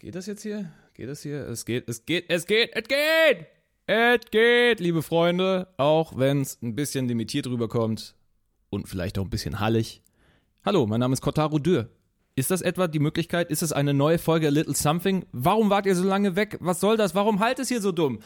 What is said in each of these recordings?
Geht das jetzt hier? Geht das hier? Es geht, es geht, es geht, es geht! Es geht, liebe Freunde, auch wenn es ein bisschen limitiert rüberkommt und vielleicht auch ein bisschen hallig. Hallo, mein Name ist Kotaro Dürr. Ist das etwa die Möglichkeit? Ist es eine neue Folge Little Something? Warum wart ihr so lange weg? Was soll das? Warum halt es hier so dumm?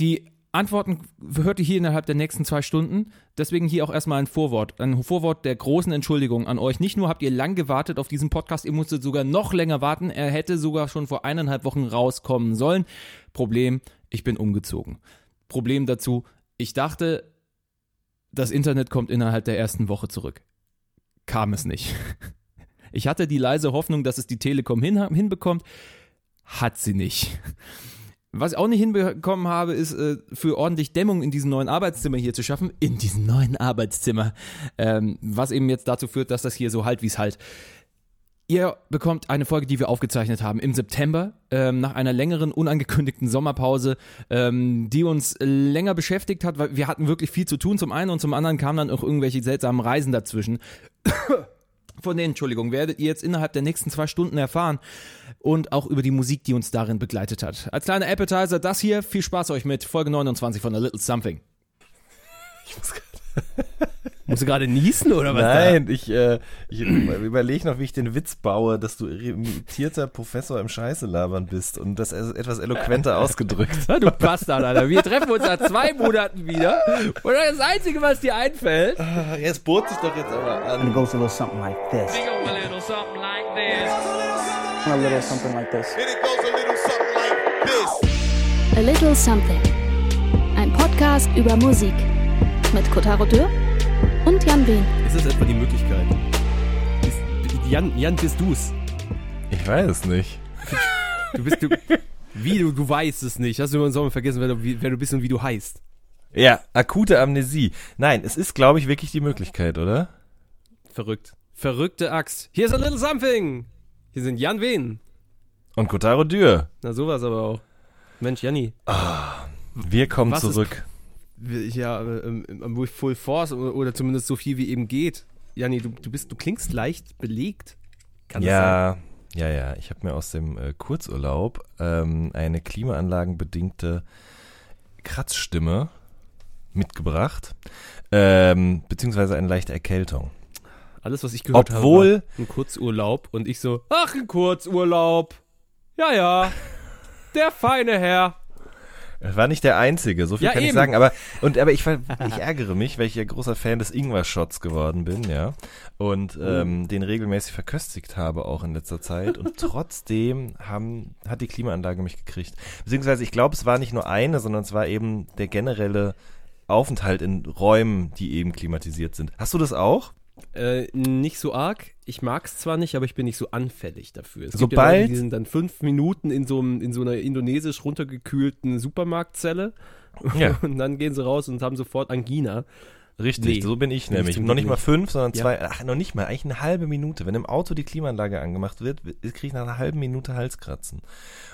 Die Antworten hört ihr hier innerhalb der nächsten zwei Stunden. Deswegen hier auch erstmal ein Vorwort. Ein Vorwort der großen Entschuldigung an euch. Nicht nur habt ihr lang gewartet auf diesen Podcast, ihr musstet sogar noch länger warten. Er hätte sogar schon vor eineinhalb Wochen rauskommen sollen. Problem, ich bin umgezogen. Problem dazu, ich dachte, das Internet kommt innerhalb der ersten Woche zurück. Kam es nicht. Ich hatte die leise Hoffnung, dass es die Telekom hin, hinbekommt. Hat sie nicht. Was ich auch nicht hinbekommen habe, ist äh, für ordentlich Dämmung in diesem neuen Arbeitszimmer hier zu schaffen. In diesem neuen Arbeitszimmer. Ähm, was eben jetzt dazu führt, dass das hier so halt wie es halt. Ihr bekommt eine Folge, die wir aufgezeichnet haben im September, ähm, nach einer längeren, unangekündigten Sommerpause, ähm, die uns länger beschäftigt hat, weil wir hatten wirklich viel zu tun zum einen und zum anderen kamen dann auch irgendwelche seltsamen Reisen dazwischen. Von denen, Entschuldigung, werdet ihr jetzt innerhalb der nächsten zwei Stunden erfahren und auch über die Musik, die uns darin begleitet hat. Als kleiner Appetizer das hier. Viel Spaß euch mit Folge 29 von A Little Something. Ich muss Musst du gerade niesen oder was? Nein, da? ich, äh, ich überlege noch, wie ich den Witz baue, dass du imitierter Professor im Scheiße labern bist und das etwas eloquenter ausgedrückt. du Bastard, Alter. Wir treffen uns nach zwei Monaten wieder und das Einzige, was dir einfällt. Ah, jetzt bot sich doch jetzt aber an. It goes a little something like this. It goes a little something like this. A little something like this. It goes a little something like this. A Little Something. Ein Podcast über Musik. Mit Kotaro Dürr und Jan Wehn. Ist das etwa die Möglichkeit? Ist, Jan, Jan, bist du's? Ich weiß es nicht. Du bist, du, wie, du, du weißt es nicht. Hast du im Sommer vergessen, wer du, wer du bist und wie du heißt? Ja, akute Amnesie. Nein, es ist, glaube ich, wirklich die Möglichkeit, oder? Verrückt. Verrückte Axt. Here's a little something. Hier sind Jan Wehn. Und Kotaro Dürr. Na, sowas aber auch. Mensch, Janni. Ah, wir kommen Was zurück ja, ähm, ähm, Full Force oder zumindest so viel wie eben geht. Janni, du, du bist, du klingst leicht belegt. Kann ja, sein? ja, ja. Ich habe mir aus dem äh, Kurzurlaub ähm, eine klimaanlagenbedingte Kratzstimme mitgebracht, ähm, beziehungsweise eine leichte Erkältung. Alles, was ich gehört Obwohl, habe, ein Kurzurlaub und ich so, ach, ein Kurzurlaub. Ja, ja. Der feine Herr. War nicht der Einzige, so viel ja, kann eben. ich sagen. Aber, und, aber ich, ich ärgere mich, weil ich ja großer Fan des Ingwer-Shots geworden bin, ja. Und oh. ähm, den regelmäßig verköstigt habe auch in letzter Zeit. Und trotzdem haben, hat die Klimaanlage mich gekriegt. Beziehungsweise, ich glaube, es war nicht nur eine, sondern es war eben der generelle Aufenthalt in Räumen, die eben klimatisiert sind. Hast du das auch? Äh, nicht so arg. Ich mag es zwar nicht, aber ich bin nicht so anfällig dafür. Es Sobald, gibt ja Leute, die sind dann fünf Minuten in so, einem, in so einer indonesisch runtergekühlten Supermarktzelle ja. und dann gehen sie raus und haben sofort Angina. Richtig, nee, so bin ich nämlich. Noch nicht mal fünf, sondern zwei, ja. ach, noch nicht mal, eigentlich eine halbe Minute. Wenn im Auto die Klimaanlage angemacht wird, kriege ich nach einer halben Minute Halskratzen.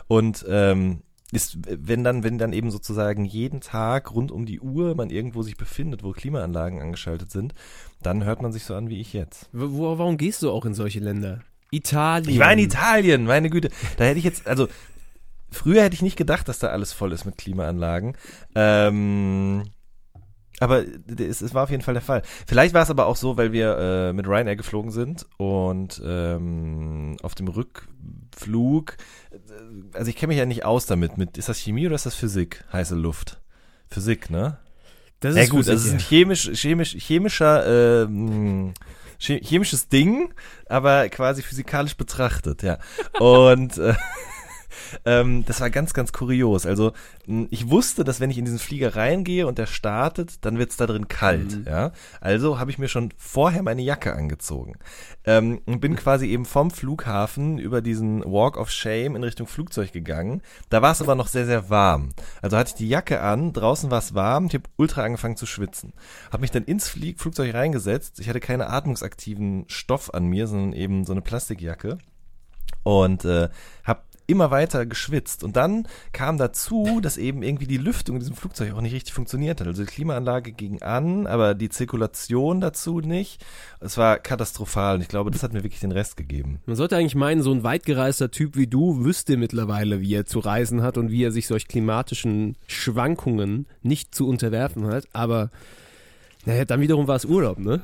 Und ähm, ist, wenn dann, wenn dann eben sozusagen jeden Tag rund um die Uhr man irgendwo sich befindet, wo Klimaanlagen angeschaltet sind, dann hört man sich so an wie ich jetzt. Wo, warum gehst du auch in solche Länder? Italien. Ich war in Italien, meine Güte. Da hätte ich jetzt, also früher hätte ich nicht gedacht, dass da alles voll ist mit Klimaanlagen. Ähm, aber es, es, war auf jeden Fall der Fall. Vielleicht war es aber auch so, weil wir äh, mit Ryanair geflogen sind und ähm, auf dem Rückflug, äh, also ich kenne mich ja nicht aus damit. Mit, ist das Chemie oder ist das Physik? Heiße Luft. Physik, ne? Das ist ja, gut, Physik, das ist ein chemisch, chemisch, chemischer, äh, chemisches Ding, aber quasi physikalisch betrachtet, ja. Und äh, ähm, das war ganz, ganz kurios. Also ich wusste, dass wenn ich in diesen Flieger reingehe und der startet, dann wird es da drin kalt. Mhm. Ja? Also habe ich mir schon vorher meine Jacke angezogen. Ähm, und bin quasi eben vom Flughafen über diesen Walk of Shame in Richtung Flugzeug gegangen. Da war es aber noch sehr, sehr warm. Also hatte ich die Jacke an, draußen war es warm, ich habe ultra angefangen zu schwitzen. Habe mich dann ins Flie Flugzeug reingesetzt. Ich hatte keine atmungsaktiven Stoff an mir, sondern eben so eine Plastikjacke und äh, habe immer weiter geschwitzt. Und dann kam dazu, dass eben irgendwie die Lüftung in diesem Flugzeug auch nicht richtig funktioniert hat. Also die Klimaanlage ging an, aber die Zirkulation dazu nicht. Es war katastrophal und ich glaube, das hat mir wirklich den Rest gegeben. Man sollte eigentlich meinen, so ein weitgereister Typ wie du wüsste mittlerweile, wie er zu reisen hat und wie er sich solch klimatischen Schwankungen nicht zu unterwerfen hat. Aber naja, dann wiederum war es Urlaub, ne?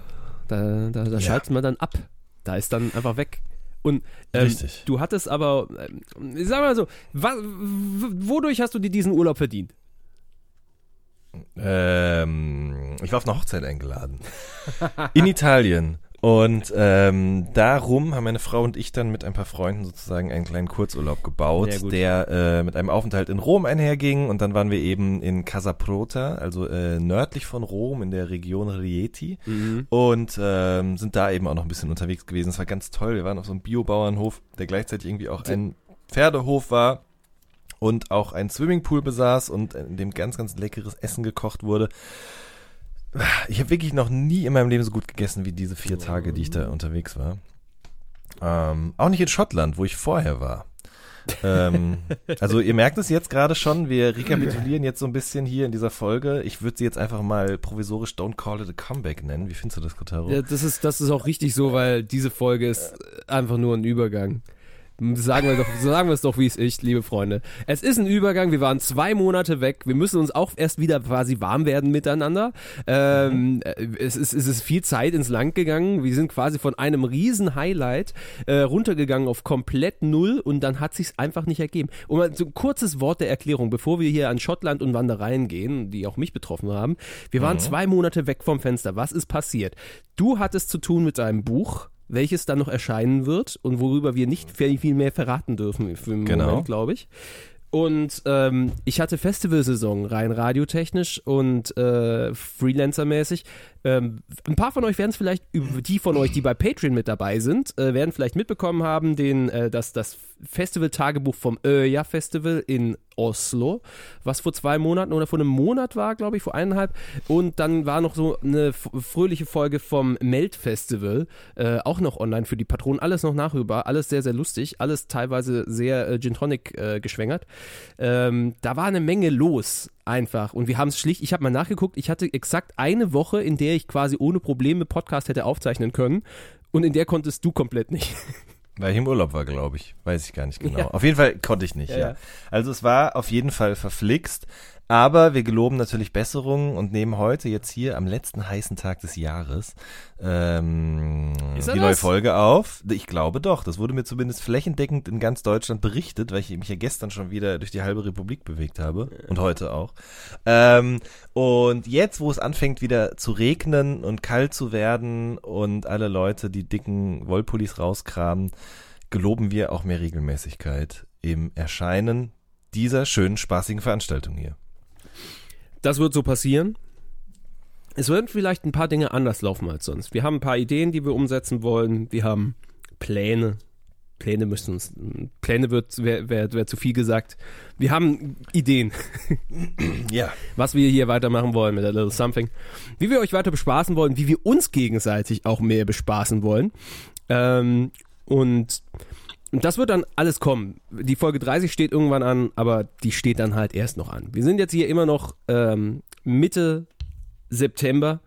Da, da, da ja. schaltet man dann ab. Da ist dann einfach weg. Und ähm, du hattest aber, äh, sag mal so, wa, wodurch hast du dir diesen Urlaub verdient? Ähm, ich war auf eine Hochzeit eingeladen. In Italien. Und ähm, darum haben meine Frau und ich dann mit ein paar Freunden sozusagen einen kleinen Kurzurlaub gebaut, der äh, mit einem Aufenthalt in Rom einherging. Und dann waren wir eben in Casaprota, also äh, nördlich von Rom in der Region Rieti. Mhm. Und ähm, sind da eben auch noch ein bisschen unterwegs gewesen. Es war ganz toll. Wir waren auf so einem Biobauernhof, der gleichzeitig irgendwie auch ein Pferdehof war und auch einen Swimmingpool besaß und in dem ganz, ganz leckeres Essen gekocht wurde. Ich habe wirklich noch nie in meinem Leben so gut gegessen wie diese vier Tage, die ich da unterwegs war. Ähm, auch nicht in Schottland, wo ich vorher war. ähm, also ihr merkt es jetzt gerade schon, wir rekapitulieren jetzt so ein bisschen hier in dieser Folge. Ich würde sie jetzt einfach mal provisorisch Don't Call It a Comeback nennen. Wie findest du das, Kotaro? Ja, das ist, das ist auch richtig so, weil diese Folge ist einfach nur ein Übergang. Sagen wir doch, sagen wir es doch, wie es ist, liebe Freunde. Es ist ein Übergang. Wir waren zwei Monate weg. Wir müssen uns auch erst wieder quasi warm werden miteinander. Ähm, mhm. es, ist, es ist viel Zeit ins Land gegangen. Wir sind quasi von einem riesen Highlight äh, runtergegangen auf komplett null und dann hat sich's einfach nicht ergeben. Und mal so ein kurzes Wort der Erklärung, bevor wir hier an Schottland und Wandereien gehen, die auch mich betroffen haben. Wir waren mhm. zwei Monate weg vom Fenster. Was ist passiert? Du hattest zu tun mit deinem Buch welches dann noch erscheinen wird und worüber wir nicht viel, mehr verraten dürfen für den genau. Moment, glaube ich. Und ähm, ich hatte Festivalsaison rein radiotechnisch und äh, Freelancer-mäßig. Ähm, ein paar von euch werden es vielleicht, die von euch, die bei Patreon mit dabei sind, äh, werden vielleicht mitbekommen haben, den, äh, dass das Festival-Tagebuch vom Öja Festival in Oslo, was vor zwei Monaten oder vor einem Monat war, glaube ich, vor eineinhalb. Und dann war noch so eine fröhliche Folge vom Melt Festival, äh, auch noch online für die Patronen. Alles noch nachüber, alles sehr, sehr lustig, alles teilweise sehr äh, Gin Tonic äh, geschwängert. Ähm, da war eine Menge los einfach. Und wir haben es schlicht, ich habe mal nachgeguckt, ich hatte exakt eine Woche, in der ich quasi ohne Probleme Podcast hätte aufzeichnen können. Und in der konntest du komplett nicht. Weil ich im Urlaub war, glaube ich. Weiß ich gar nicht genau. Ja. Auf jeden Fall konnte ich nicht, ja, ja. Also es war auf jeden Fall verflixt. Aber wir geloben natürlich Besserungen und nehmen heute jetzt hier am letzten heißen Tag des Jahres ähm, die das? neue Folge auf. Ich glaube doch. Das wurde mir zumindest flächendeckend in ganz Deutschland berichtet, weil ich mich ja gestern schon wieder durch die halbe Republik bewegt habe und heute auch. Ähm, und jetzt, wo es anfängt wieder zu regnen und kalt zu werden und alle Leute die dicken Wollpullis rauskramen, geloben wir auch mehr Regelmäßigkeit im Erscheinen dieser schönen, spaßigen Veranstaltung hier. Das wird so passieren. Es werden vielleicht ein paar Dinge anders laufen als sonst. Wir haben ein paar Ideen, die wir umsetzen wollen. Wir haben Pläne. Pläne müssen uns. Pläne wird wäre wär, wär zu viel gesagt. Wir haben Ideen. Ja. Was wir hier weitermachen wollen mit a little something. Wie wir euch weiter bespaßen wollen, wie wir uns gegenseitig auch mehr bespaßen wollen. Ähm, und und das wird dann alles kommen. Die Folge 30 steht irgendwann an, aber die steht dann halt erst noch an. Wir sind jetzt hier immer noch ähm, Mitte September.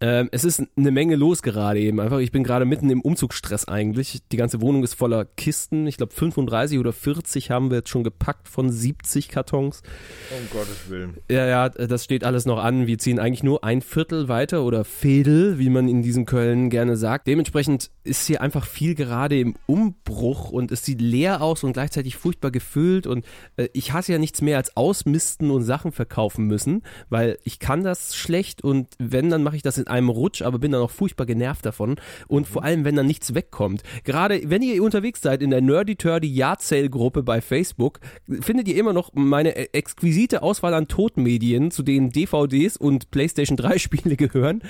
Ähm, es ist eine Menge los gerade eben einfach. Ich bin gerade mitten im Umzugsstress eigentlich. Die ganze Wohnung ist voller Kisten. Ich glaube 35 oder 40 haben wir jetzt schon gepackt von 70 Kartons. Um Gottes Willen. Ja, ja, das steht alles noch an. Wir ziehen eigentlich nur ein Viertel weiter oder Viertel, wie man in diesem Köln gerne sagt. Dementsprechend ist hier einfach viel gerade im Umbruch und es sieht leer aus und gleichzeitig furchtbar gefüllt und äh, ich hasse ja nichts mehr als ausmisten und Sachen verkaufen müssen, weil ich kann das schlecht und wenn, dann mache ich das in einem Rutsch, aber bin dann auch furchtbar genervt davon. Und vor allem, wenn dann nichts wegkommt. Gerade wenn ihr unterwegs seid in der Nerdy Turdy Yard Sale Gruppe bei Facebook, findet ihr immer noch meine e- exquisite Auswahl an Totmedien, zu denen DVDs und PlayStation 3 Spiele gehören.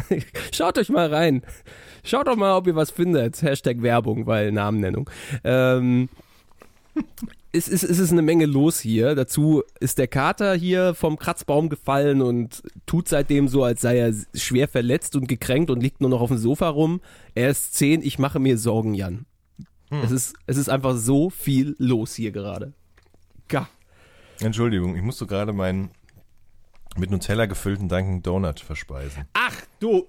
Schaut euch mal rein. Schaut doch mal, ob ihr was findet. Hashtag Werbung, weil Namennennung. Ähm, es ist, es ist eine Menge los hier. Dazu ist der Kater hier vom Kratzbaum gefallen und tut seitdem so, als sei er schwer verletzt und gekränkt und liegt nur noch auf dem Sofa rum. Er ist zehn, ich mache mir Sorgen, Jan. Hm. Es, ist, es ist einfach so viel los hier gerade. Ga. Entschuldigung, ich musste gerade meinen mit Nutella gefüllten Dunkin' Donut verspeisen. Ach, du.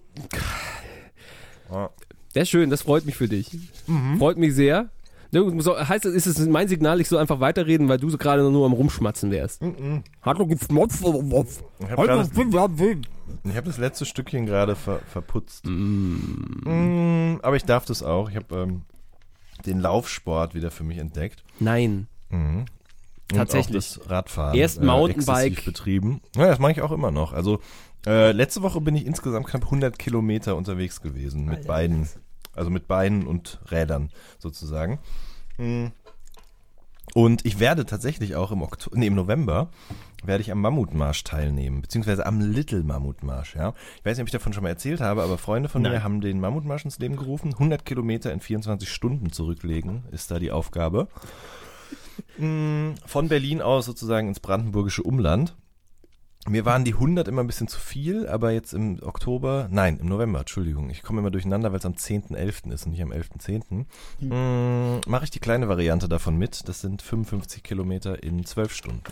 Ja. Sehr schön, das freut mich für dich. Mhm. Freut mich sehr. So, heißt das, ist es mein Signal, ich soll einfach weiterreden, weil du so gerade nur am Rumschmatzen wärst? Mhm. Hat doch geschmotzt. Ich habe hab das letzte Stückchen gerade ver, verputzt. Mm. Mm, aber ich darf das auch. Ich habe ähm, den Laufsport wieder für mich entdeckt. Nein. Mhm. Tatsächlich. das Radfahren. Erst äh, Mountainbike. betrieben. Ja, das mache ich auch immer noch. Also äh, letzte Woche bin ich insgesamt knapp 100 Kilometer unterwegs gewesen mit beiden also mit Beinen und Rädern sozusagen. Mm. Und ich werde tatsächlich auch im, Oktober, nee, im November werde ich am Mammutmarsch teilnehmen, beziehungsweise am Little Mammutmarsch, ja. Ich weiß nicht, ob ich davon schon mal erzählt habe, aber Freunde von Nein. mir haben den Mammutmarsch ins Leben gerufen. 100 Kilometer in 24 Stunden zurücklegen, ist da die Aufgabe. Mm, von Berlin aus sozusagen ins brandenburgische Umland. Mir waren die 100 immer ein bisschen zu viel, aber jetzt im Oktober, nein, im November, Entschuldigung, ich komme immer durcheinander, weil es am 10.11. ist und nicht am 11.10. Mhm. Hm, Mache ich die kleine Variante davon mit. Das sind 55 Kilometer in 12 Stunden.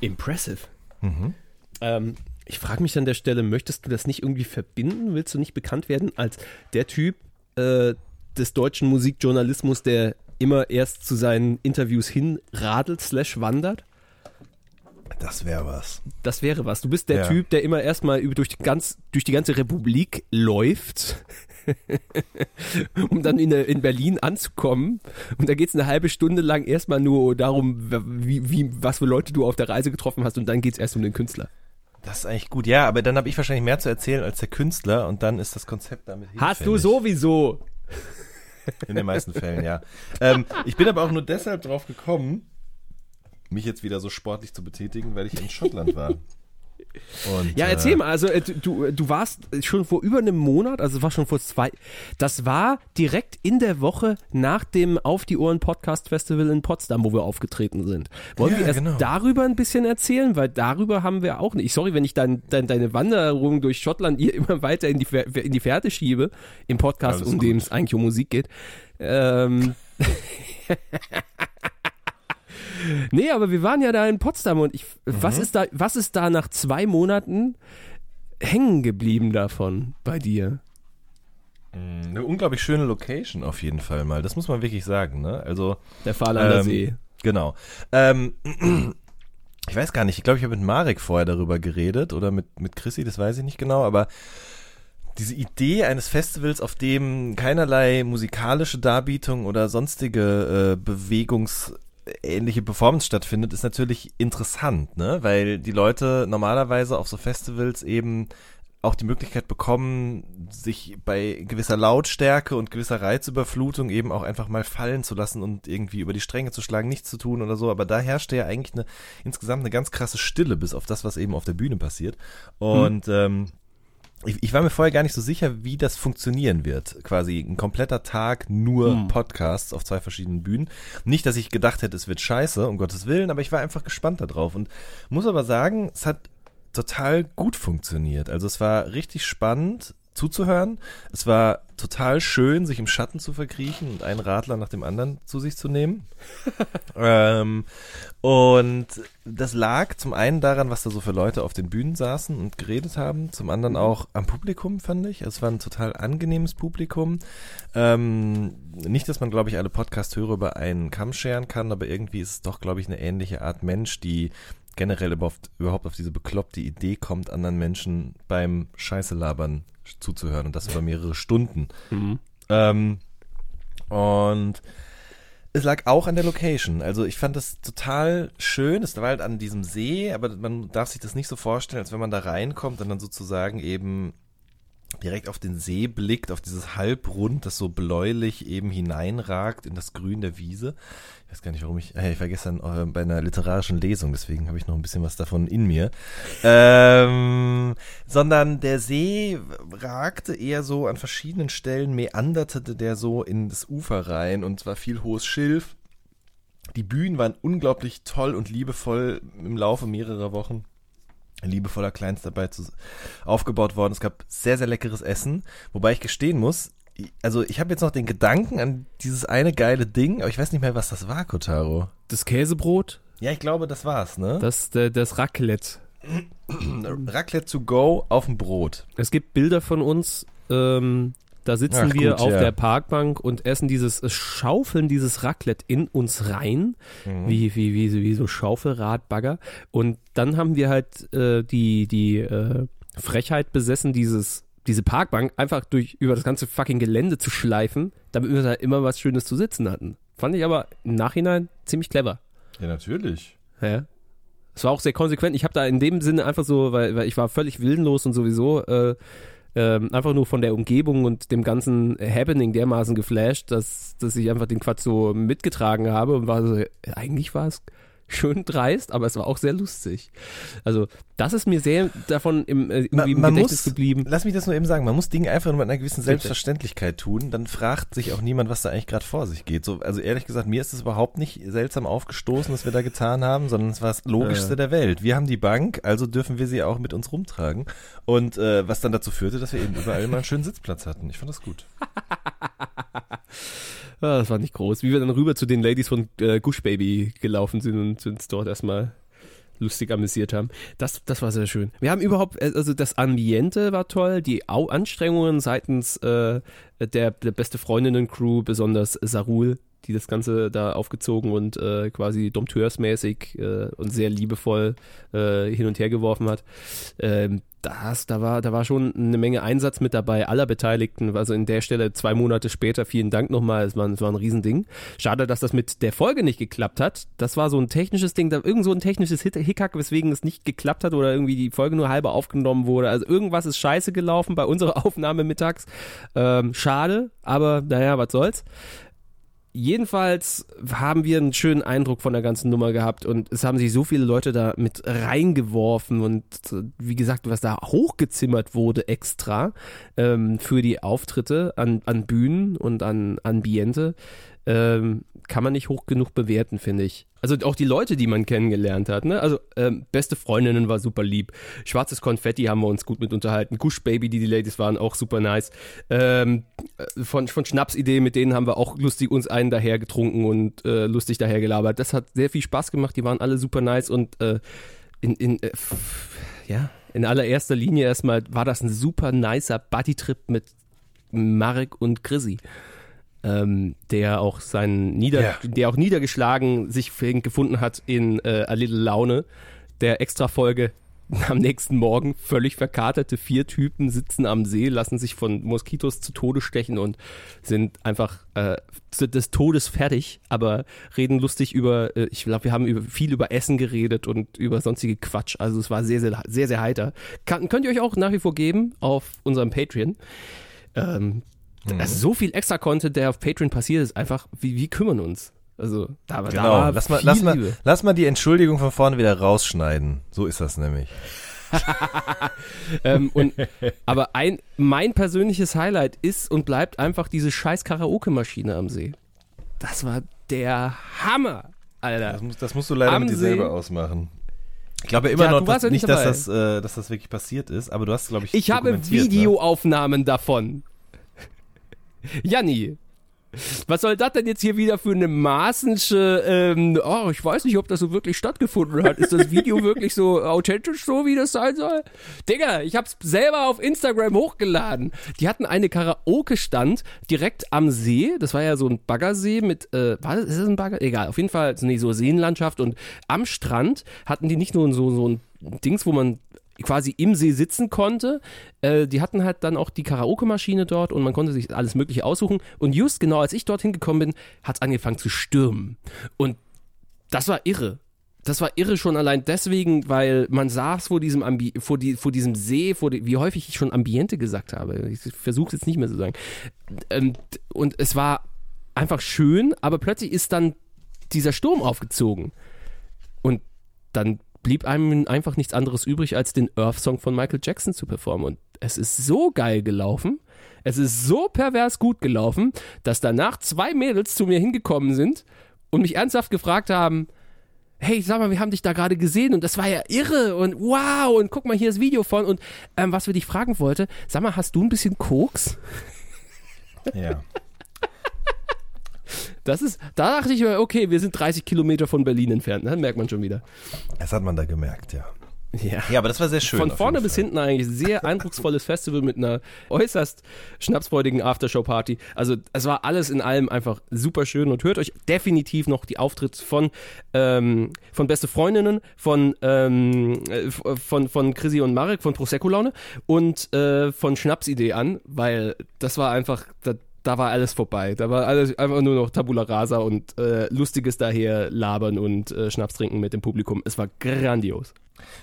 Impressive. Mhm. Ähm, ich frage mich an der Stelle, möchtest du das nicht irgendwie verbinden? Willst du nicht bekannt werden als der Typ äh, des deutschen Musikjournalismus, der immer erst zu seinen Interviews hinradelt slash wandert? Das wäre was. Das wäre was. Du bist der ja. Typ, der immer erstmal durch die, ganz, durch die ganze Republik läuft, um dann in, in Berlin anzukommen. Und da geht es eine halbe Stunde lang erstmal nur darum, wie, wie, was für Leute du auf der Reise getroffen hast und dann geht es erst um den Künstler. Das ist eigentlich gut, ja, aber dann habe ich wahrscheinlich mehr zu erzählen als der Künstler und dann ist das Konzept damit Hast du sowieso. In den meisten Fällen, ja. Ähm, ich bin aber auch nur deshalb drauf gekommen, mich jetzt wieder so sportlich zu betätigen, weil ich in Schottland war. Und, ja, erzähl äh, mal, also äh, du, du warst schon vor über einem Monat, also war schon vor zwei, das war direkt in der Woche nach dem Auf die Ohren Podcast Festival in Potsdam, wo wir aufgetreten sind. Wollen ja, wir erst genau. darüber ein bisschen erzählen, weil darüber haben wir auch nicht, sorry, wenn ich dein, dein, deine Wanderung durch Schottland hier immer weiter in die, in die Fährte schiebe, im Podcast, um dem es eigentlich um Musik geht. Ähm, nee, aber wir waren ja da in Potsdam und ich, mhm. was ist da, was ist da nach zwei Monaten hängen geblieben davon bei dir? Mm, eine unglaublich schöne Location auf jeden Fall mal. Das muss man wirklich sagen, ne? Also der Fahrlander ähm, See. Genau. Ähm, ich weiß gar nicht. Ich glaube, ich habe mit Marek vorher darüber geredet oder mit mit Chrissy. Das weiß ich nicht genau. Aber diese Idee eines Festivals, auf dem keinerlei musikalische Darbietung oder sonstige äh, Bewegungs ähnliche Performance stattfindet, ist natürlich interessant, ne? Weil die Leute normalerweise auf so Festivals eben auch die Möglichkeit bekommen, sich bei gewisser Lautstärke und gewisser Reizüberflutung eben auch einfach mal fallen zu lassen und irgendwie über die Stränge zu schlagen, nichts zu tun oder so. Aber da herrschte ja eigentlich eine insgesamt eine ganz krasse Stille, bis auf das, was eben auf der Bühne passiert. Und hm. ähm, ich, ich, war mir vorher gar nicht so sicher, wie das funktionieren wird. Quasi ein kompletter Tag nur hm. Podcasts auf zwei verschiedenen Bühnen. Nicht, dass ich gedacht hätte, es wird scheiße, um Gottes Willen, aber ich war einfach gespannt darauf und muss aber sagen, es hat total gut funktioniert. Also es war richtig spannend zuzuhören. Es war total schön, sich im Schatten zu verkriechen und einen Radler nach dem anderen zu sich zu nehmen. ähm, und das lag zum einen daran, was da so für Leute auf den Bühnen saßen und geredet haben, zum anderen mhm. auch am Publikum, fand ich. Es war ein total angenehmes Publikum. Ähm, nicht, dass man, glaube ich, alle Podcast-Hörer über einen Kamm scheren kann, aber irgendwie ist es doch, glaube ich, eine ähnliche Art Mensch, die generell überhaupt, überhaupt auf diese bekloppte Idee kommt, anderen Menschen beim Scheiße labern zuzuhören und das über mehrere Stunden. Mhm. Ähm, und es lag auch an der Location. Also ich fand das total schön. Es war halt an diesem See, aber man darf sich das nicht so vorstellen, als wenn man da reinkommt und dann sozusagen eben direkt auf den See blickt, auf dieses Halbrund, das so bläulich eben hineinragt in das Grün der Wiese. Ich weiß gar nicht, warum ich, äh, ich war gestern äh, bei einer literarischen Lesung, deswegen habe ich noch ein bisschen was davon in mir. Ähm, sondern der See ragte eher so an verschiedenen Stellen, meanderte der so in das Ufer rein und zwar viel hohes Schilf. Die Bühnen waren unglaublich toll und liebevoll im Laufe mehrerer Wochen liebevoller Kleinstarbeit zu, aufgebaut worden. Es gab sehr, sehr leckeres Essen, wobei ich gestehen muss, also ich habe jetzt noch den Gedanken an dieses eine geile Ding, aber ich weiß nicht mehr, was das war, Kotaro. Das Käsebrot? Ja, ich glaube, das war's, ne? Das, das Raclette. Raclette to go auf dem Brot. Es gibt Bilder von uns, ähm, da sitzen Ach, wir gut, auf ja. der Parkbank und essen dieses, schaufeln dieses Raclette in uns rein, mhm. wie, wie, wie, wie so Schaufelradbagger. Und dann haben wir halt äh, die, die äh, Frechheit besessen, dieses diese Parkbank einfach durch über das ganze fucking Gelände zu schleifen, damit wir da immer was Schönes zu sitzen hatten. Fand ich aber im Nachhinein ziemlich clever. Ja, natürlich. Ja. Es war auch sehr konsequent. Ich habe da in dem Sinne einfach so, weil, weil ich war völlig willenlos und sowieso äh, äh, einfach nur von der Umgebung und dem ganzen Happening dermaßen geflasht, dass, dass ich einfach den Quatsch so mitgetragen habe und war so, eigentlich war es schön dreist, aber es war auch sehr lustig. Also, das ist mir sehr davon im, äh, irgendwie man, man im Gedächtnis muss, geblieben. Lass mich das nur eben sagen, man muss Dinge einfach nur mit einer gewissen Selbstverständlichkeit tun, dann fragt sich auch niemand, was da eigentlich gerade vor sich geht. So, also ehrlich gesagt, mir ist es überhaupt nicht seltsam aufgestoßen, was wir da getan haben, sondern es war das Logischste ja. der Welt. Wir haben die Bank, also dürfen wir sie auch mit uns rumtragen. Und äh, was dann dazu führte, dass wir eben überall mal einen schönen Sitzplatz hatten. Ich fand das gut. Ah, das war nicht groß. Wie wir dann rüber zu den Ladies von äh, Gush Baby gelaufen sind und uns dort erstmal lustig amüsiert haben. Das, das war sehr schön. Wir haben überhaupt, äh, also das Ambiente war toll, die Anstrengungen seitens äh, der, der beste Freundinnen-Crew, besonders Sarul, die das Ganze da aufgezogen und äh, quasi dompteursmäßig äh, und sehr liebevoll äh, hin und her geworfen hat. Ähm, das, da war, da war schon eine Menge Einsatz mit dabei aller Beteiligten. Also in der Stelle zwei Monate später, vielen Dank nochmal. Es war, es war ein Riesending. Schade, dass das mit der Folge nicht geklappt hat. Das war so ein technisches Ding, da irgend so ein technisches Hickhack, weswegen es nicht geklappt hat oder irgendwie die Folge nur halber aufgenommen wurde. Also irgendwas ist scheiße gelaufen bei unserer Aufnahme mittags. Ähm, schade, aber naja, was soll's jedenfalls haben wir einen schönen Eindruck von der ganzen Nummer gehabt und es haben sich so viele Leute da mit reingeworfen und wie gesagt, was da hochgezimmert wurde extra ähm, für die Auftritte an, an Bühnen und an Ambiente, ähm, kann man nicht hoch genug bewerten, finde ich. Also auch die Leute, die man kennengelernt hat. Ne? Also ähm, beste Freundinnen war super lieb. Schwarzes Konfetti haben wir uns gut mit unterhalten. Gush Baby, die die Ladies waren, auch super nice. Ähm, äh, von, von Schnapsidee, mit denen haben wir auch lustig uns einen daher getrunken und äh, lustig daher gelabert. Das hat sehr viel Spaß gemacht. Die waren alle super nice und äh, in, in äh, ja, in allererster Linie erstmal war das ein super nicer Buddy-Trip mit Marek und Chrissy ähm, der auch seinen Nieder ja. der auch niedergeschlagen sich gefunden hat in äh, A Little Laune, der Extra-Folge am nächsten Morgen völlig verkaterte vier Typen sitzen am See, lassen sich von Moskitos zu Tode stechen und sind einfach äh, des Todes fertig, aber reden lustig über, äh, ich glaube, wir haben über, viel über Essen geredet und über sonstige Quatsch. Also es war sehr, sehr, sehr, sehr heiter. Kann, könnt ihr euch auch nach wie vor geben auf unserem Patreon. Ähm, Mhm. Also so viel extra Content, der auf Patreon passiert ist, einfach, wie, wie kümmern uns? Also, da, genau. da war lass mal, lass mal, lass mal die Entschuldigung von vorne wieder rausschneiden. So ist das nämlich. ähm, und, aber ein, mein persönliches Highlight ist und bleibt einfach diese scheiß Karaoke-Maschine am See. Das war der Hammer, Alter. Das, muss, das musst du leider am mit dir selber ausmachen. Ich glaube immer ja, noch dass, ja nicht, dass das, äh, dass das wirklich passiert ist, aber du hast, glaube ich, Ich habe ne? Videoaufnahmen davon. Janni, was soll das denn jetzt hier wieder für eine maßensche, ähm, oh, ich weiß nicht, ob das so wirklich stattgefunden hat. Ist das Video wirklich so authentisch so, wie das sein soll? Digga, ich hab's selber auf Instagram hochgeladen. Die hatten eine Karaoke-Stand direkt am See. Das war ja so ein Baggersee mit, äh, war das, ist das ein Bagger? Egal, auf jeden Fall, nee, so Seenlandschaft und am Strand hatten die nicht nur so, so ein Dings, wo man quasi im See sitzen konnte. Äh, die hatten halt dann auch die Karaoke-Maschine dort und man konnte sich alles Mögliche aussuchen. Und just genau als ich dorthin gekommen bin, hat es angefangen zu stürmen. Und das war irre. Das war irre schon allein deswegen, weil man saß vor diesem, Ambi vor, die, vor diesem See, vor die, wie häufig ich schon Ambiente gesagt habe. Ich versuche es jetzt nicht mehr zu sagen. Ähm, und es war einfach schön, aber plötzlich ist dann dieser Sturm aufgezogen. Und dann blieb einem einfach nichts anderes übrig, als den Earth-Song von Michael Jackson zu performen. Und es ist so geil gelaufen, es ist so pervers gut gelaufen, dass danach zwei Mädels zu mir hingekommen sind und mich ernsthaft gefragt haben, hey, sag mal, wir haben dich da gerade gesehen und das war ja irre und wow und guck mal hier das Video von und ähm, was wir dich fragen wollte, sag mal, hast du ein bisschen Koks? Ja. Das ist, da dachte ich mir, okay, wir sind 30 Kilometer von Berlin entfernt. Das merkt man schon wieder. Das hat man da gemerkt, ja. Ja. ja, aber das war sehr schön. Von vorne bis hinten eigentlich sehr eindrucksvolles Festival mit einer äußerst schnapsfreudigen Aftershow-Party. Also es war alles in allem einfach super schön und hört euch definitiv noch die Auftritte von, ähm, von Beste Freundinnen, von, ähm, äh, von, von Chrissy und Marek, von Prosecco Laune und äh, von Schnapsidee an, weil das war einfach, das, da war alles vorbei. Da war alles einfach nur noch Tabula Rasa und äh, Lustiges daher labern und äh, Schnaps trinken mit dem Publikum. Es war grandios.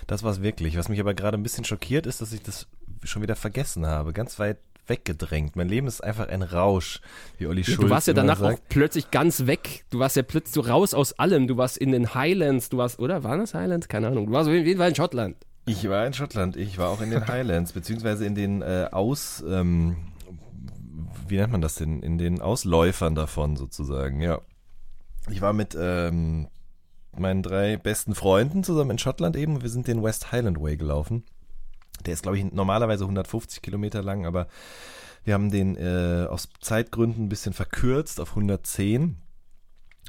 Das war es wirklich. Was mich aber gerade ein bisschen schockiert ist, dass ich das schon wieder vergessen habe. Ganz weit weggedrängt. Mein Leben ist einfach ein Rausch, wie Olli Schulz Du warst ja danach sagt. auch plötzlich ganz weg. Du warst ja plötzlich so raus aus allem. Du warst in den Highlands. Du warst, oder? Waren das Highlands? Keine Ahnung. Du warst auf jeden Fall in Schottland. Ich war in Schottland. Ich war auch in den Highlands, beziehungsweise in den äh, Aus... Ähm, wie nennt man das denn? In den Ausläufern davon sozusagen, ja. Ich war mit ähm, meinen drei besten Freunden zusammen in Schottland eben. Wir sind den West Highland Way gelaufen. Der ist, glaube ich, normalerweise 150 Kilometer lang, aber wir haben den äh, aus Zeitgründen ein bisschen verkürzt auf 110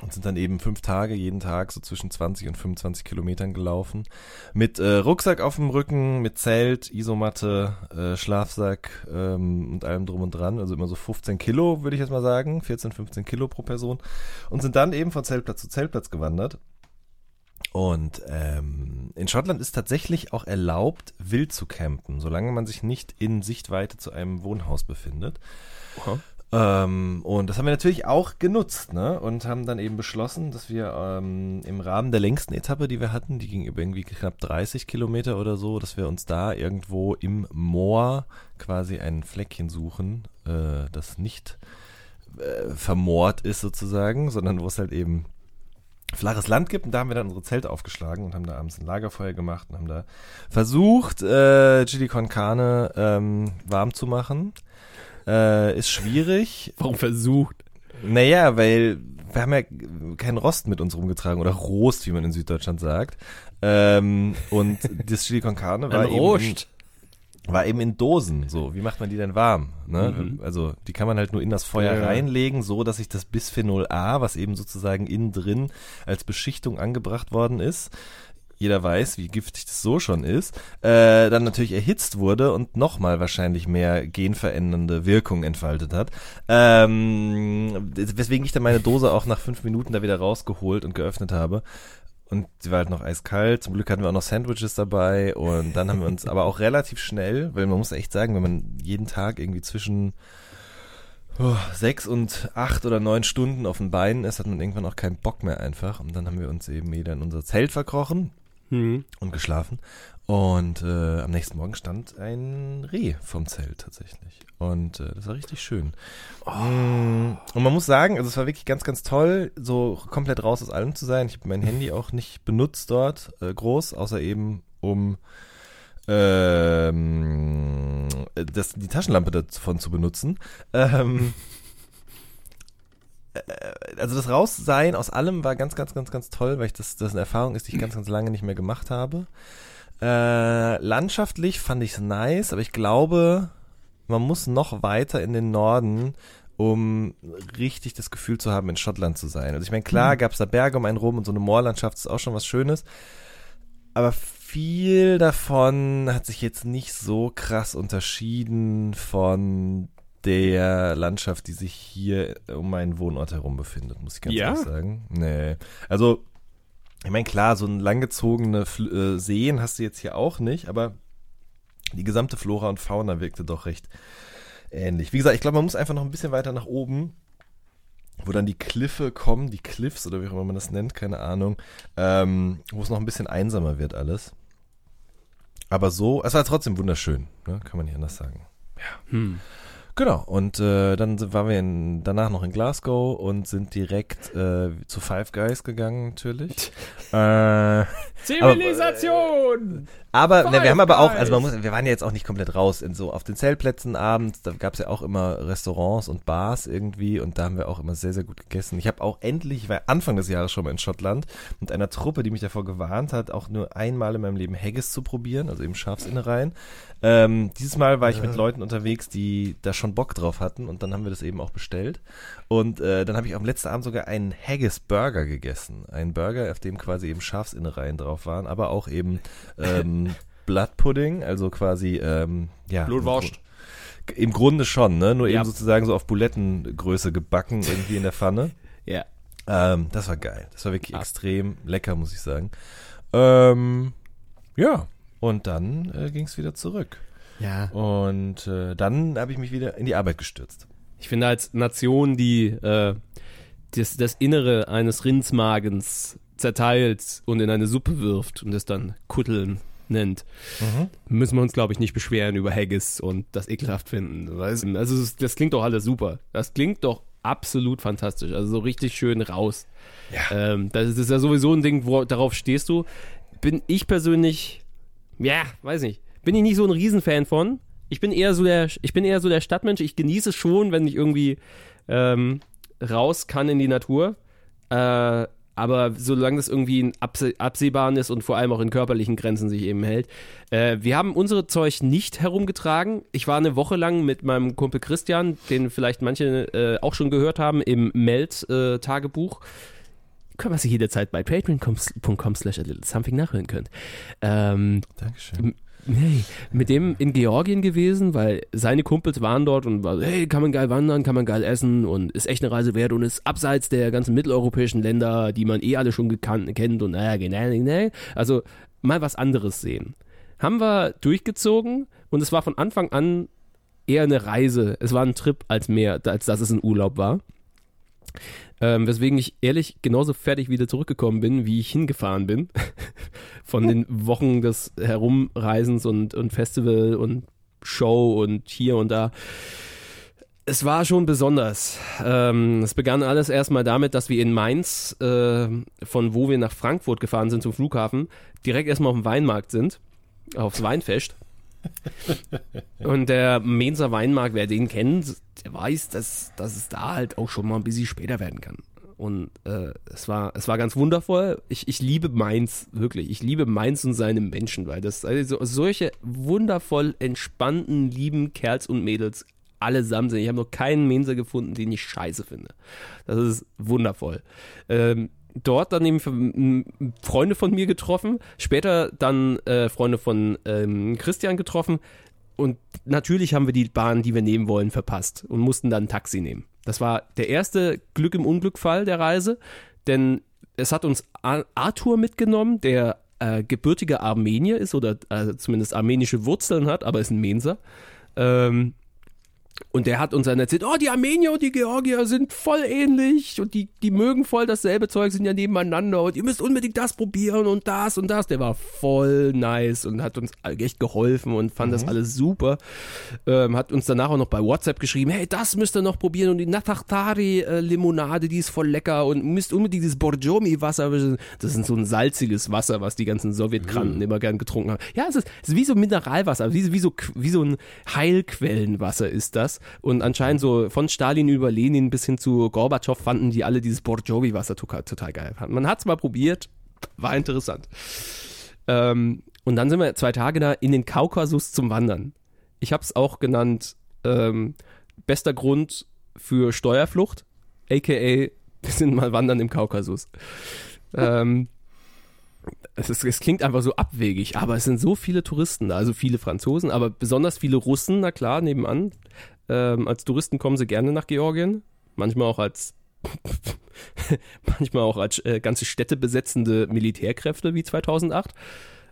und sind dann eben fünf Tage jeden Tag so zwischen 20 und 25 Kilometern gelaufen. Mit äh, Rucksack auf dem Rücken, mit Zelt, Isomatte, äh, Schlafsack ähm, und allem drum und dran. Also immer so 15 Kilo, würde ich jetzt mal sagen. 14, 15 Kilo pro Person. Und sind dann eben von Zeltplatz zu Zeltplatz gewandert. Und ähm, in Schottland ist tatsächlich auch erlaubt, wild zu campen, solange man sich nicht in Sichtweite zu einem Wohnhaus befindet. Aha. Ähm, und das haben wir natürlich auch genutzt, ne? Und haben dann eben beschlossen, dass wir ähm, im Rahmen der längsten Etappe, die wir hatten, die ging über irgendwie knapp 30 Kilometer oder so, dass wir uns da irgendwo im Moor quasi ein Fleckchen suchen, äh, das nicht äh, vermoort ist sozusagen, sondern wo es halt eben flaches Land gibt und da haben wir dann unsere Zelte aufgeschlagen und haben da abends ein Lagerfeuer gemacht und haben da versucht, äh, Chili con Carne ähm, warm zu machen. Äh, ist schwierig. Warum versucht? Naja, weil wir haben ja keinen Rost mit uns rumgetragen oder Rost, wie man in Süddeutschland sagt. Ähm, und das Chili con Carne war Ein eben, Rost. war eben in Dosen. So, wie macht man die denn warm? Ne? Mhm. Also die kann man halt nur in das Feuer Ja. reinlegen, so dass sich das Bisphenol A, was eben sozusagen innen drin als Beschichtung angebracht worden ist, jeder weiß, wie giftig das so schon ist, äh, dann natürlich erhitzt wurde und nochmal wahrscheinlich mehr genverändernde Wirkung entfaltet hat. Ähm, weswegen ich dann meine Dose auch nach fünf Minuten da wieder rausgeholt und geöffnet habe. Und sie war halt noch eiskalt. Zum Glück hatten wir auch noch Sandwiches dabei. Und dann haben wir uns aber auch relativ schnell, weil man muss echt sagen, wenn man jeden Tag irgendwie zwischen oh, sechs und acht oder neun Stunden auf den Beinen ist, hat man irgendwann auch keinen Bock mehr einfach. Und dann haben wir uns eben wieder in unser Zelt verkrochen Hm. und geschlafen. Und äh, am nächsten Morgen stand ein Reh vom Zelt tatsächlich. Und äh, das war richtig schön. Mm, Und man muss sagen, also es war wirklich ganz, ganz toll, so komplett raus aus allem zu sein. Ich habe mein Handy auch nicht benutzt dort, äh, groß, außer eben um ähm, das, die Taschenlampe davon zu benutzen. Ähm, äh, also das Raussein aus allem war ganz, ganz, ganz, ganz toll, weil ich das, das eine Erfahrung ist, die ich ganz, ganz lange nicht mehr gemacht habe. Äh, landschaftlich fand ich es nice, aber ich glaube, man muss noch weiter in den Norden, um richtig das Gefühl zu haben, in Schottland zu sein. Also ich meine, klar gab es da Berge um einen rum und so eine Moorlandschaft ist auch schon was Schönes, aber viel davon hat sich jetzt nicht so krass unterschieden von der Landschaft, die sich hier um meinen Wohnort herum befindet, muss ich ganz Ja? ehrlich sagen. Nee. Also, ich meine, klar, so ein langgezogene Fl- äh, Seen hast du jetzt hier auch nicht, aber die gesamte Flora und Fauna wirkte doch recht ähnlich. Wie gesagt, ich glaube, man muss einfach noch ein bisschen weiter nach oben, wo dann die Kliffe kommen, die Cliffs oder wie auch immer man das nennt, keine Ahnung, ähm, wo es noch ein bisschen einsamer wird alles. Aber so, es war trotzdem wunderschön, ne? kann man nicht anders sagen. Hm. Genau, und äh, dann sind, waren wir in, danach noch in Glasgow und sind direkt äh, zu Five Guys gegangen, natürlich. äh, Zivilisation! aber ne, wir haben aber auch, also man muss, wir waren ja jetzt auch nicht komplett raus in so auf den Zeltplätzen abends, da gab es ja auch immer Restaurants und Bars irgendwie und da haben wir auch immer sehr, sehr gut gegessen. Ich habe auch endlich, ich war Anfang des Jahres schon mal in Schottland mit einer Truppe, die mich davor gewarnt hat, auch nur einmal in meinem Leben Haggis zu probieren, also eben Schafsinnereien. Ähm, dieses Mal war ich mit Leuten unterwegs, die da schon Bock drauf hatten und dann haben wir das eben auch bestellt. Und äh, dann habe ich am letzten Abend sogar einen Haggis Burger gegessen. Ein Burger, auf dem quasi eben Schafsinnereien drauf waren, aber auch eben ähm, Bloodpudding, also quasi ähm, ja. Blutwurst. Im Grunde schon, ne? Nur ja. eben sozusagen so auf Bulettengröße gebacken irgendwie in der Pfanne. ja. Ähm, das war geil. Das war wirklich ah. extrem lecker, muss ich sagen. Ähm, ja. Und dann äh, ging es wieder zurück. Ja. Und äh, dann habe ich mich wieder in die Arbeit gestürzt. Ich finde als Nation, die äh, das, das Innere eines Rindsmagens zerteilt und in eine Suppe wirft und es dann Kutteln nennt, mhm. müssen wir uns, glaube ich, nicht beschweren über Haggis und das ekelhaft finden. Also das klingt doch alles super. Das klingt doch absolut fantastisch. Also so richtig schön raus. Ja. Ähm, das, ist ja sowieso ein Ding, wo darauf stehst du. Bin ich persönlich, ja, weiß nicht, bin ich nicht so ein Riesenfan von. Ich bin eher so der, ich bin eher so der Stadtmensch. Ich genieße es schon, wenn ich irgendwie ähm, raus kann in die Natur. Äh, aber solange das irgendwie in absehbaren ist und vor allem auch in körperlichen Grenzen sich eben hält. Äh, wir haben unsere Zeug nicht herumgetragen. Ich war eine Woche lang mit meinem Kumpel Christian, den vielleicht manche äh, auch schon gehört haben, im Meld-Tagebuch. Äh, können wir sie jederzeit bei patreon.com slash something nachhören könnt. Ähm, Dankeschön. Nee, mit dem in Georgien gewesen, weil seine Kumpels waren dort und war, hey, kann man geil wandern, kann man geil essen und ist echt eine Reise wert und ist abseits der ganzen mitteleuropäischen Länder, die man eh alle schon gekannt, kennt und naja, genau, genau. Also mal was anderes sehen. Haben wir durchgezogen und es war von Anfang an eher eine Reise. Es war ein Trip als mehr, als dass es ein Urlaub war. Ähm, weswegen ich ehrlich genauso fertig wieder zurückgekommen bin, wie ich hingefahren bin. Von den Wochen des Herumreisens und, und Festival und Show und hier und da. Es war schon besonders. Ähm, es begann alles erstmal damit, dass wir in Mainz, äh, von wo wir nach Frankfurt gefahren sind zum Flughafen, direkt erstmal auf dem Weinmarkt sind, aufs Weinfest. Und der Mainzer Weinmarkt, wer den kennt, der weiß, dass, dass es da halt auch schon mal ein bisschen später werden kann. Und äh, es, war, es war ganz wundervoll. Ich, ich liebe Mainz, wirklich. Ich liebe Mainz und seine Menschen, weil das also solche wundervoll entspannten, lieben Kerls und Mädels allesamt sind. Ich habe noch keinen Mainzer gefunden, den ich scheiße finde. Das ist wundervoll. Ähm, dort dann eben Freunde von mir getroffen, später dann äh, Freunde von ähm, Christian getroffen und natürlich haben wir die Bahn, die wir nehmen wollen, verpasst und mussten dann ein Taxi nehmen. Das war der erste Glück im Unglückfall der Reise, denn es hat uns Arthur mitgenommen, der äh, gebürtiger Armenier ist oder äh, zumindest armenische Wurzeln hat, aber ist ein Menser. Ähm, und der hat uns dann erzählt, oh, die Armenier und die Georgier sind voll ähnlich und die, die mögen voll dasselbe Zeug, sind ja nebeneinander und ihr müsst unbedingt das probieren und das und das. Der war voll nice und hat uns echt geholfen und fand mhm. das alles super. Ähm, hat uns danach auch noch bei WhatsApp geschrieben, hey, das müsst ihr noch probieren und die Natachtari-Limonade, die ist voll lecker und müsst unbedingt dieses Borjomi-Wasser, das ist so ein salziges Wasser, was die ganzen Sowjetkranten mhm. immer gern getrunken haben. Ja, es ist, es ist wie so Mineralwasser, wie, wie, so, wie so ein Heilquellenwasser ist das das. Und anscheinend so von Stalin über Lenin bis hin zu Gorbatschow fanden die alle dieses Borjovi-Wasser total geil. Man hat es mal probiert, war interessant. Ähm, und dann sind wir zwei Tage da in den Kaukasus zum Wandern. Ich habe es auch genannt, ähm, bester Grund für Steuerflucht, aka wir sind mal wandern im Kaukasus. ähm, es, ist, es klingt einfach so abwegig, aber es sind so viele Touristen da, also viele Franzosen, aber besonders viele Russen, na klar, nebenan. Ähm, als Touristen kommen sie gerne nach Georgien, manchmal auch als manchmal auch als äh, ganze Städte besetzende Militärkräfte wie 2008,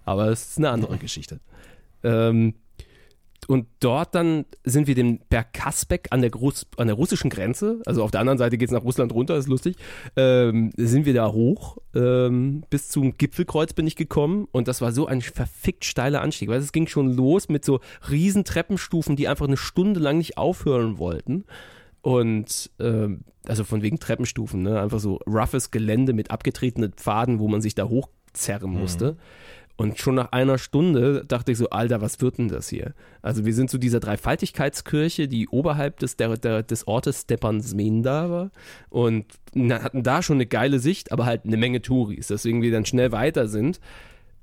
aber es ist eine andere Geschichte. Ähm, und dort dann sind wir den Berg Kaspek an der, Groß, an der russischen Grenze, also auf der anderen Seite geht es nach Russland runter, ist lustig, ähm, sind wir da hoch, ähm, bis zum Gipfelkreuz bin ich gekommen und das war so ein verfickt steiler Anstieg, weil es ging schon los mit so riesen Treppenstufen, die einfach eine Stunde lang nicht aufhören wollten. Und ähm, also von wegen Treppenstufen, ne? Einfach so roughes Gelände mit abgetretenen Pfaden, wo man sich da hochzerren musste. Mhm. Und schon nach einer Stunde dachte ich so, Alter, was wird denn das hier? Also wir sind zu dieser Dreifaltigkeitskirche, die oberhalb des, der, der, des Ortes Stepansmenda war und hatten da schon eine geile Sicht, aber halt eine Menge Touris, deswegen wir dann schnell weiter sind.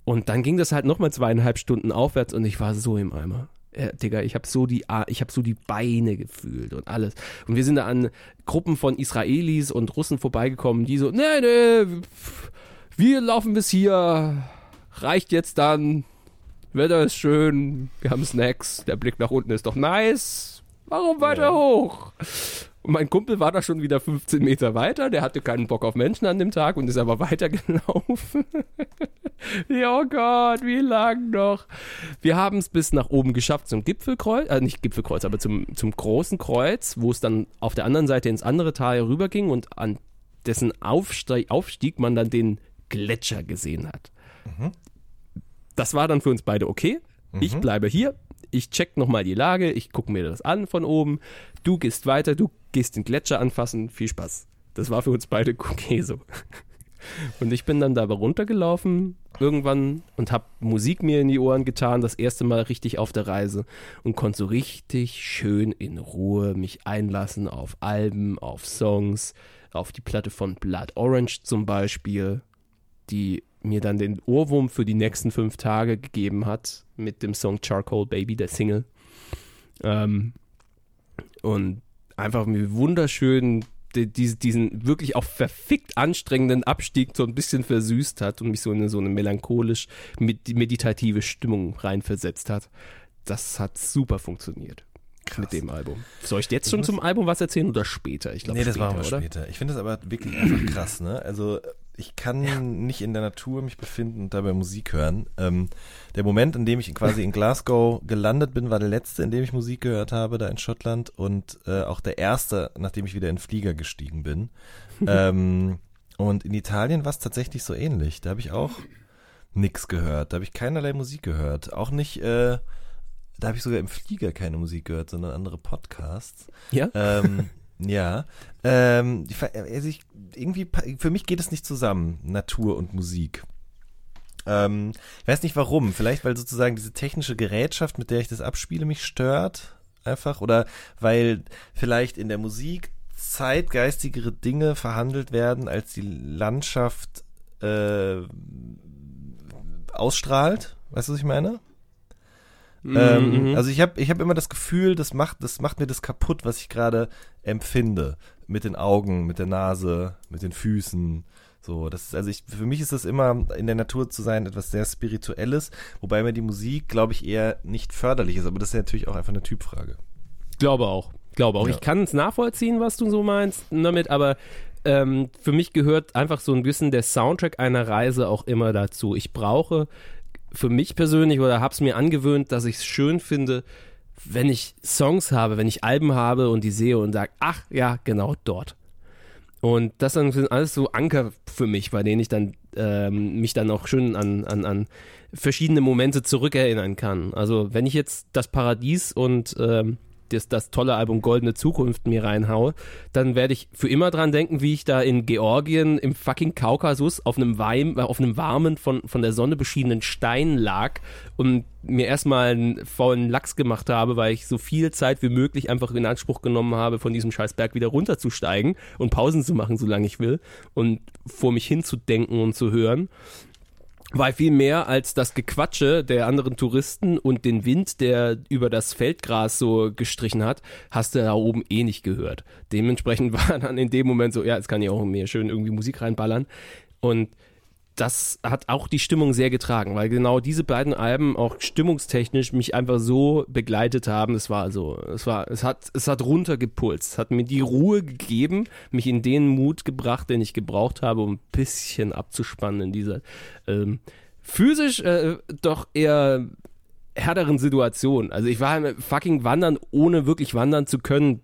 Und dann ging das halt nochmal zweieinhalb Stunden aufwärts und ich war so im Eimer. äh, Digga, ich habe so die, ich habe so die Beine gefühlt und alles. Und wir sind da an Gruppen von Israelis und Russen vorbeigekommen, die so, nee, nee, wir laufen bis hier, reicht jetzt dann, Wetter ist schön, wir haben Snacks, der Blick nach unten ist doch nice, warum weiter ja. hoch? Und mein Kumpel war da schon wieder 15 Meter weiter, der hatte keinen Bock auf Menschen an dem Tag und ist aber weitergelaufen. oh Gott, wie lang noch? Wir haben es bis nach oben geschafft zum Gipfelkreuz, äh, nicht Gipfelkreuz, aber zum, zum großen Kreuz, wo es dann auf der anderen Seite ins andere Tal rüberging und an dessen Aufstieg, Aufstieg man dann den Gletscher gesehen hat. Mhm. Das war dann für uns beide okay. Mhm. Ich bleibe hier, ich check nochmal die Lage, ich gucke mir das an von oben. Du gehst weiter, du gehst den Gletscher anfassen, viel Spaß. Das war für uns beide okay so. Und ich bin dann da runtergelaufen irgendwann und habe Musik mir in die Ohren getan, das erste Mal richtig auf der Reise und konnte so richtig schön in Ruhe mich einlassen auf Alben, auf Songs, auf die Platte von Blood Orange zum Beispiel, die mir dann den Ohrwurm für die nächsten fünf Tage gegeben hat mit dem Song Charcoal Baby, der Single. Ähm, und einfach mir wunderschön die, die, diesen wirklich auch verfickt anstrengenden Abstieg so ein bisschen versüßt hat und mich so in so eine melancholisch meditative Stimmung reinversetzt hat. Das hat super funktioniert. Krass. Mit dem Album. Soll ich jetzt ich schon zum Album was erzählen oder später? Ich glaube, nee, das später, machen wir oder? später. Ich finde das aber wirklich einfach krass, ne? Also ich kann ja. nicht in der Natur mich befinden und dabei Musik hören. Ähm, der Moment, in dem ich quasi in Glasgow gelandet bin, war der letzte, in dem ich Musik gehört habe, da in Schottland und äh, auch der erste, nachdem ich wieder in den Flieger gestiegen bin. ähm, und in Italien war es tatsächlich so ähnlich. Da habe ich auch nichts gehört. Da habe ich keinerlei Musik gehört. Auch nicht, äh, da habe ich sogar im Flieger keine Musik gehört, sondern andere Podcasts. Ja. Ähm, Ja, ähm, also ich, irgendwie, für mich geht es nicht zusammen, Natur und Musik. Ähm, ich weiß nicht warum, vielleicht weil sozusagen diese technische Gerätschaft, mit der ich das abspiele, mich stört, einfach, oder weil vielleicht in der Musik zeitgeistigere Dinge verhandelt werden, als die Landschaft äh, ausstrahlt. Weißt du, was ich meine? Mhm. Ähm, mhm. also ich habe ich hab immer das Gefühl, das macht, das macht mir das kaputt, was ich gerade empfinde. Mit den Augen, mit der Nase, mit den Füßen. So, das ist, also ich, für mich ist das immer in der Natur zu sein etwas sehr Spirituelles, wobei mir die Musik, glaube ich, eher nicht förderlich ist, aber das ist ja natürlich auch einfach eine Typfrage. Glaube auch. Glaube auch. Ja. Ich kann es nachvollziehen, was du so meinst damit, aber ähm, für mich gehört einfach so ein bisschen der Soundtrack einer Reise auch immer dazu. Ich brauche für mich persönlich oder habe es mir angewöhnt, dass ich es schön finde, wenn ich Songs habe, wenn ich Alben habe und die sehe und sage, ach ja, genau dort. Und das sind alles so Anker für mich, bei denen ich dann ähm, mich dann auch schön an, an, an verschiedene Momente zurückerinnern kann. Also wenn ich jetzt das Paradies und ähm, das, das tolle Album Goldene Zukunft mir reinhaue, dann werde ich für immer dran denken, wie ich da in Georgien im fucking Kaukasus auf einem, Weim, äh, auf einem warmen, von, von der Sonne beschienenen Stein lag und mir erstmal einen faulen Lachs gemacht habe, weil ich so viel Zeit wie möglich einfach in Anspruch genommen habe, von diesem Scheißberg wieder runterzusteigen und Pausen zu machen, solange ich will und vor mich hinzudenken und zu hören. Weil viel mehr als das Gequatsche der anderen Touristen und den Wind, der über das Feldgras so gestrichen hat, hast du da oben eh nicht gehört. Dementsprechend war dann in dem Moment so, ja, jetzt kann ich auch mehr schön irgendwie Musik reinballern. Und das hat auch die Stimmung sehr getragen, weil genau diese beiden Alben auch stimmungstechnisch mich einfach so begleitet haben. Es war also, es war, es hat, es hat runtergepulst, hat mir die Ruhe gegeben, mich in den Mut gebracht, den ich gebraucht habe, um ein bisschen abzuspannen in dieser ähm, physisch äh, doch eher härteren Situation. Also ich war fucking wandern, ohne wirklich wandern zu können,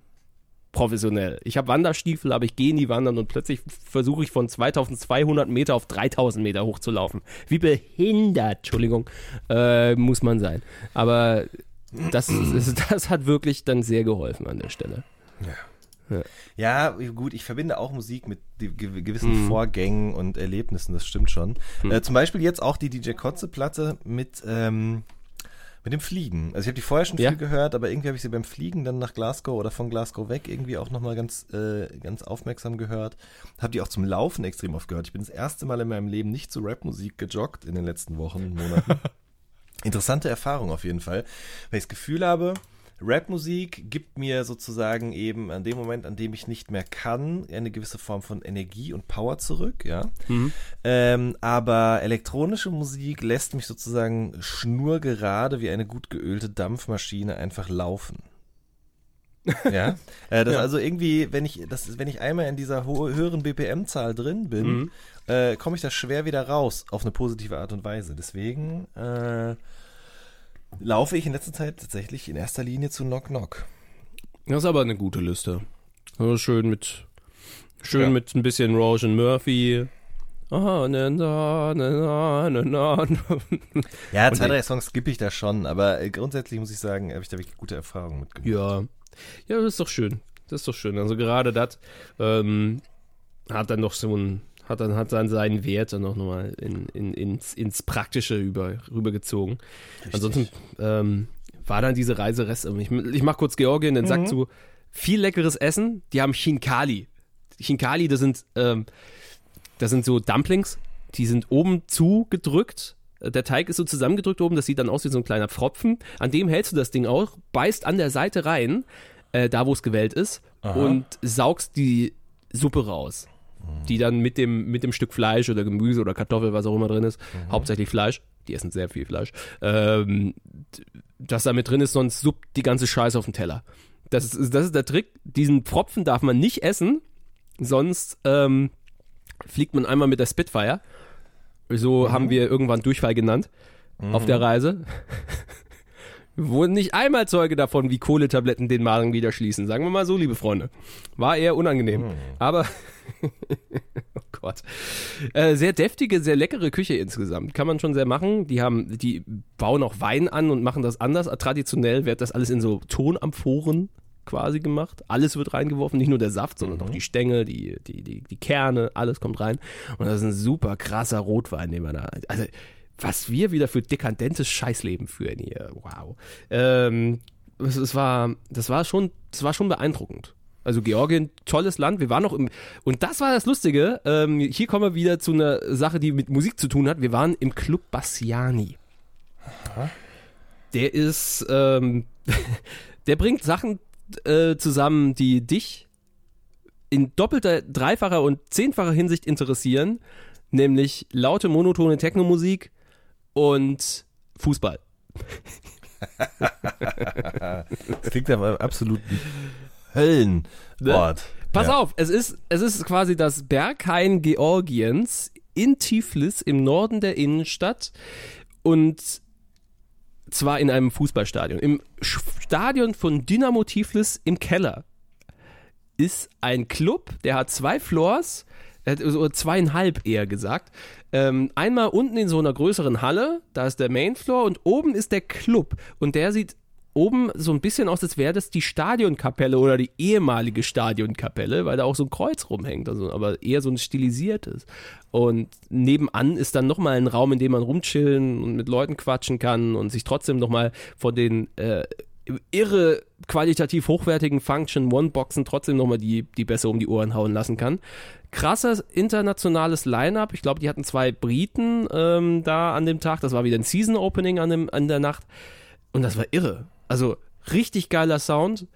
professionell. Ich habe Wanderstiefel, aber ich gehe nie wandern und plötzlich versuche ich von 2200 Meter auf 3000 Meter hochzulaufen. Wie behindert, Entschuldigung, äh, muss man sein. Aber das, das hat wirklich dann sehr geholfen an der Stelle. Ja. Ja. ja, gut, ich verbinde auch Musik mit gewissen mm. Vorgängen und Erlebnissen, das stimmt schon. Mm. Äh, zum Beispiel jetzt auch die DJ Kotze-Platte mit ähm, mit dem Fliegen. Also ich habe die vorher schon ja. viel gehört, aber irgendwie habe ich sie beim Fliegen dann nach Glasgow oder von Glasgow weg irgendwie auch nochmal ganz, äh, ganz aufmerksam gehört. Habe die auch zum Laufen extrem oft gehört. Ich bin das erste Mal in meinem Leben nicht zu Rapmusik gejoggt in den letzten Wochen, Monaten. Interessante Erfahrung auf jeden Fall, weil ich das Gefühl habe, Rapmusik gibt mir sozusagen eben an dem Moment, an dem ich nicht mehr kann, eine gewisse Form von Energie und Power zurück, ja. Mhm. Ähm, aber elektronische Musik lässt mich sozusagen schnurgerade wie eine gut geölte Dampfmaschine einfach laufen. ja, äh, das ja. also irgendwie, wenn ich das, wenn ich einmal in dieser höheren BPM-Zahl drin bin, mhm. äh, komme ich da schwer wieder raus auf eine positive Art und Weise. Deswegen äh, laufe ich in letzter Zeit tatsächlich in erster Linie zu Knock Knock. Das ist aber eine gute Liste. Also schön mit schön ja. mit ein bisschen Roge Murphy. Ah, na, na, na, na, na. Ja, zwei, drei Songs skippe ich da schon, aber grundsätzlich muss ich sagen, habe ich da wirklich gute Erfahrungen mitgemacht. Ja. Ja, das ist doch schön. Das ist doch schön. Also gerade das ähm, hat dann noch so ein hat dann, hat dann seinen Wert dann auch nochmal in, in, ins, ins Praktische über, rübergezogen. Richtig. Ansonsten ähm, war dann diese Reise Rest. Ich, ich mach kurz Georgien, dann mhm. sagt zu, viel leckeres Essen. Die haben Chinkali. Chinkali, das sind, ähm, das sind so Dumplings, die sind oben zugedrückt. Der Teig ist so zusammengedrückt oben, das sieht dann aus wie so ein kleiner Pfropfen. An dem hältst du das Ding auch, beißt an der Seite rein, äh, da wo es gewellt ist, Aha. und saugst die Suppe raus die dann mit dem, mit dem Stück Fleisch oder Gemüse oder Kartoffel, was auch immer drin ist, mhm. hauptsächlich Fleisch, die essen sehr viel Fleisch, ähm, das da mit drin ist, sonst suppt die ganze Scheiße auf den Teller. Das ist, das ist der Trick. Diesen Pfropfen darf man nicht essen, sonst ähm, fliegt man einmal mit der Spitfire. So mhm. haben wir irgendwann Durchfall genannt mhm. auf der Reise. Wir wurden nicht einmal Zeuge davon, wie Kohletabletten den Magen wieder schließen. Sagen wir mal so, liebe Freunde. War eher unangenehm. Mhm. Aber oh Gott. Äh, sehr deftige, sehr leckere Küche insgesamt. Kann man schon sehr machen. Die haben, die bauen auch Wein an und machen das anders. Traditionell wird das alles in so Tonamphoren quasi gemacht. Alles wird reingeworfen, nicht nur der Saft, sondern mhm. auch die Stängel, die, die, die, die Kerne, alles kommt rein. Und das ist ein super krasser Rotwein, den man da. Also, was wir wieder für dekadentes Scheißleben führen hier. Wow. Ähm, es, es, war, das war schon, das war schon beeindruckend. Also Georgien, tolles Land. Wir waren noch im und das war das Lustige. Ähm, hier kommen wir wieder zu einer Sache, die mit Musik zu tun hat. Wir waren im Club Bassiani. Aha. Der ist, ähm, der bringt Sachen äh, zusammen, die dich in doppelter, dreifacher und zehnfacher Hinsicht interessieren, nämlich laute monotone Technomusik und Fußball. das klingt aber absolut Höllenort. Ne? Pass ja. auf, es ist, es ist quasi das Berghain Georgiens in Tiflis im Norden der Innenstadt und zwar in einem Fußballstadion. Im Stadion von Dynamo Tiflis im Keller ist ein Club, der hat zwei Floors, also zweieinhalb eher gesagt. Ähm, einmal unten in so einer größeren Halle, da ist der Mainfloor und oben ist der Club und der sieht oben so ein bisschen aus, als wäre das die Stadionkapelle oder die ehemalige Stadionkapelle, weil da auch so ein Kreuz rumhängt, also, aber eher so ein stilisiertes. Und nebenan ist dann nochmal ein Raum, in dem man rumchillen und mit Leuten quatschen kann und sich trotzdem nochmal von den äh, irre qualitativ hochwertigen Function One-Boxen trotzdem nochmal die, die besser um die Ohren hauen lassen kann. Krasses internationales Line-Up. Ich glaube, die hatten zwei Briten ähm, da an dem Tag. Das war wieder ein Season-Opening an, an der Nacht. Und das war irre. Also richtig geiler Sound,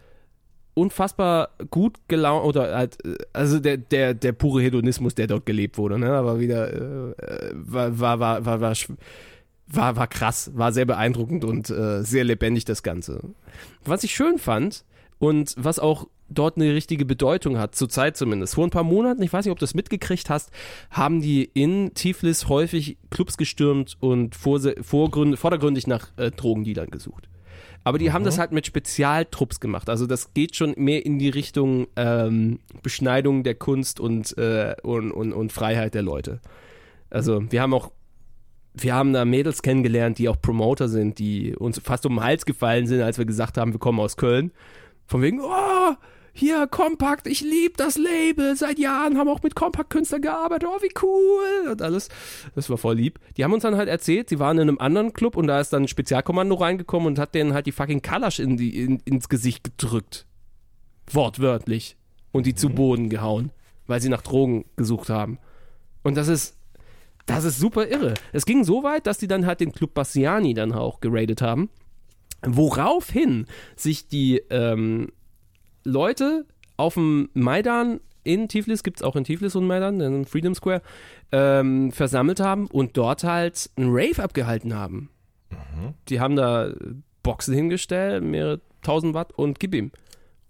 unfassbar gut gelaunt oder halt, also der, der, der pure Hedonismus, der dort gelebt wurde, ne? Aber wieder äh, war, war, war, war, war, war, war krass, war sehr beeindruckend und äh, sehr lebendig das Ganze. Was ich schön fand und was auch dort eine richtige Bedeutung hat, zur Zeit zumindest. Vor ein paar Monaten, ich weiß nicht, ob du das mitgekriegt hast, haben die in Tiflis häufig Clubs gestürmt und vordergründig nach äh, Drogendealern gesucht. Aber die mhm. haben das halt mit Spezialtrupps gemacht. Also das geht schon mehr in die Richtung ähm, Beschneidung der Kunst und, äh, und, und, und Freiheit der Leute. Also wir haben auch wir haben da Mädels kennengelernt, die auch Promoter sind, die uns fast um den Hals gefallen sind, als wir gesagt haben, wir kommen aus Köln. Von wegen, oh, hier, Kompakt, ich liebe das Label, seit Jahren haben auch mit Kompakt-Künstlern gearbeitet, oh, wie cool und alles. Das war voll lieb. Die haben uns dann halt erzählt, sie waren in einem anderen Club und da ist dann ein Spezialkommando reingekommen und hat denen halt die fucking Kalasch in die, in, ins Gesicht gedrückt. Wortwörtlich. Und die mhm. zu Boden gehauen, weil sie nach Drogen gesucht haben. Und das ist, Das ist super irre. Es ging so weit, dass die dann halt den Club Bassiani dann auch geradet haben. Woraufhin sich die ähm, Leute auf dem Maidan in Tiflis, gibt es auch in Tiflis einen Maidan, in Freedom Square, ähm, versammelt haben und dort halt einen Rave abgehalten haben. Mhm. Die haben da Boxen hingestellt, mehrere tausend Watt und gib ihm.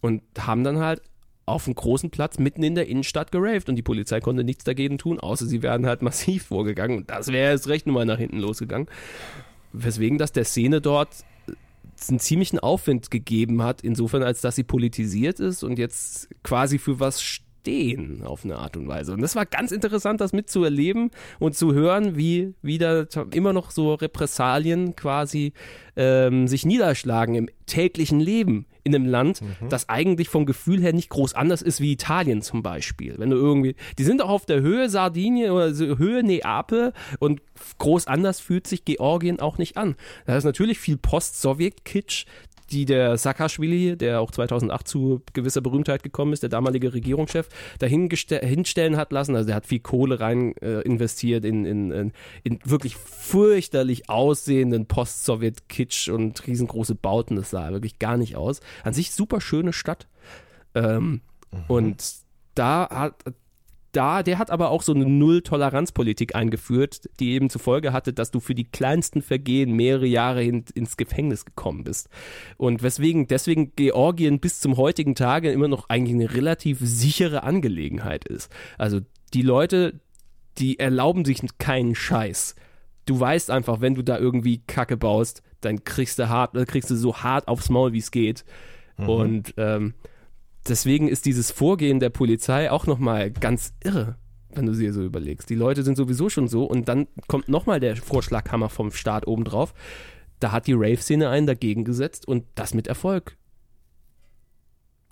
Und haben dann halt auf einem großen Platz mitten in der Innenstadt geraved und die Polizei konnte nichts dagegen tun, außer sie wären halt massiv vorgegangen und das wäre jetzt recht nochmal nach hinten losgegangen. Weswegen das der Szene dort einen ziemlichen Aufwind gegeben hat, insofern als dass sie politisiert ist und jetzt quasi für was stehen auf eine Art und Weise. Und das war ganz interessant, das mitzuerleben und zu hören, wie wieder immer noch so Repressalien quasi ähm, sich niederschlagen im täglichen Leben in einem Land, mhm. das eigentlich vom Gefühl her nicht groß anders ist wie Italien zum Beispiel. Wenn du irgendwie, die sind auch auf der Höhe Sardinien oder Höhe Neapel und groß anders fühlt sich Georgien auch nicht an. Da ist natürlich viel Post-Sowjet-Kitsch, die der Saakashvili, der auch 2008 zu gewisser Berühmtheit gekommen ist, der damalige Regierungschef, dahin hinstellen hat lassen. Also der hat viel Kohle rein äh, investiert in, in, in, in, wirklich fürchterlich aussehenden Post-Sowjet-Kitsch und riesengroße Bauten. Das sah wirklich gar nicht aus. An sich super schöne Stadt. Ähm, mhm. Und da hat da, der hat aber auch so eine Null-Toleranz-Politik eingeführt, die eben zur Folge hatte, dass du für die kleinsten Vergehen mehrere Jahre hin, ins Gefängnis gekommen bist. Und weswegen, deswegen Georgien bis zum heutigen Tage immer noch eigentlich eine relativ sichere Angelegenheit ist. Also die Leute, die erlauben sich keinen Scheiß. Du weißt einfach, wenn du da irgendwie Kacke baust, dann kriegst du hart, kriegst du so hart aufs Maul, wie es geht. Mhm. Und ähm, deswegen ist dieses Vorgehen der Polizei auch nochmal ganz irre, wenn du dir so überlegst. Die Leute sind sowieso schon so und dann kommt nochmal der Vorschlaghammer vom Staat obendrauf. Da hat die Rave-Szene einen dagegen gesetzt und das mit Erfolg.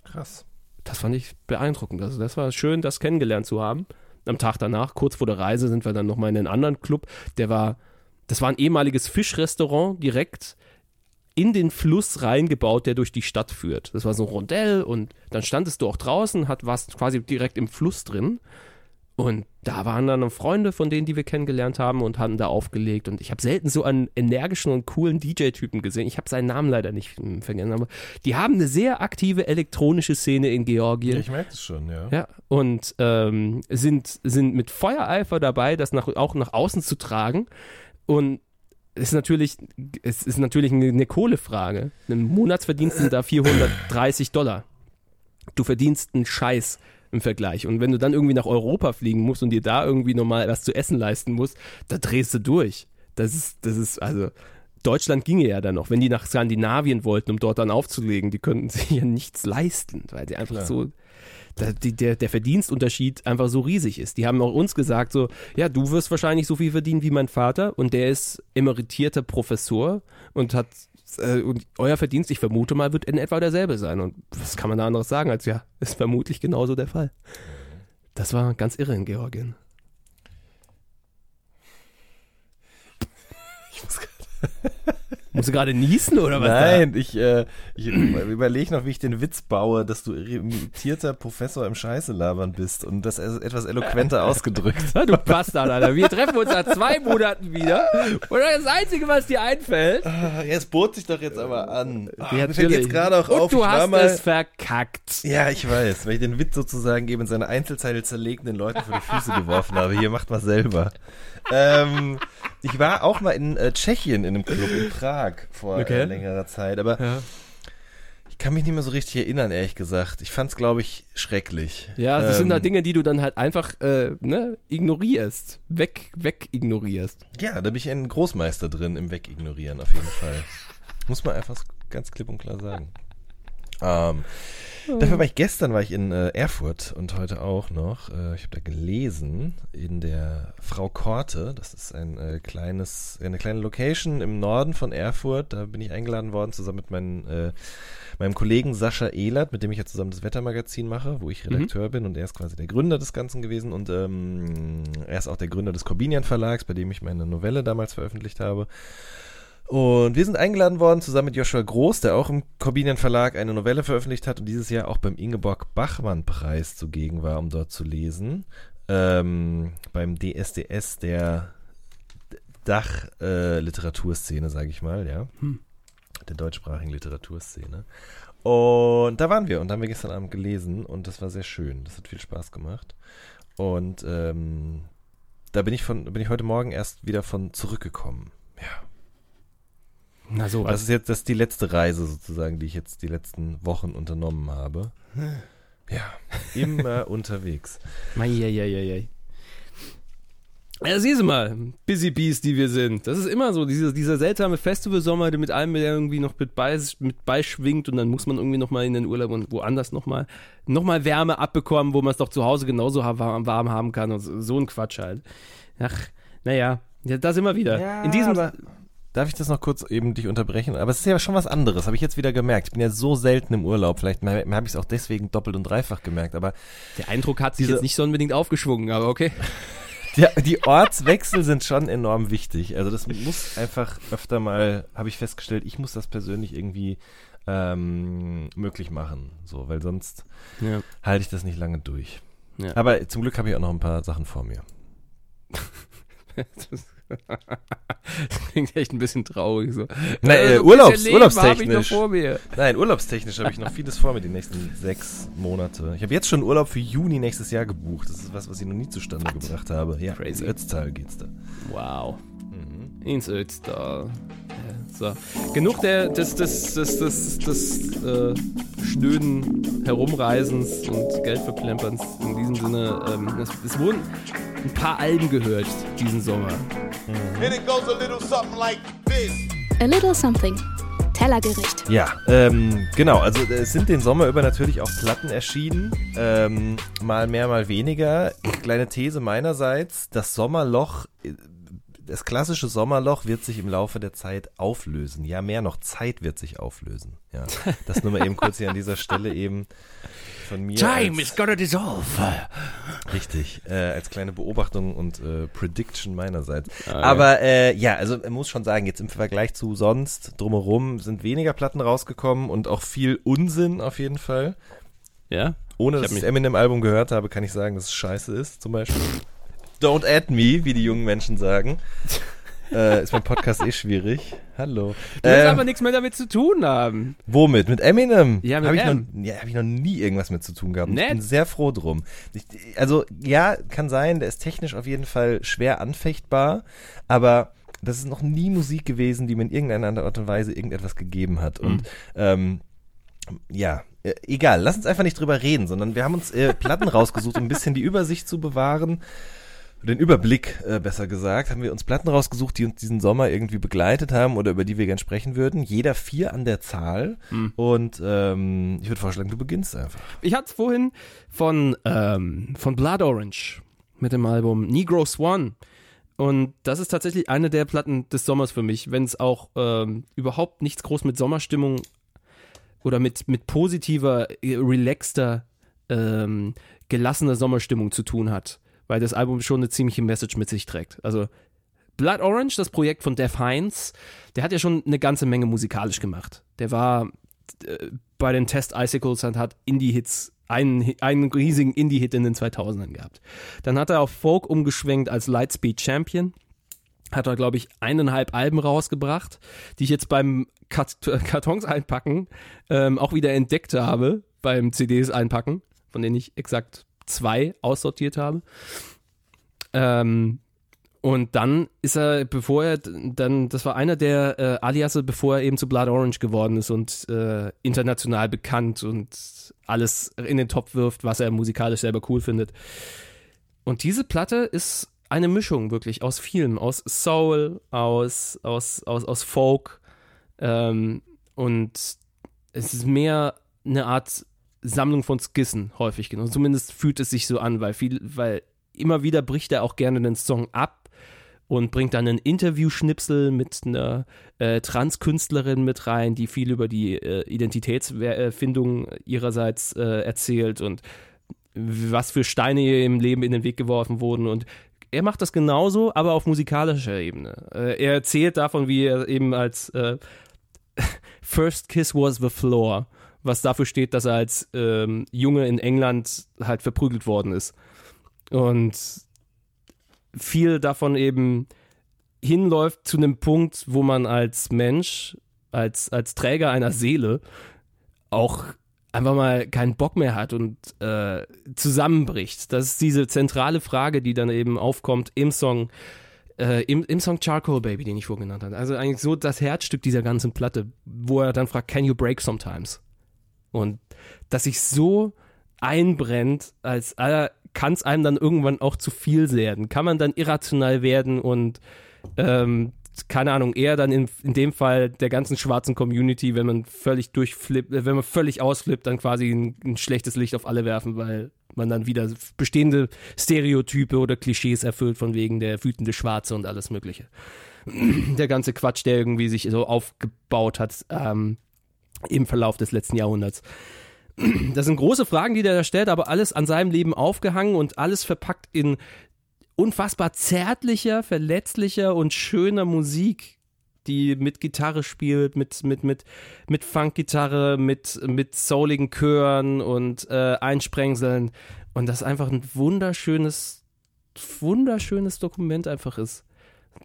Krass. Das fand ich beeindruckend. Also das war schön, das kennengelernt zu haben. Am Tag danach, kurz vor der Reise, sind wir dann nochmal in einen anderen Club. Der war, das war ein ehemaliges Fischrestaurant direkt in den Fluss reingebaut, der durch die Stadt führt. Das war so ein Rondell und dann standest du auch draußen, hat was quasi direkt im Fluss drin. Und da waren dann Freunde von denen, die wir kennengelernt haben und hatten da aufgelegt. Und ich habe selten so einen energischen und coolen DJ-Typen gesehen. Ich habe seinen Namen leider nicht vergessen, aber die haben eine sehr aktive elektronische Szene in Georgien. Ja, ich merke es schon, ja. Ja, und ähm, sind, sind mit Feuereifer dabei, das nach, auch nach außen zu tragen. Und ist natürlich, es ist natürlich eine, eine Kohlefrage. Ein Monatsverdienst sind da 430 Dollar. Du verdienst einen Scheiß im Vergleich. Und wenn du dann irgendwie nach Europa fliegen musst und dir da irgendwie nochmal was zu essen leisten musst, da drehst du durch. Das ist, das ist, also, Deutschland ginge ja dann noch. Wenn die nach Skandinavien wollten, um dort dann aufzulegen, die könnten sich ja nichts leisten, weil die einfach Klar. so der, der Verdienstunterschied einfach so riesig ist. Die haben auch uns gesagt, so, ja, du wirst wahrscheinlich so viel verdienen wie mein Vater und der ist emeritierter Professor und hat äh, und euer Verdienst, ich vermute mal, wird in etwa derselbe sein. Und was kann man da anderes sagen, als ja, ist vermutlich genauso der Fall. Das war ganz irre in Georgien. Ich muss gerade Musst du gerade niesen oder was? Nein, da? ich, äh, ich überlege noch, wie ich den Witz baue, dass du imitierter Professor im Scheiße labern bist und das etwas eloquenter ausgedrückt. du Bastard, Alter. Wir treffen uns nach zwei Monaten wieder und das Einzige, was dir einfällt. Ah, jetzt bot sich doch jetzt aber an. Ah, ja, fällt jetzt gerade auch und auf. Du hast mal, es verkackt. Ja, ich weiß, weil ich den Witz sozusagen eben in seine Einzelzeile zerlegt den Leuten vor die Füße geworfen habe. Hier macht mal selber. Ähm, ich war auch mal in äh, Tschechien in einem Club in Prag vor okay. äh, längerer Zeit, aber ja. ich kann mich nicht mehr so richtig erinnern, ehrlich gesagt. Ich fand es, glaube ich, schrecklich. Ja, das ähm, sind halt Dinge, die du dann halt einfach äh, ne, ignorierst, weg, weg ignorierst. Ja, da bin ich ein Großmeister drin im Wegignorieren auf jeden Fall. Muss man einfach ganz klipp und klar sagen. Ähm, Dafür war ich gestern war ich in äh, Erfurt und heute auch noch. Äh, ich habe da gelesen in der Frau Korte. Das ist ein äh, kleines, eine kleine Location im Norden von Erfurt. Da bin ich eingeladen worden zusammen mit meinen, äh, meinem Kollegen Sascha Ehlert, mit dem ich ja zusammen das Wettermagazin mache, wo ich mhm. Redakteur mhm. bin und er ist quasi der Gründer des Ganzen gewesen und ähm, er ist auch der Gründer des Corbinian Verlags, bei dem ich meine Novelle damals veröffentlicht habe. Und wir sind eingeladen worden, zusammen mit Joshua Groß, der auch im Corbinian Verlag eine Novelle veröffentlicht hat und dieses Jahr auch beim Ingeborg Bachmann Preis zugegen war, um dort zu lesen. Ähm, beim DSDS, der Dach-Literaturszene, äh, sage ich mal, ja. Hm. Der deutschsprachigen Literaturszene. Und da waren wir und haben wir gestern Abend gelesen und das war sehr schön. Das hat viel Spaß gemacht. Und ähm, da bin ich von, bin ich heute Morgen erst wieder von zurückgekommen. Ja. Na so. Das ist jetzt das ist die letzte Reise sozusagen, die ich jetzt die letzten Wochen unternommen habe. Ja, immer unterwegs. Meieieiei. Ja, siehst du mal, Busy Bees, die wir sind. Das ist immer so, dieser, dieser seltsame Festivalsommer, der mit allem irgendwie noch mit, bei, mit beischwingt und dann muss man irgendwie nochmal in den Urlaub und woanders nochmal noch mal Wärme abbekommen, wo man es doch zu Hause genauso warm, warm haben kann und so, so ein Quatsch halt. Ach, naja, ja, da sind wir wieder. Ja, in diesem Darf ich das noch kurz eben dich unterbrechen? Aber es ist ja schon was anderes, habe ich jetzt wieder gemerkt. Ich bin ja so selten im Urlaub, vielleicht habe ich es auch deswegen doppelt und dreifach gemerkt, aber. Der Eindruck hat sich jetzt nicht so unbedingt aufgeschwungen, aber okay. Ja, die Ortswechsel sind schon enorm wichtig. Also das muss einfach öfter mal, habe ich festgestellt, ich muss das persönlich irgendwie ähm, möglich machen. So, weil sonst ja. halte ich das nicht lange durch. Ja. Aber zum Glück habe ich auch noch ein paar Sachen vor mir. das klingt echt ein bisschen traurig so. Nein, äh, äh Urlaubs, urlaubstechnisch. Nein, urlaubstechnisch habe ich noch vieles vor mir die nächsten sechs Monate. Ich habe jetzt schon Urlaub für Juni nächstes Jahr gebucht. Das ist was, was ich noch nie zustande What? gebracht habe. Ja, Crazy. ins Ötztal geht's da. Wow. Ins Ötztal. So. Genug der, des, des, des, des, des äh, schnöden Herumreisens und Geldverplemperns. In diesem Sinne, ähm, es, es wurden ein paar Alben gehört diesen Sommer. Mhm. And it goes a little something like this. A little something. Tellergericht. Ja, ähm, genau. Also es sind den Sommer über natürlich auch Platten erschienen. Ähm, mal mehr, mal weniger. Kleine These meinerseits. Das Sommerloch äh, das klassische Sommerloch wird sich im Laufe der Zeit auflösen. Ja, mehr noch, Zeit wird sich auflösen. Ja, das nur mal eben kurz hier an dieser Stelle eben von mir. Time is gonna dissolve. Richtig, äh, als kleine Beobachtung und äh, Prediction meinerseits. Ah, Aber äh, ja, also man muss schon sagen, jetzt im Vergleich zu sonst drumherum sind weniger Platten rausgekommen und auch viel Unsinn auf jeden Fall. Ja. Ohne dass ich das Eminem-Album gehört habe, kann ich sagen, dass es scheiße ist, zum Beispiel. Don't add me, wie die jungen Menschen sagen. äh, ist mein Podcast eh schwierig. Hallo. Du willst ähm, aber nichts mehr damit zu tun haben. Womit? Mit Eminem? Ja, mit Habe ich, noch, ja, hab ich noch nie irgendwas mit zu tun gehabt. Nett. Ich bin sehr froh drum. Ich, also, ja, kann sein, der ist technisch auf jeden Fall schwer anfechtbar, aber das ist noch nie Musik gewesen, die mir in irgendeiner Art und Weise irgendetwas gegeben hat. Und mhm. ähm, ja, äh, egal, lass uns einfach nicht drüber reden, sondern wir haben uns äh, Platten rausgesucht, um ein bisschen die Übersicht zu bewahren den Überblick, äh, besser gesagt, haben wir uns Platten rausgesucht, die uns diesen Sommer irgendwie begleitet haben oder über die wir gern sprechen würden. Jeder vier an der Zahl. Mhm. Und ähm, ich würde vorschlagen, du beginnst einfach. Ich hatte es vorhin von, ähm, von Blood Orange mit dem Album Negro Swan. Und das ist tatsächlich eine der Platten des Sommers für mich, wenn es auch ähm, überhaupt nichts groß mit Sommerstimmung oder mit, mit positiver, relaxter, ähm, gelassener Sommerstimmung zu tun hat weil das Album schon eine ziemliche Message mit sich trägt. Also Blood Orange, das Projekt von Def Heinz, der hat ja schon eine ganze Menge musikalisch gemacht. Der war äh, bei den Test Icicles und hat Indie-Hits, einen, einen riesigen Indie-Hit in den 2000ern gehabt. Dann hat er auf Folk umgeschwenkt als Lightspeed Champion. Hat er, glaube ich, eineinhalb Alben rausgebracht, die ich jetzt beim Kart Kartons einpacken ähm, auch wieder entdeckt habe, beim CDs einpacken, von denen ich exakt zwei aussortiert habe. Ähm, und dann ist er, bevor er dann, das war einer der äh, Aliasse, bevor er eben zu Blood Orange geworden ist und äh, international bekannt und alles in den Topf wirft, was er musikalisch selber cool findet. Und diese Platte ist eine Mischung wirklich aus vielem, aus Soul, aus, aus, aus, aus Folk ähm, und es ist mehr eine Art Sammlung von Skissen häufig genug. Zumindest fühlt es sich so an, weil viel, weil immer wieder bricht er auch gerne den Song ab und bringt dann einen Interview-Schnipsel mit einer äh, Transkünstlerin mit rein, die viel über die äh, Identitätsfindung ihrerseits äh, erzählt und was für Steine ihr im Leben in den Weg geworfen wurden und er macht das genauso, aber auf musikalischer Ebene. Äh, er erzählt davon, wie er eben als äh, First Kiss was the floor was dafür steht, dass er als ähm, Junge in England halt verprügelt worden ist. Und viel davon eben hinläuft zu einem Punkt, wo man als Mensch, als, als Träger einer Seele auch einfach mal keinen Bock mehr hat und äh, zusammenbricht. Das ist diese zentrale Frage, die dann eben aufkommt im Song, äh, im, im Song Charcoal Baby, den ich vorgenannt habe. Also eigentlich so das Herzstück dieser ganzen Platte, wo er dann fragt, can you break sometimes? Und dass sich so einbrennt, als äh, kann es einem dann irgendwann auch zu viel werden. Kann man dann irrational werden und ähm, keine Ahnung, eher dann in, in dem Fall der ganzen schwarzen Community, wenn man völlig durchflippt, äh, wenn man völlig ausflippt, dann quasi ein, ein, schlechtes Licht auf alle werfen, weil man dann wieder bestehende Stereotype oder Klischees erfüllt, von wegen der wütende Schwarze und alles Mögliche. Der ganze Quatsch, der irgendwie sich so aufgebaut hat ähm, im Verlauf des letzten Jahrhunderts. Das sind große Fragen, die der da stellt, aber alles an seinem Leben aufgehangen und alles verpackt in unfassbar zärtlicher, verletzlicher und schöner Musik, die mit Gitarre spielt, mit, mit, mit, mit Funkgitarre, mit, mit souligen Chören und äh, Einsprengseln. Und das einfach ein wunderschönes, wunderschönes Dokument einfach ist.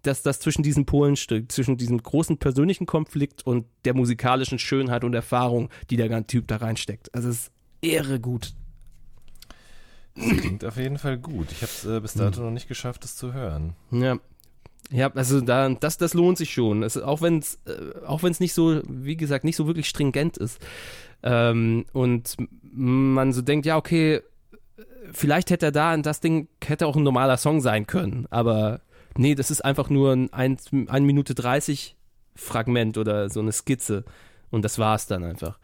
Dass das zwischen diesen Polen zwischen diesem großen persönlichen Konflikt und der musikalischen Schönheit und Erfahrung, die der ganze Typ da reinsteckt. Also es ist irre gut. Das klingt auf jeden Fall gut. Ich habe es äh, bis dato hm. noch nicht geschafft, es zu hören. Ja. Ja, also da, das, das lohnt sich schon. Es, auch wenn es äh, auch wenn's nicht so, wie gesagt, nicht so wirklich stringent ist. Ähm, und man so denkt, ja, okay, vielleicht hätte er da das Ding, hätte auch ein normaler Song sein können. Aber nee, das ist einfach nur ein 1 Minute 30 Fragment oder so eine Skizze. Und das war es dann einfach.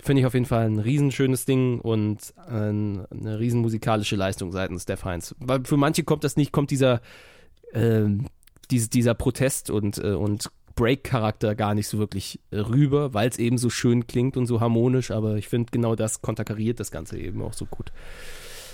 Finde ich auf jeden Fall ein riesenschönes Ding und ein, eine riesen musikalische Leistung seitens der Heinz. Weil für manche kommt das nicht, kommt dieser, äh, dies, dieser Protest und, äh, und Break-Charakter gar nicht so wirklich rüber, weil es eben so schön klingt und so harmonisch, aber ich finde genau das konterkariert das Ganze eben auch so gut.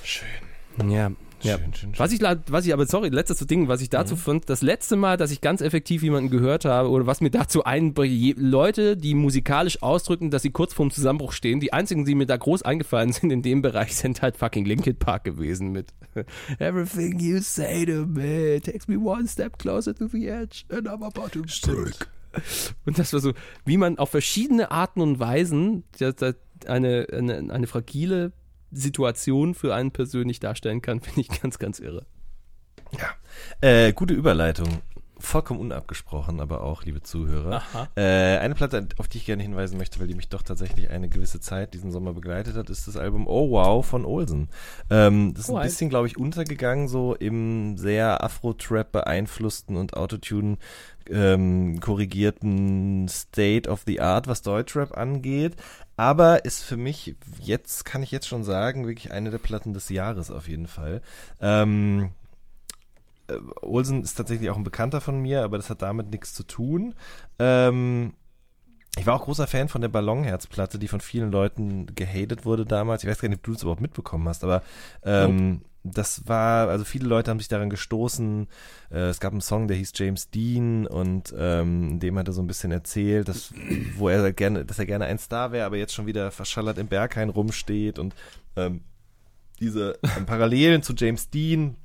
Schön. Ja, ja. Schön, schön, was ich, was ich aber, sorry, letztes Ding, was ich dazu mhm. fand, das letzte Mal, dass ich ganz effektiv jemanden gehört habe oder was mir dazu einbricht, Leute, die musikalisch ausdrücken, dass sie kurz vorm Zusammenbruch stehen, die einzigen, die mir da groß eingefallen sind in dem Bereich, sind halt fucking Linkin Park gewesen mit Everything you say to me takes me one step closer to the edge and I'm about to break. Und das war so, wie man auf verschiedene Arten und Weisen eine, eine, eine fragile Situation für einen persönlich darstellen kann, finde ich ganz, ganz irre. Ja, äh, gute Überleitung. Vollkommen unabgesprochen, aber auch, liebe Zuhörer. Äh, eine Platte, auf die ich gerne hinweisen möchte, weil die mich doch tatsächlich eine gewisse Zeit diesen Sommer begleitet hat, ist das Album Oh Wow von Olsen. Ähm, das ist oh, ein bisschen, glaube ich, untergegangen, so im sehr Afro-Trap beeinflussten und Autotune ähm, korrigierten State of the Art, was Deutschrap angeht. Aber ist für mich, jetzt kann ich jetzt schon sagen, wirklich eine der Platten des Jahres auf jeden Fall. Ähm, äh, Olsen ist tatsächlich auch ein Bekannter von mir, aber das hat damit nichts zu tun. Ähm, ich war auch großer Fan von der Ballonherzplatte, die von vielen Leuten gehatet wurde damals. Ich weiß gar nicht, ob du das überhaupt mitbekommen hast, aber ähm, das war, also viele Leute haben sich daran gestoßen. Äh, es gab einen Song, der hieß James Dean und ähm, dem hat er so ein bisschen erzählt, dass, wo er gerne, dass er gerne ein Star wäre, aber jetzt schon wieder verschallert im Berghain rumsteht und ähm, diese ähm, Parallelen zu James Dean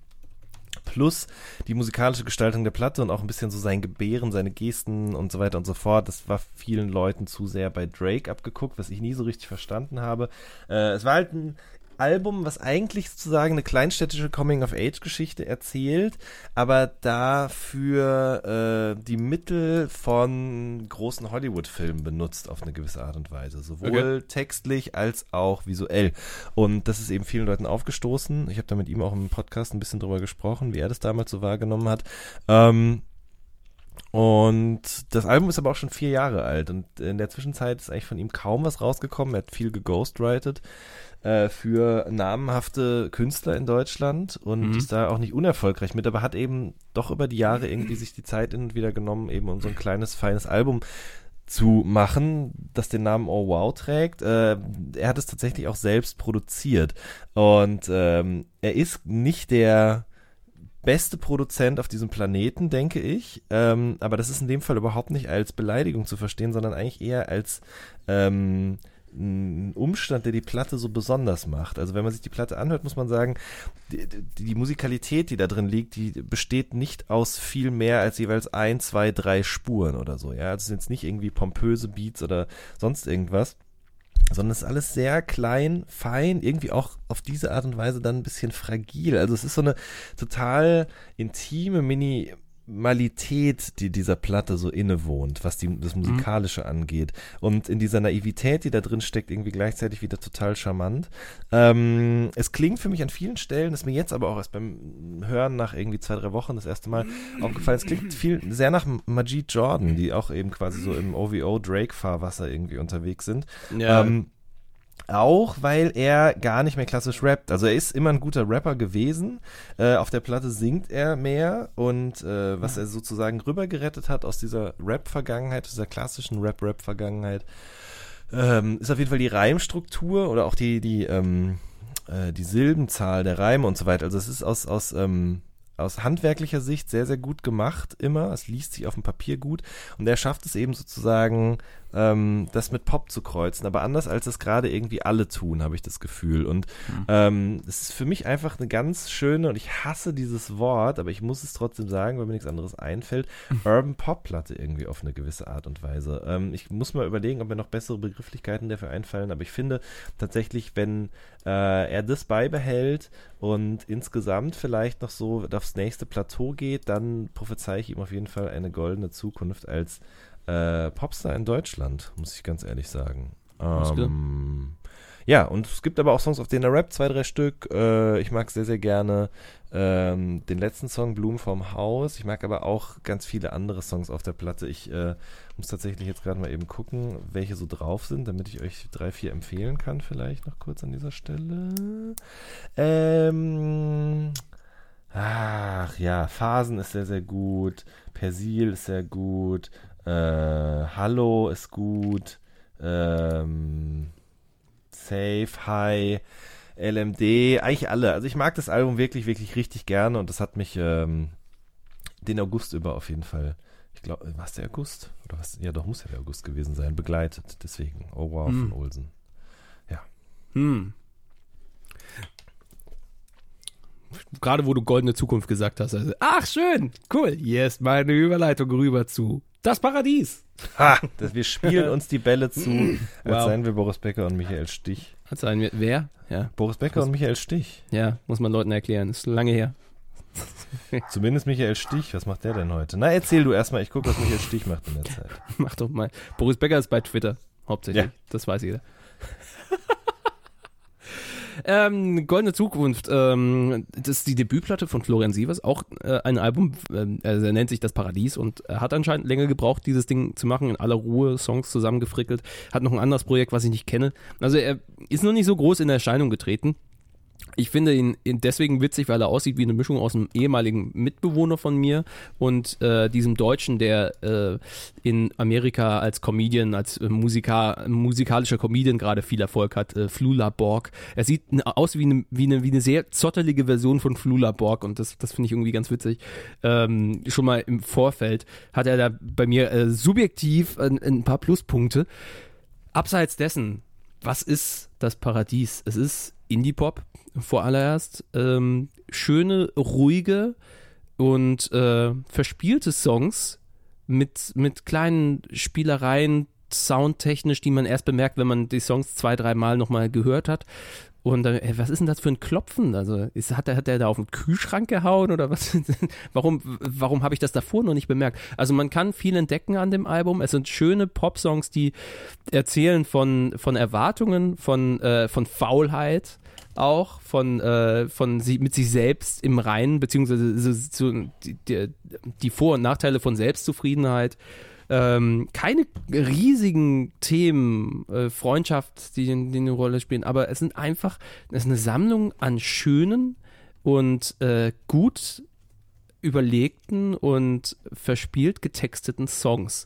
plus die musikalische Gestaltung der Platte und auch ein bisschen so sein Gebären, seine Gesten und so weiter und so fort. Das war vielen Leuten zu sehr bei Drake abgeguckt, was ich nie so richtig verstanden habe. Äh, es war halt ein Album, was eigentlich sozusagen eine kleinstädtische Coming-of-Age-Geschichte erzählt, aber dafür äh, die Mittel von großen Hollywood-Filmen benutzt auf eine gewisse Art und Weise. Sowohl okay. textlich als auch visuell. Und das ist eben vielen Leuten aufgestoßen. Ich habe da mit ihm auch im Podcast ein bisschen drüber gesprochen, wie er das damals so wahrgenommen hat. Ähm, und das Album ist aber auch schon vier Jahre alt und in der Zwischenzeit ist eigentlich von ihm kaum was rausgekommen. Er hat viel geghostwritet äh, für namhafte Künstler in Deutschland und mhm. ist da auch nicht unerfolgreich mit, aber hat eben doch über die Jahre irgendwie sich die Zeit in und wieder genommen, eben um so ein kleines, feines Album zu machen, das den Namen Oh Wow trägt. Äh, er hat es tatsächlich auch selbst produziert und ähm, er ist nicht der beste Produzent auf diesem Planeten, denke ich. Ähm, aber das ist in dem Fall überhaupt nicht als Beleidigung zu verstehen, sondern eigentlich eher als ähm, ein Umstand, der die Platte so besonders macht. Also wenn man sich die Platte anhört, muss man sagen, die, die, Musikalität, die da drin liegt, die besteht nicht aus viel mehr als jeweils ein, zwei, drei Spuren oder so. Ja, also es sind jetzt nicht irgendwie pompöse Beats oder sonst irgendwas, sondern es ist alles sehr klein, fein, irgendwie auch auf diese Art und Weise dann ein bisschen fragil. Also es ist so eine total intime Mini Malität, die dieser Platte so innewohnt, was die, das mhm. Musikalische mhm. angeht. Und in dieser Naivität, die da drin steckt, irgendwie gleichzeitig wieder total charmant. Ähm, es klingt für mich an vielen Stellen, ist mir jetzt aber auch erst beim Hören nach irgendwie zwei, drei Wochen das erste Mal aufgefallen, es klingt viel, sehr nach Majid Jordan, die auch eben quasi so im OVO-Drake-Fahrwasser irgendwie unterwegs sind. Ja. Ähm, auch weil er gar nicht mehr klassisch rappt. Also er ist immer ein guter Rapper gewesen. Äh, auf der Platte singt er mehr und äh, was er sozusagen rübergerettet hat aus dieser Rap-Vergangenheit, dieser klassischen Rap-Rap-Vergangenheit, ähm, ist auf jeden Fall die Reimstruktur oder auch die, die, ähm, äh, die Silbenzahl der Reime und so weiter. Also es ist aus, aus ähm, aus handwerklicher Sicht sehr, sehr gut gemacht, immer. Es liest sich auf dem Papier gut. Und er schafft es eben sozusagen, ähm, das mit Pop zu kreuzen. Aber anders als es gerade irgendwie alle tun, habe ich das Gefühl. Und mhm. ähm, es ist für mich einfach eine ganz schöne, und ich hasse dieses Wort, aber ich muss es trotzdem sagen, weil mir nichts anderes einfällt, Urban Pop Platte irgendwie auf eine gewisse Art und Weise. Ähm, ich muss mal überlegen, ob mir noch bessere Begrifflichkeiten dafür einfallen, aber ich finde tatsächlich, wenn äh, er das beibehält und insgesamt vielleicht noch so aufs nächste Plateau geht, dann prophezei ich ihm auf jeden Fall eine goldene Zukunft als äh, Popstar in Deutschland, muss ich ganz ehrlich sagen. Ähm, ja, und es gibt aber auch Songs, auf denen er rappt, zwei, drei Stück. Äh, ich mag sehr, sehr gerne ähm, den letzten Song Blumen vom Haus. Ich mag aber auch ganz viele andere Songs auf der Platte. Ich äh, muss tatsächlich jetzt gerade mal eben gucken, welche so drauf sind, damit ich euch drei, vier empfehlen kann, vielleicht noch kurz an dieser Stelle. Ähm, ach ja, Phasen ist sehr, sehr gut. Persil ist sehr gut. Äh, Hallo ist gut. Ähm, Safe, High. LMD, eigentlich alle. Also ich mag das Album wirklich, wirklich richtig gerne und das hat mich ähm, den August über auf jeden Fall, ich glaube, war es der August? Oder was? Ja, doch, muss ja der August gewesen sein, begleitet. Deswegen, oh wow, hm. von Olsen. Ja. Hm. Gerade wo du goldene Zukunft gesagt hast. Also, ach, schön, cool. Hier ist meine Überleitung rüber zu Das Paradies. Ha, das, wir spielen uns die Bälle zu, als wow. seien wir Boris Becker und Michael Stich. Als seien wir, wer? Ja. Boris Becker und Michael Stich. Ja, muss man Leuten erklären. Ist lange her. Zumindest Michael Stich. Was macht der denn heute? Na, erzähl du erstmal. Ich gucke, was Michael Stich macht in der Zeit. Mach doch mal. Boris Becker ist bei Twitter. Hauptsächlich. Ja. Das weiß jeder. Ähm, Goldene Zukunft, ähm, das ist die Debütplatte von Florian Sievers, auch äh, ein Album, äh, er nennt sich Das Paradies und er hat anscheinend länger gebraucht, dieses Ding zu machen, in aller Ruhe, Songs zusammengefrickelt, hat noch ein anderes Projekt, was ich nicht kenne. Also er ist noch nicht so groß in Erscheinung getreten. Ich finde ihn deswegen witzig, weil er aussieht wie eine Mischung aus einem ehemaligen Mitbewohner von mir und äh, diesem Deutschen, der äh, in Amerika als Comedian, als äh, Musiker, musikalischer Comedian gerade viel Erfolg hat, äh, Flula Borg. Er sieht aus wie eine, wie, eine, wie eine sehr zottelige Version von Flula Borg und das, das finde ich irgendwie ganz witzig. Ähm, schon mal im Vorfeld hat er da bei mir äh, subjektiv ein, ein paar Pluspunkte. Abseits dessen, was ist das Paradies? Es ist Indie-Pop vor allererst. Ähm, schöne, ruhige und äh, verspielte Songs mit, mit kleinen Spielereien, soundtechnisch, die man erst bemerkt, wenn man die Songs zwei, dreimal nochmal gehört hat. Und äh, was ist denn das für ein Klopfen? Also ist, hat, er, hat er da auf den Kühlschrank gehauen oder was? warum warum habe ich das davor noch nicht bemerkt? Also man kann viel entdecken an dem Album. Es sind schöne Pop-Songs, die erzählen von, von Erwartungen, von, äh, von Faulheit auch, von, äh, von sie, mit sich selbst im Reinen, beziehungsweise so, so, die, die Vor- und Nachteile von Selbstzufriedenheit. Ähm, keine riesigen Themen, äh, Freundschaft, die, die eine Rolle spielen, aber es sind einfach, es ist eine Sammlung an schönen und äh, gut überlegten und verspielt getexteten Songs,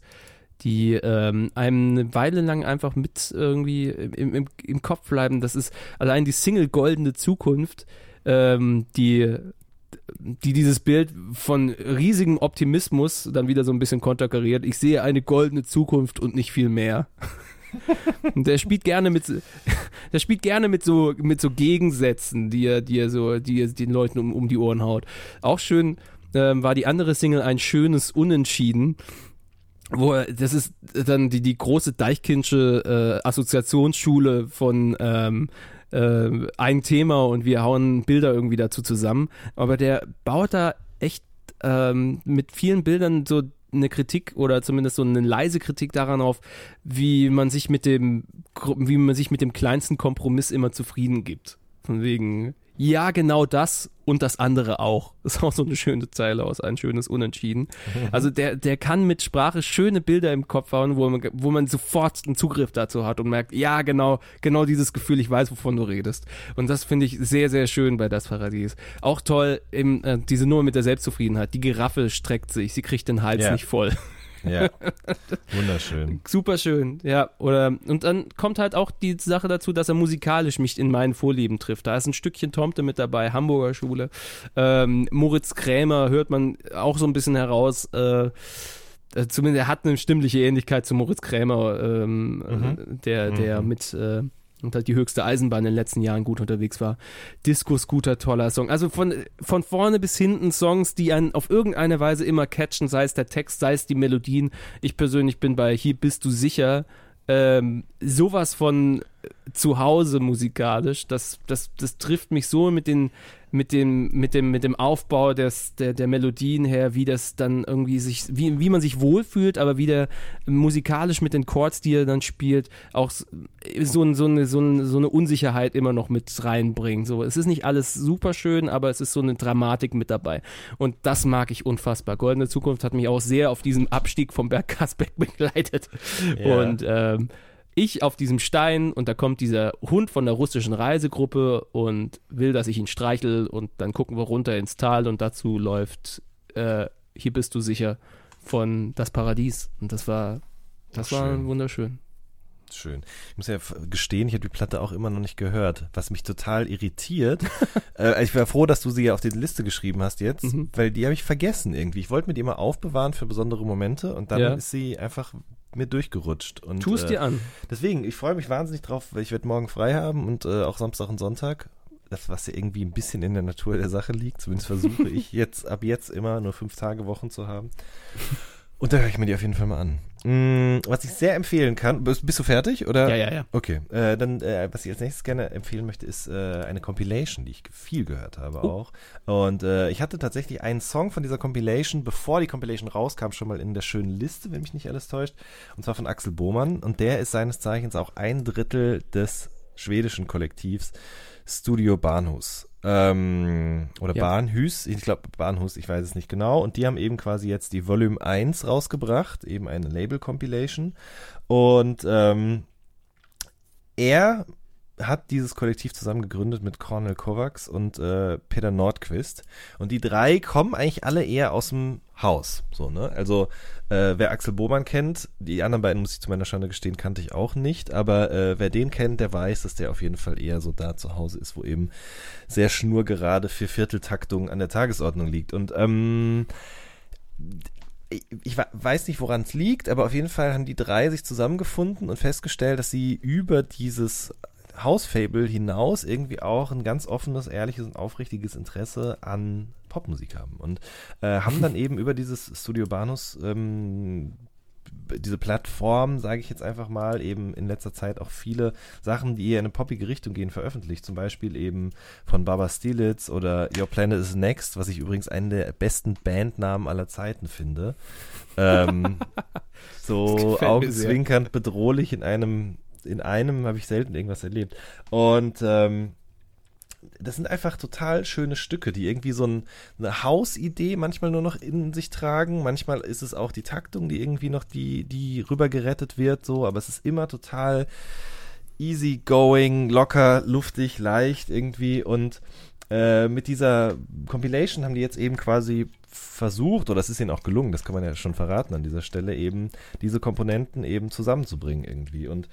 die ähm, einem eine Weile lang einfach mit irgendwie im, im, im Kopf bleiben. Das ist allein die Single Goldene Zukunft, ähm, die die dieses Bild von riesigem Optimismus dann wieder so ein bisschen konterkariert. Ich sehe eine goldene Zukunft und nicht viel mehr. der spielt gerne mit, der spielt gerne mit so, mit so Gegensätzen, die er, die er so, die er den Leuten um, um die Ohren haut. Auch schön ähm, war die andere Single ein schönes Unentschieden wo das ist dann die, die große Deichkindsche äh, Assoziationsschule von ähm, äh, ein Thema und wir hauen Bilder irgendwie dazu zusammen. Aber der baut da echt ähm, mit vielen Bildern so eine Kritik oder zumindest so eine leise Kritik daran auf, wie man sich mit dem, wie man sich mit dem kleinsten Kompromiss immer zufrieden gibt. Von wegen, ja, genau das und das andere auch. Das ist auch so eine schöne Zeile aus ein schönes Unentschieden. Also der, der kann mit Sprache schöne Bilder im Kopf hauen, wo man, wo man sofort einen Zugriff dazu hat und merkt, ja, genau, genau dieses Gefühl, ich weiß, wovon du redest. Und das finde ich sehr, sehr schön bei Das Paradies. Auch toll, eben, äh, diese Nummer mit der Selbstzufriedenheit. Die Giraffe streckt sich, sie kriegt den Hals ja. nicht voll. Ja, wunderschön. Super schön, ja. Oder, und dann kommt halt auch die Sache dazu, dass er musikalisch mich in meinen Vorlieben trifft. Da ist ein Stückchen Tomte mit dabei, Hamburger Schule. Ähm, Moritz Krämer hört man auch so ein bisschen heraus. Äh, äh zumindest er hat eine stimmliche Ähnlichkeit zu Moritz Krämer, ähm, mhm. der, der mhm. mit äh, und halt die höchste Eisenbahn in den letzten Jahren gut unterwegs war. Diskus, guter, toller Song. Also von, von vorne bis hinten Songs, die einen auf irgendeine Weise immer catchen, sei es der Text, sei es die Melodien. Ich persönlich bin bei Hier bist du sicher ähm, sowas von zu Hause musikalisch. Das, das, das trifft mich so mit den mit dem, mit dem, mit dem Aufbau des, der, der Melodien her, wie das dann irgendwie sich, wie, wie man sich wohlfühlt, aber wieder musikalisch mit den Chords, die er dann spielt, auch so, so, eine, so, eine, so eine Unsicherheit immer noch mit reinbringen. So, es ist nicht alles super schön, aber es ist so eine Dramatik mit dabei. Und das mag ich unfassbar. Goldene Zukunft hat mich auch sehr auf diesem Abstieg vom Berg Kasbeck begleitet. Ja. Und ähm, ich auf diesem Stein und da kommt dieser Hund von der russischen Reisegruppe und will, dass ich ihn streichel und dann gucken wir runter ins Tal und dazu läuft äh, Hier bist du sicher von Das Paradies und das war, das Ach, war wunderschön. Schön. Ich muss ja gestehen, ich habe die Platte auch immer noch nicht gehört, was mich total irritiert. äh, ich war froh, dass du sie ja auf die Liste geschrieben hast jetzt, mhm. weil die habe ich vergessen irgendwie. Ich wollte mir die immer aufbewahren für besondere Momente und dann ja. ist sie einfach mir durchgerutscht. Und, tu es dir äh, an. Deswegen, ich freue mich wahnsinnig drauf, weil ich werde morgen frei haben und äh, auch Samstag und Sonntag. Das, was ja irgendwie ein bisschen in der Natur der Sache liegt. Zumindest versuche ich jetzt ab jetzt immer nur fünf Tage Wochen zu haben. Und da höre ich mir die auf jeden Fall mal an. Mm, was ich sehr empfehlen kann, bist, bist, du fertig? Oder? Ja, ja, ja. Okay. Äh, dann, äh, was ich als nächstes gerne empfehlen möchte, ist äh, eine Compilation, die ich viel gehört habe oh. auch. Und äh, ich hatte tatsächlich einen Song von dieser Compilation, bevor die Compilation rauskam, schon mal in der schönen Liste, wenn mich nicht alles täuscht. Und zwar von Axel Bohmann. Und der ist seines Zeichens auch ein Drittel des schwedischen Kollektivs Studio Bahnhus ähm, oder ja. Bahnhus, ich glaube Bahnhus, ich weiß es nicht genau. Und die haben eben quasi jetzt die Volume 1 rausgebracht, eben eine Label-Compilation. Und ähm, er hat dieses Kollektiv zusammen gegründet mit Cornel Kovacs und äh, Peter Nordquist. Und die drei kommen eigentlich alle eher aus dem Haus. So, ne? Also, äh, wer Axel Bohmann kennt, die anderen beiden, muss ich zu meiner Schande gestehen, kannte ich auch nicht. Aber äh, wer den kennt, der weiß, dass der auf jeden Fall eher so da zu Hause ist, wo eben sehr schnurgerade für Vierteltaktung an der Tagesordnung liegt. Und ähm, ich weiß nicht, woran es liegt, aber auf jeden Fall haben die drei sich zusammengefunden und festgestellt, dass sie über dieses Hausfable hinaus irgendwie auch ein ganz offenes, ehrliches und aufrichtiges Interesse an Popmusik haben. Und äh, haben dann eben über dieses Studio Banus ähm, diese Plattform, sage ich jetzt einfach mal, eben in letzter Zeit auch viele Sachen, die eher in eine poppige Richtung gehen, veröffentlicht. Zum Beispiel eben von Baba Stilitz oder Your Planet is Next, was ich übrigens einen der besten Bandnamen aller Zeiten finde. Ähm, so augenzwinkernd bedrohlich in einem in einem habe ich selten irgendwas erlebt. Und ähm, das sind einfach total schöne Stücke, die irgendwie so ein, eine Hausidee manchmal nur noch in sich tragen. Manchmal ist es auch die Taktung, die irgendwie noch die, die rüber gerettet wird, so, aber es ist immer total easy going, locker, luftig, leicht irgendwie. Und äh, mit dieser Compilation haben die jetzt eben quasi versucht, oder es ist ihnen auch gelungen, das kann man ja schon verraten an dieser Stelle, eben diese Komponenten eben zusammenzubringen irgendwie. Und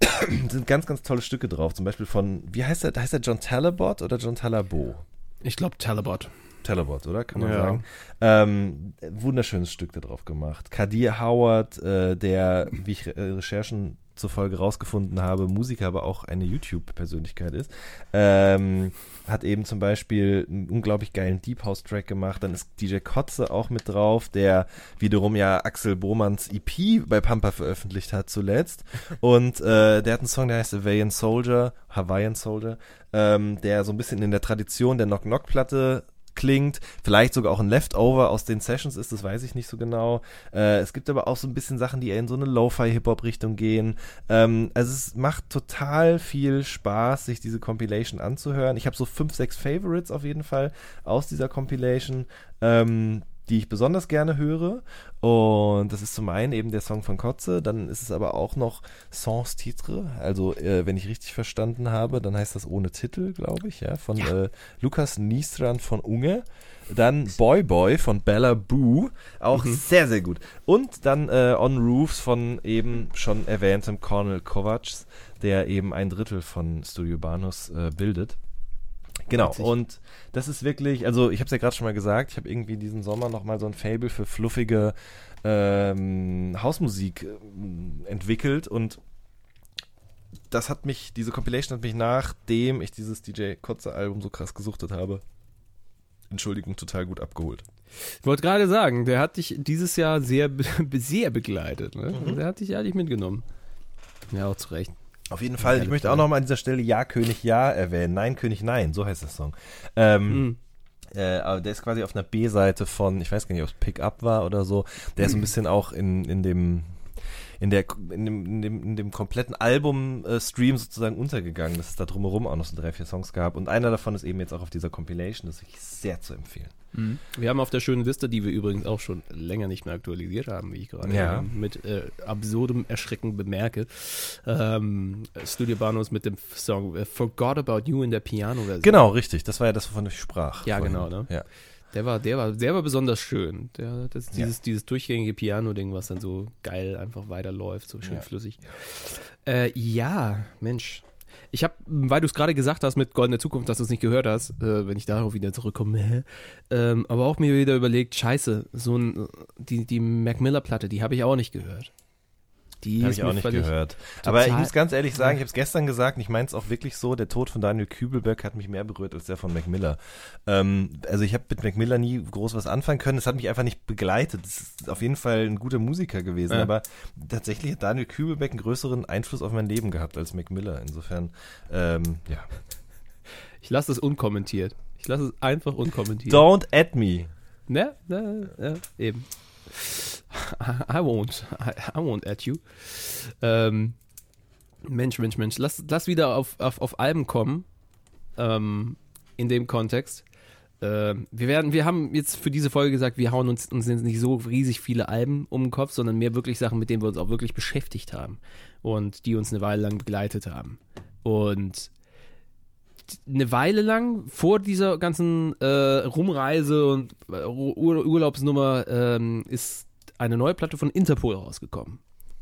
sind ganz, ganz tolle Stücke drauf. Zum Beispiel von, wie heißt der? Heißt der John Talabot oder John Talabot? Ich glaube Talabot. Talabot, oder? Kann man ja. sagen. Ähm, wunderschönes Stück da drauf gemacht. Kadir Howard, äh, der, wie ich äh, Recherchen zur Folge rausgefunden habe, Musiker, aber auch eine YouTube-Persönlichkeit ist. Ähm, hat eben zum Beispiel einen unglaublich geilen Deep House-Track gemacht. Dann ist DJ Kotze auch mit drauf, der wiederum ja Axel Bohmanns EP bei Pampa veröffentlicht hat zuletzt. Und äh, der hat einen Song, der heißt Hawaiian Soldier, Hawaiian Soldier, ähm, der so ein bisschen in der Tradition der Knock-Knock-Platte klingt. Vielleicht sogar auch ein Leftover aus den Sessions ist, das weiß ich nicht so genau. Äh, es gibt aber auch so ein bisschen Sachen, die eher in so eine Lo-Fi-Hip-Hop-Richtung gehen. Ähm, also es macht total viel Spaß, sich diese Compilation anzuhören. Ich habe so fünf, sechs Favorites auf jeden Fall aus dieser Compilation. Ähm, die ich besonders gerne höre. Und das ist zum einen eben der Song von Kotze, dann ist es aber auch noch Sans Titre. Also, äh, wenn ich richtig verstanden habe, dann heißt das ohne Titel, glaube ich, ja, von ja. Äh, Lukas Niestran von Unge. Dann Boy Boy von Bella Boo, auch mhm. sehr, sehr gut. Und dann äh, On Roofs von eben schon erwähntem Cornel Kovacs, der eben ein Drittel von Studio Banos äh, bildet. Genau, Witzig. und das ist wirklich, also ich habe es ja gerade schon mal gesagt, ich habe irgendwie diesen Sommer nochmal so ein Fable für fluffige ähm, Hausmusik äh, entwickelt und das hat mich, diese Compilation hat mich nachdem ich dieses DJ Kotze Album so krass gesuchtet habe, Entschuldigung, total gut abgeholt. Ich wollte gerade sagen, der hat dich dieses Jahr sehr, sehr begleitet. Ne? Mhm. Der hat dich ehrlich mitgenommen. Ja, auch zu Recht. Auf jeden Fall. Ich möchte auch noch mal an dieser Stelle Ja, König, Ja erwähnen. Nein, König, Nein. So heißt der Song. Ähm, mhm. Äh, aber der ist quasi auf einer B-Seite von, ich weiß gar nicht, ob es Pick-Up war oder so. Der ist ein bisschen auch in, in dem in, der, in, dem, in, dem, in dem kompletten Album-Stream äh, sozusagen untergegangen, dass es da drumherum auch noch so drei, vier Songs gab. Und einer davon ist eben jetzt auch auf dieser Compilation. Das ist wirklich sehr zu empfehlen. Mhm. Wir haben auf der schönen Liste, die wir übrigens auch schon länger nicht mehr aktualisiert haben, wie ich gerade ja. mit äh, absurdem Erschrecken bemerke, ähm, Studio Banos mit dem Song äh, Forgot About You in der Piano-Version. Genau, richtig. Das war ja das, wovon ich sprach. Ja, vorhin. genau. Ne? Ja. Der war, der war, der war besonders schön. Der, das, dieses, ja. dieses durchgängige Piano-Ding, was dann so geil einfach weiterläuft, so schön ja. flüssig. Äh, ja, Mensch. Ich habe, weil du es gerade gesagt hast mit Goldene Zukunft, dass du es nicht gehört hast, äh, wenn ich darauf wieder zurückkomme, ähm, aber auch mir wieder überlegt, scheiße, so ein, die, die Mac Miller-Platte, die habe ich auch nicht gehört. Die habe ich auch nicht gehört. Aber ich muss ganz ehrlich sagen, ich habe es gestern gesagt, und ich meine es auch wirklich so, der Tod von Daniel Kübelberg hat mich mehr berührt als der von Mac Miller. Ähm, also ich habe mit Mac Miller nie groß was anfangen können. Es hat mich einfach nicht begleitet. Es ist auf jeden Fall ein guter Musiker gewesen, ja. aber tatsächlich hat Daniel Kübelberg einen größeren Einfluss auf mein Leben gehabt als Mac Miller. Insofern, ähm, ja. Ich lasse es unkommentiert. Ich lasse es einfach unkommentiert. Don't add me. Ne? Ne? Ja, eben. I won't. I, I won't at you. Ähm, Mensch, Mensch, Mensch. Lass, lass wieder auf, auf, auf Alben kommen. Ähm, in dem Kontext. Ähm, wir werden, wir haben jetzt für diese Folge gesagt, wir hauen uns, uns nicht so riesig viele Alben um den Kopf, sondern mehr wirklich Sachen, mit denen wir uns auch wirklich beschäftigt haben und die uns eine Weile lang begleitet haben. Und eine Weile lang vor dieser ganzen äh, Rumreise und äh, Ur Urlaubsnummer ähm, ist eine neue Platte von Interpol rausgekommen.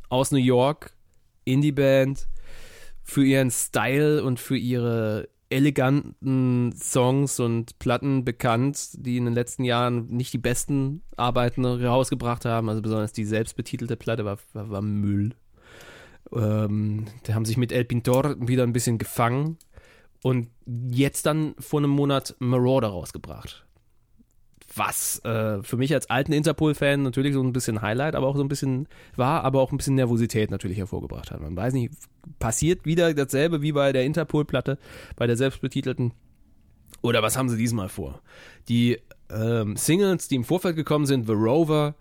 Aus New York, Indie-Band, für ihren Style und für ihre eleganten Songs und Platten bekannt, die in den letzten Jahren nicht die besten Arbeiten rausgebracht haben. Also besonders die selbstbetitelte Platte war, war, war Müll. Ähm, die haben sich mit El Pintor wieder ein bisschen gefangen und jetzt dann vor einem Monat Marauder rausgebracht was äh, für mich als alten Interpol-Fan natürlich so ein bisschen Highlight, aber auch so ein bisschen war, aber auch ein bisschen Nervosität natürlich hervorgebracht hat. Man weiß nicht, passiert wieder dasselbe wie bei der Interpol-Platte, bei der selbstbetitelten. Oder was haben sie diesmal vor? Die ähm, Singles, die im Vorfeld gekommen sind, The Rover,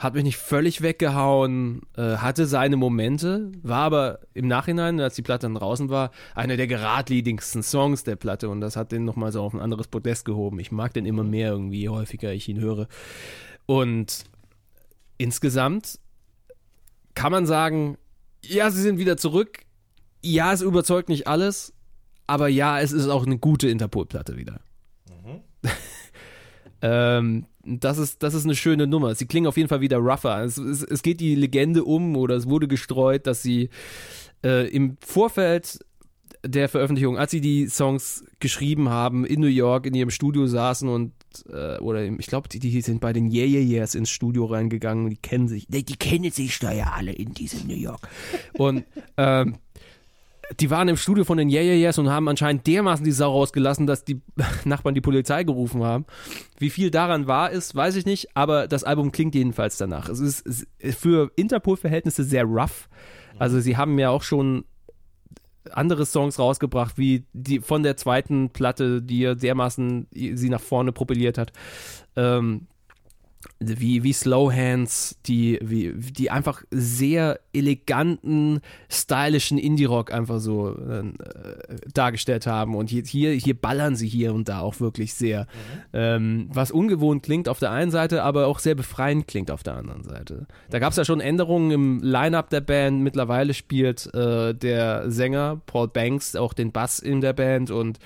hat mich nicht völlig weggehauen, äh, hatte seine Momente, war aber im Nachhinein, als die Platte dann draußen war, einer der geradlinigsten Songs der Platte und das hat den nochmal so auf ein anderes Podest gehoben. Ich mag den immer mehr irgendwie, je häufiger ich ihn höre. Und insgesamt kann man sagen, ja, sie sind wieder zurück. Ja, es überzeugt nicht alles, aber ja, es ist auch eine gute Interpol-Platte wieder. Mhm. ähm, das ist, das ist eine schöne Nummer. Sie klingen auf jeden Fall wieder rougher. Es, es, es geht die Legende um oder es wurde gestreut, dass sie äh, im Vorfeld der Veröffentlichung, als sie die Songs geschrieben haben, in New York in ihrem Studio saßen und äh, oder ich glaube, die, die sind bei den Yeah Yeah Yeahs ins Studio reingegangen, die kennen sich, die, die kennen sich da ja alle in diesem New York. Und ähm, die waren im Studio von den Yeah Yeah Yeahs und haben anscheinend dermaßen die Sau rausgelassen, dass die Nachbarn die Polizei gerufen haben. Wie viel daran wahr ist, weiß ich nicht, aber das Album klingt jedenfalls danach. Es ist für Interpol-Verhältnisse sehr rough. Also sie haben ja auch schon andere Songs rausgebracht, wie die von der zweiten Platte, die ja dermaßen sie nach vorne propelliert hat. Ähm, wie, wie Slow Hands, die, wie, die einfach sehr eleganten, stylischen Indie-Rock einfach so äh, dargestellt haben. Und hier, hier, ballern sie hier und da auch wirklich sehr. Mhm. Ähm, was ungewohnt klingt auf der einen Seite, aber auch sehr befreiend klingt auf der anderen Seite. Da gab es ja schon Änderungen im Line-Up der Band. Mittlerweile spielt äh, der Sänger Paul Banks auch den Bass in der Band und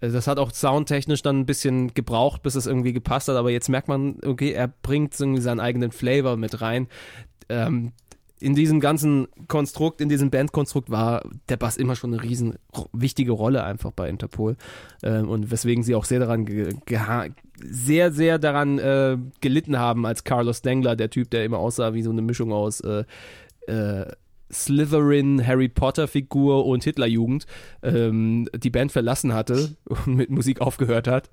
das hat auch soundtechnisch dann ein bisschen gebraucht, bis es irgendwie gepasst hat, aber jetzt merkt man, okay, er bringt irgendwie seinen eigenen Flavor mit rein. Ähm, in diesem ganzen Konstrukt, in diesem Bandkonstrukt war der Bass immer schon eine riesen wichtige Rolle einfach bei Interpol ähm, und weswegen sie auch sehr daran sehr sehr daran äh, gelitten haben als Carlos Dengler, der Typ, der immer aussah wie so eine Mischung aus äh, äh, Slytherin, Harry Potter Figur und Hitlerjugend ähm, die Band verlassen hatte und mit Musik aufgehört hat.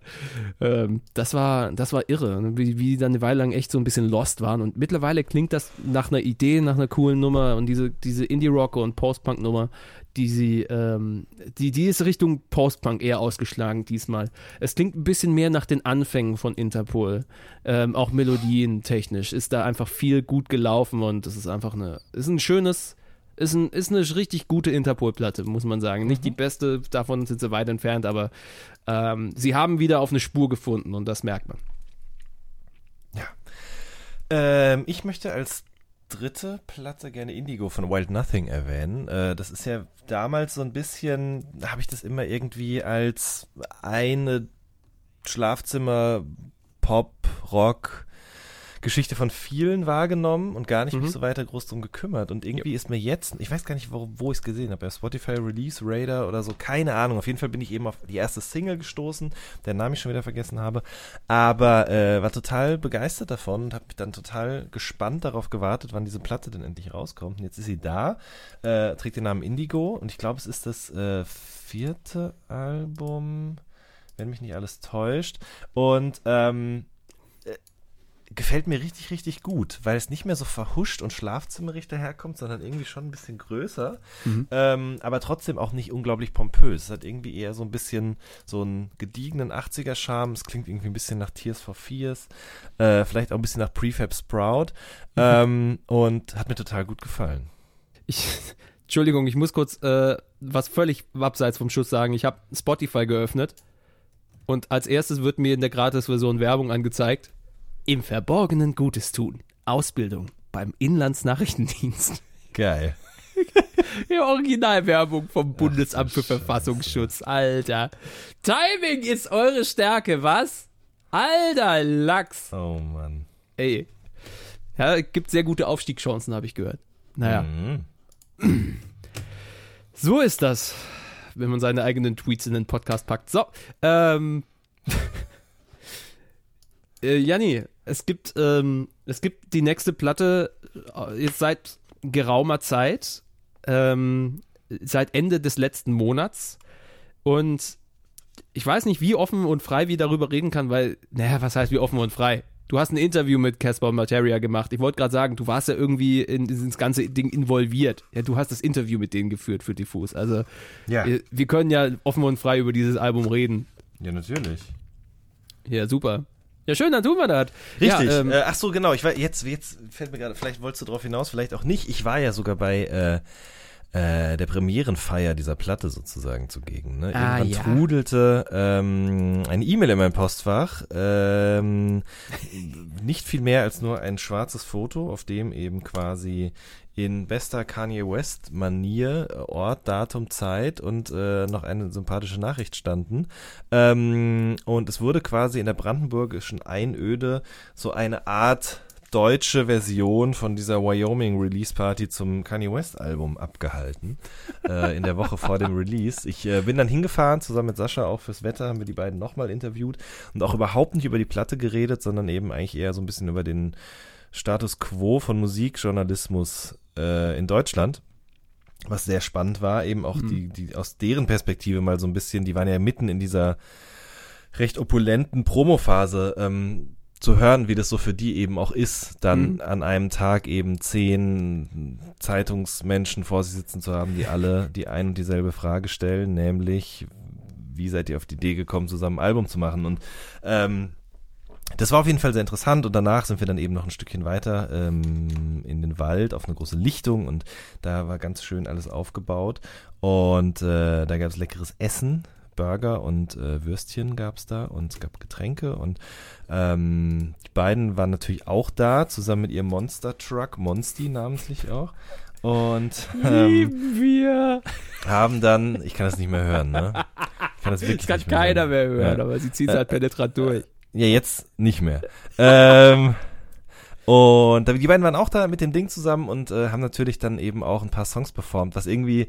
Ähm, das war, das war irre, ne? wie, wie die dann eine Weile lang echt so ein bisschen lost waren. Und mittlerweile klingt das nach einer Idee, nach einer coolen Nummer und diese, diese Indie-Rock und Post-Punk-Nummer, die sie, ähm, die, die ist Richtung Post-Punk eher ausgeschlagen diesmal. Es klingt ein bisschen mehr nach den Anfängen von Interpol. Ähm, auch melodientechnisch ist da einfach viel gut gelaufen und es ist einfach eine, ist ein schönes, ist, ein, ist eine richtig gute Interpol-Platte, muss man sagen. Mhm. Nicht die mhm. beste, davon sind sie weit entfernt, aber ähm, sie haben wieder auf eine Spur gefunden und das merkt man. Ja. Ähm, ich möchte als dritte Platte gerne Indigo von Wild Nothing erwähnen. Äh, das ist ja damals so ein bisschen, habe ich das immer irgendwie als eine Schlafzimmer Pop, Rock, Geschichte von vielen wahrgenommen und gar nicht mhm. mich so weiter groß drum gekümmert. Und irgendwie ja. ist mir jetzt, ich weiß gar nicht, wo, wo ich es gesehen habe, bei Spotify Release Radar oder so, keine Ahnung. Auf jeden Fall bin ich eben auf die erste Single gestoßen, deren Namen ich schon wieder vergessen habe. Aber äh, war total begeistert davon und habe dann total gespannt darauf gewartet, wann diese Platte denn endlich rauskommt. Und jetzt ist sie da, äh, trägt den Namen Indigo und ich glaube, es ist das äh, vierte Album wenn mich nicht alles täuscht. Und ähm, gefällt mir richtig, richtig gut, weil es nicht mehr so verhuscht und schlafzimmerig daherkommt, sondern irgendwie schon ein bisschen größer, mhm. ähm, aber trotzdem auch nicht unglaublich pompös. Es hat irgendwie eher so ein bisschen so einen gediegenen 80er-Charme. Es klingt irgendwie ein bisschen nach Tears for Fears, äh, vielleicht auch ein bisschen nach Prefab Sprout mhm. ähm, und hat mir total gut gefallen. Ich, Entschuldigung, ich muss kurz äh, was völlig abseits vom Schuss sagen. Ich habe Spotify geöffnet und als erstes wird mir in der Gratis-Version Werbung angezeigt im Verborgenen Gutes tun. Ausbildung beim Inlandsnachrichtendienst. Geil. Die Originalwerbung vom Bundesamt Ach, für Verfassungsschutz. Alter. Timing ist eure Stärke, was? Alter Lachs. Oh Mann. Ey. Ja, gibt sehr gute Aufstiegschancen, habe ich gehört. Naja. Mhm. So ist das, wenn man seine eigenen Tweets in den Podcast packt. So, ähm. äh, Janni, es gibt, ähm, es gibt die nächste Platte äh, jetzt seit geraumer Zeit, ähm, seit Ende des letzten Monats. Und ich weiß nicht, wie offen und frei wir darüber reden kann, weil, naja, was heißt wie offen und frei? Du hast ein Interview mit Casper Materia gemacht. Ich wollte gerade sagen, du warst ja irgendwie in dieses ganze Ding involviert. Ja, du hast das Interview mit denen geführt für Diffus. Also, ja. wir, wir können ja offen und frei über dieses Album reden. Ja, natürlich. Ja, super. Ja, schön, dann tun wir das. Richtig. Ja, ähm, äh, ach so, genau. Ich war jetzt, jetzt fällt mir gerade, vielleicht wolltest du darauf hinaus, vielleicht auch nicht. Ich war ja sogar bei äh, äh, der Premierenfeier dieser Platte sozusagen zugegen. Ne? Ah, Irgendwann ja. trudelte ähm, eine E-Mail in mein Postfach. Ähm, nicht viel mehr als nur ein schwarzes Foto, auf dem eben quasi in bester Kanye West Manier äh, Ort, Datum, Zeit und äh, noch eine sympathische Nachricht standen. Ähm, und es wurde quasi in der brandenburgischen Einöde so eine Art deutsche Version von dieser Wyoming Release Party zum Kanye West Album abgehalten. äh, in der Woche vor dem Release. Ich äh, bin dann hingefahren, zusammen mit Sascha auch fürs Wetter, haben wir die beiden nochmal interviewt und auch überhaupt nicht über die Platte geredet, sondern eben eigentlich eher so ein bisschen über den Status quo von Musikjournalismus äh, in Deutschland. Was sehr spannend war, eben auch mhm. die, die aus deren Perspektive mal so ein bisschen, die waren ja mitten in dieser recht opulenten Promophase ähm, zu hören, wie das so für die eben auch ist, dann mhm. an einem Tag eben zehn Zeitungsmenschen vor sich sitzen zu haben, die alle die ein und dieselbe Frage stellen, nämlich wie seid ihr auf die Idee gekommen, zusammen ein Album zu machen? Und ähm, das war auf jeden Fall sehr interessant und danach sind wir dann eben noch ein Stückchen weiter ähm, in den Wald auf eine große Lichtung und da war ganz schön alles aufgebaut und äh, da gab es leckeres Essen Burger und äh, Würstchen gab es da und es gab Getränke und ähm, die beiden waren natürlich auch da, zusammen mit ihrem Monster Truck, Monsti namentlich auch. Und ähm, wir. haben dann, ich kann das nicht mehr hören, ne? Ich kann das wirklich das kann nicht mehr keiner hören. mehr hören, ja. aber sie zieht es halt penetrant durch. Ja, jetzt nicht mehr. ähm, und die beiden waren auch da mit dem Ding zusammen und äh, haben natürlich dann eben auch ein paar Songs performt, was irgendwie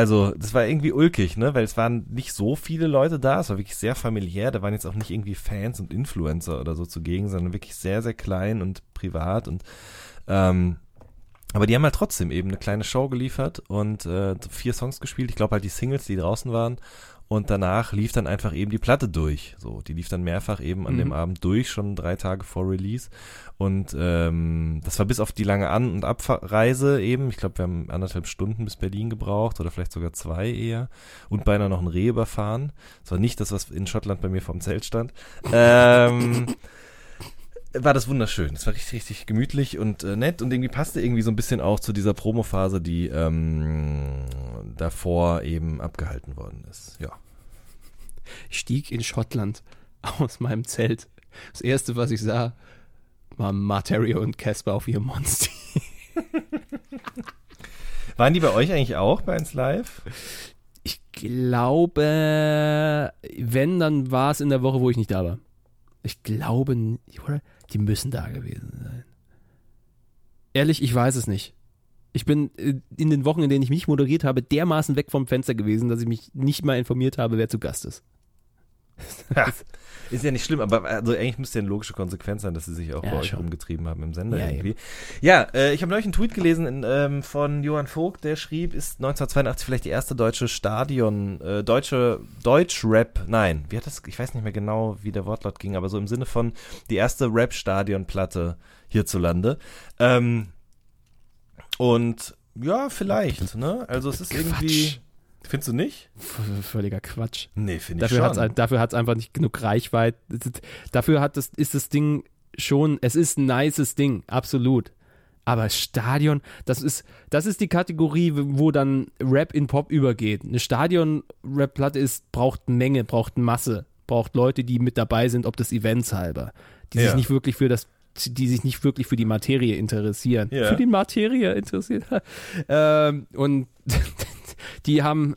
also, das war irgendwie ulkig, ne? Weil es waren nicht so viele Leute da. Es war wirklich sehr familiär. Da waren jetzt auch nicht irgendwie Fans und Influencer oder so zugegen, sondern wirklich sehr, sehr klein und privat und ähm, aber die haben halt trotzdem eben eine kleine Show geliefert und äh, vier Songs gespielt. Ich glaube halt die Singles, die draußen waren. Und danach lief dann einfach eben die Platte durch. So, die lief dann mehrfach eben an mhm. dem Abend durch, schon drei Tage vor Release. Und ähm, das war bis auf die lange An- und Abreise eben. Ich glaube, wir haben anderthalb Stunden bis Berlin gebraucht oder vielleicht sogar zwei eher. Und beinahe noch ein Reh überfahren. Das war nicht das, was in Schottland bei mir vom Zelt stand. ähm, war das wunderschön. Es war richtig, richtig gemütlich und äh, nett und irgendwie passte irgendwie so ein bisschen auch zu dieser Promophase, die ähm, davor eben abgehalten worden ist. Ja. Ich stieg in Schottland aus meinem Zelt. Das erste, was ich sah, war Materio und Casper auf ihrem Monster. Waren die bei euch eigentlich auch bei uns live? Ich glaube, wenn, dann war es in der Woche, wo ich nicht da war. Ich glaube, oder? Die müssen da gewesen sein. Ehrlich, ich weiß es nicht. Ich bin äh, in den Wochen, in denen ich mich moderiert habe, dermaßen weg vom Fenster gewesen, dass ich mich nicht mal informiert habe, wer zu Gast ist. Ja, ist ja nicht schlimm, aber also eigentlich müsste ja eine logische Konsequenz sein, dass sie sich auch ja, bei euch rumgetrieben haben im Sender ja, irgendwie. Eben. Ja, äh, ich habe neulich einen Tweet gelesen in, ähm, von Johann Vogt, der schrieb, ist 1982 vielleicht die erste deutsche Stadion, äh, deutsche Deutsch-Rap, nein, wie hat das, ich weiß nicht mehr genau, wie der Wortlaut ging, aber so im Sinne von die erste Rap-Stadion-Platte hierzulande. Ähm, und ja, vielleicht, ne? Also es ist Quatsch. irgendwie Findest du nicht? Völliger Quatsch. Nee, finde ich dafür schon. Hat's, dafür hat es einfach nicht genug Reichweite. Dafür hat das, ist das Ding schon, es ist ein nices Ding, absolut. Aber Stadion, das ist, das ist die Kategorie, wo dann Rap in Pop übergeht. Eine Stadion-Rap-Platte ist, braucht Menge, braucht Masse, braucht Leute, die mit dabei sind, ob das Events halber, die ja. sich nicht wirklich für das die sich nicht wirklich für die Materie interessieren. Ja. Für die Materie interessiert. ähm, und die haben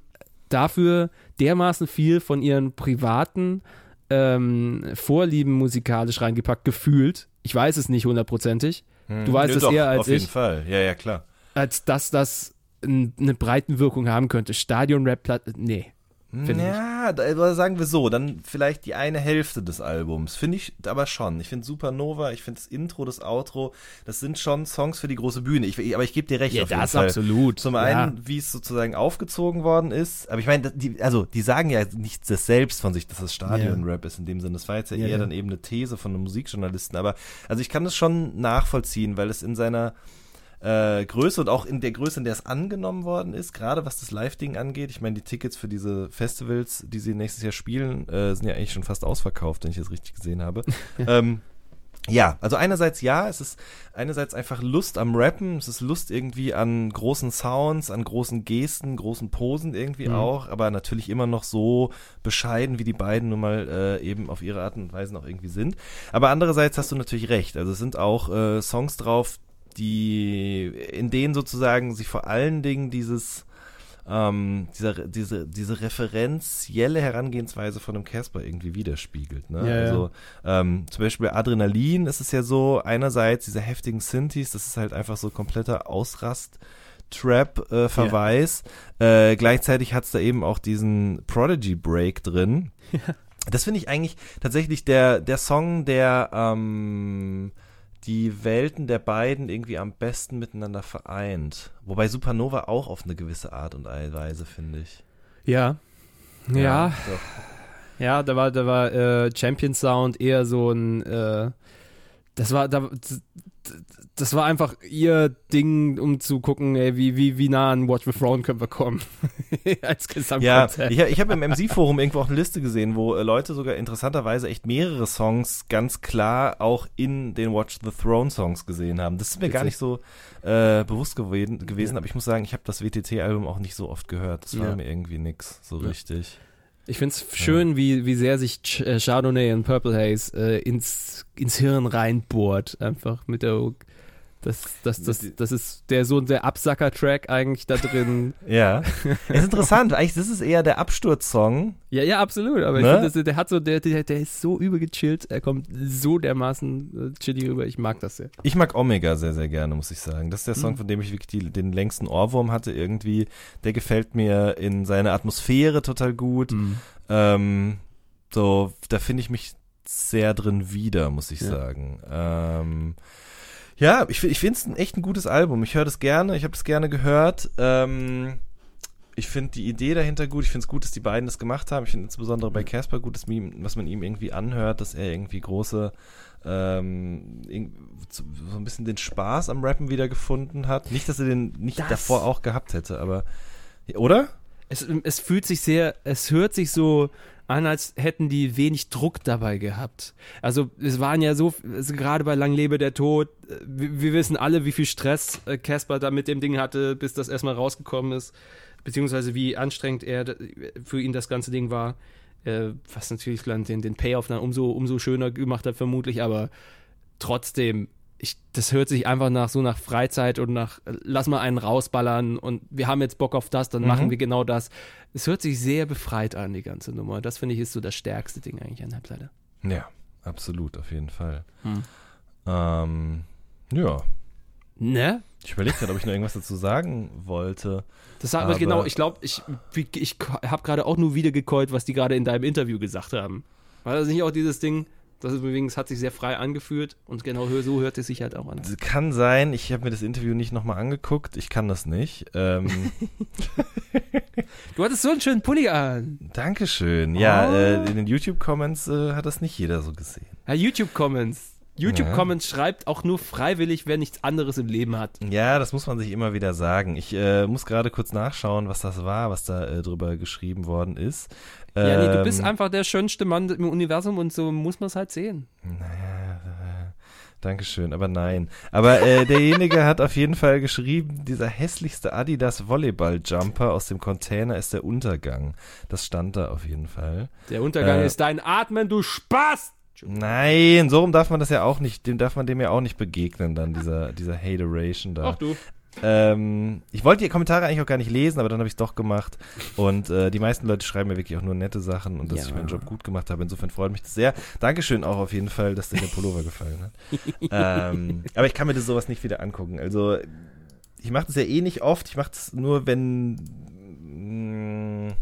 dafür dermaßen viel von ihren privaten ähm, Vorlieben musikalisch reingepackt, gefühlt. Ich weiß es nicht hundertprozentig. Hm. Du weißt es eher als ich. Auf jeden Fall, ja, ja, klar. Als dass das eine Breitenwirkung haben könnte. Stadion-Rap-Platte, nee. Ja, da, sagen wir so, dann vielleicht die eine Hälfte des Albums. Finde ich aber schon. Ich finde Supernova, ich finde das Intro, das Outro, das sind schon Songs für die große Bühne. Ich, aber ich gebe dir recht. Ja, das absolut. Zum einen, ja. wie es sozusagen aufgezogen worden ist. Aber ich meine, die, also die sagen ja nicht das selbst von sich, dass das Stadion-Rap ja. ist in dem Sinne. Das war jetzt ja, ja eher dann eben eine These von einem Musikjournalisten. Aber also ich kann das schon nachvollziehen, weil es in seiner äh, Größe und auch in der Größe, in der es angenommen worden ist, gerade was das Live-Ding angeht. Ich meine, die Tickets für diese Festivals, die sie nächstes Jahr spielen, äh, sind ja eigentlich schon fast ausverkauft, wenn ich das richtig gesehen habe. ähm, ja, also einerseits ja, es ist einerseits einfach Lust am Rappen, es ist Lust irgendwie an großen Sounds, an großen Gesten, großen Posen irgendwie mhm. auch, aber natürlich immer noch so bescheiden, wie die beiden nun mal äh, eben auf ihre Art und Weise auch irgendwie sind. Aber andererseits hast du natürlich recht, also es sind auch äh, Songs drauf, die, in denen sozusagen sich vor allen Dingen dieses ähm, dieser, diese, diese referenzielle Herangehensweise von einem Casper irgendwie widerspiegelt. Ne? Ja, also ähm, zum Beispiel Adrenalin ist es ja so, einerseits diese heftigen Synthes, das ist halt einfach so kompletter Ausrast. Trap-Verweis. Äh, äh, gleichzeitig hat es da eben auch diesen Prodigy-Break drin. Ja. Das finde ich eigentlich tatsächlich der, der Song, der ähm, die Welten der beiden irgendwie am besten miteinander vereint. Wobei Supernova auch auf eine gewisse Art und Weise, finde ich. Ja. Ja. Ja, ja da war, da war äh, Champion Sound eher so ein äh, das war, da, das war einfach ihr Ding, um zu gucken, ey, wie, wie, wie nah an Watch the Throne können wir kommen. Als Gesamtkonzert. Ja, ich, ich habe im MC-Forum irgendwo auch eine Liste gesehen, wo äh, Leute sogar interessanterweise echt mehrere Songs ganz klar auch in den Watch the Throne Songs gesehen haben. Das ist mir Witzig. gar nicht so äh, bewusst gewesen, gewesen ja. aber ich muss sagen, ich habe das WTT-Album auch nicht so oft gehört. Das war ja. mir irgendwie nix so ja. richtig. Ich finde es schön, ja. wie, wie sehr sich Ch äh, Chardonnay und Purple Haze äh, ins, ins Hirn reinbohrt. Einfach mit der das, das, das, das ist der so der Absacker-Track eigentlich da drin. ja. ist interessant. Eigentlich, das ist eher der Absturzsong. Ja, ja, absolut. Aber ne? ich finde, der hat so, der, der, der ist so übergechillt. Er kommt so dermaßen äh, chillig rüber. Ich mag das sehr. Ich mag Omega sehr, sehr gerne, muss ich sagen. Das ist der Song, mhm. von dem ich wirklich die, den längsten Ohrwurm hatte irgendwie. Der gefällt mir in seiner Atmosphäre total gut. Mhm. Ähm, so, da finde ich mich sehr drin wieder, muss ich ja. sagen. Ähm, ja, ich, ich finde es ein, echt ein gutes Album. Ich höre das gerne, ich habe es gerne gehört. Ähm, ich finde die Idee dahinter gut. Ich finde es gut, dass die beiden das gemacht haben. Ich finde insbesondere bei Casper gut, dass, was man ihm irgendwie anhört, dass er irgendwie große, ähm, so ein bisschen den Spaß am Rappen wieder gefunden hat. Nicht, dass er den nicht das davor auch gehabt hätte, aber oder? Es, es fühlt sich sehr, es hört sich so an, als hätten die wenig Druck dabei gehabt. Also es waren ja so, also gerade bei Lang lebe der Tod, äh, wir, wir wissen alle, wie viel Stress äh, Casper da mit dem Ding hatte, bis das erstmal rausgekommen ist, beziehungsweise wie anstrengend er für ihn das ganze Ding war, äh, was natürlich den, den Payoff dann umso, umso schöner gemacht hat vermutlich, aber trotzdem ich, das hört sich einfach nach so nach Freizeit und nach lass mal einen rausballern und wir haben jetzt Bock auf das, dann mhm. machen wir genau das. Es hört sich sehr befreit an, die ganze Nummer. Das finde ich ist so das stärkste Ding eigentlich an der Platte. Ja, absolut, auf jeden Fall. Hm. Ähm, ja. Ne? Ich überlege gerade, ob ich noch irgendwas dazu sagen wollte. Das sagen wir genau, ich glaube, ich, ich, habe gerade auch nur wieder gekeult, was die gerade in deinem Interview gesagt haben. War das nicht auch dieses Ding, das ist übrigens, hat sich sehr frei angefühlt und genau so hört es sich halt auch an. Kann sein, ich habe mir das Interview nicht nochmal angeguckt, ich kann das nicht. Ähm. du hattest so einen schönen Pulli an. Dankeschön. Ja, oh. äh, in den YouTube-Comments äh, hat das nicht jeder so gesehen. Ja, YouTube-Comments. YouTube ja. Comments schreibt auch nur freiwillig, wer nichts anderes im Leben hat. Ja, das muss man sich immer wieder sagen. Ich äh, muss gerade kurz nachschauen, was das war, was da äh, drüber geschrieben worden ist. Ja, nee, du bist ähm, einfach der schönste Mann im Universum und so muss man es halt sehen. Naja, Dankeschön, aber nein. Aber äh, derjenige hat auf jeden Fall geschrieben, dieser hässlichste Adidas Volleyball-Jumper aus dem Container ist der Untergang. Das stand da auf jeden Fall. Der Untergang äh, ist dein Atmen, du Spaß! Nein, so rum darf man das ja auch nicht, dem darf man dem ja auch nicht begegnen, dann dieser, dieser Hateration da. Ach du. Ähm, ich wollte die Kommentare eigentlich auch gar nicht lesen, aber dann habe ich es doch gemacht. Und äh, die meisten Leute schreiben mir wirklich auch nur nette Sachen und dass ja. ich meinen Job gut gemacht habe. Insofern freut mich das sehr. Dankeschön auch auf jeden Fall, dass dir der Pullover gefallen hat. ähm, aber ich kann mir das sowas nicht wieder angucken. Also ich mache das ja eh nicht oft. Ich mache das nur, wenn mh, mm,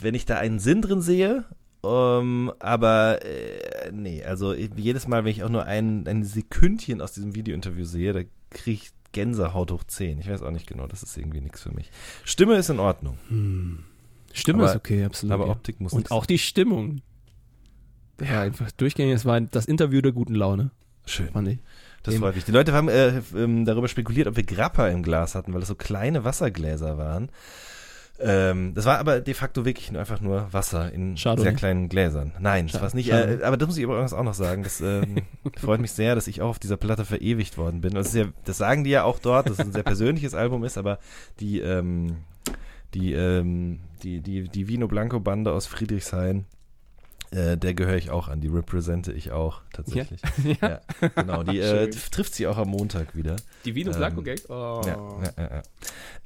wenn ich da einen Sinn drin sehe um, ähm, aber äh, nee, also jedes Mal, wenn ich auch nur ein, ein Sekündchen aus diesem Videointerview sehe, da kriege ich Gänsehaut hoch 10. Ich weiß auch nicht genau, das ist irgendwie nichts für mich. Stimme ist in Ordnung. Hm. Stimme aber, ist okay, absolut. Aber Optik muss Und auch die Stimmung. Ja, einfach durchgängig. Es war das Interview der guten Laune. Schön. Fand ich. Das freut mich. Die Leute haben äh, ähm, darüber spekuliert, ob wir Grappa im Glas hatten, weil das so kleine Wassergläser waren. Ähm, das war aber de facto wirklich nur einfach nur Wasser in Schade, sehr kleinen Gläsern. Nein, das war es nicht. Äh, aber das muss ich übrigens auch noch sagen. Das ähm, freut mich sehr, dass ich auch auf dieser Platte verewigt worden bin. Das, ja, das sagen die ja auch dort, dass es ein sehr persönliches Album ist, aber die, ähm, die, ähm, die, die, die Vino Blanco Bande aus Friedrichshain Äh, der gehöre ich auch an, die represente ich auch tatsächlich. Ja, ja. ja genau. Die äh, trifft sie auch am Montag wieder. Die Vino ähm, Blanco Gang? Oh. Ja, ja, ja.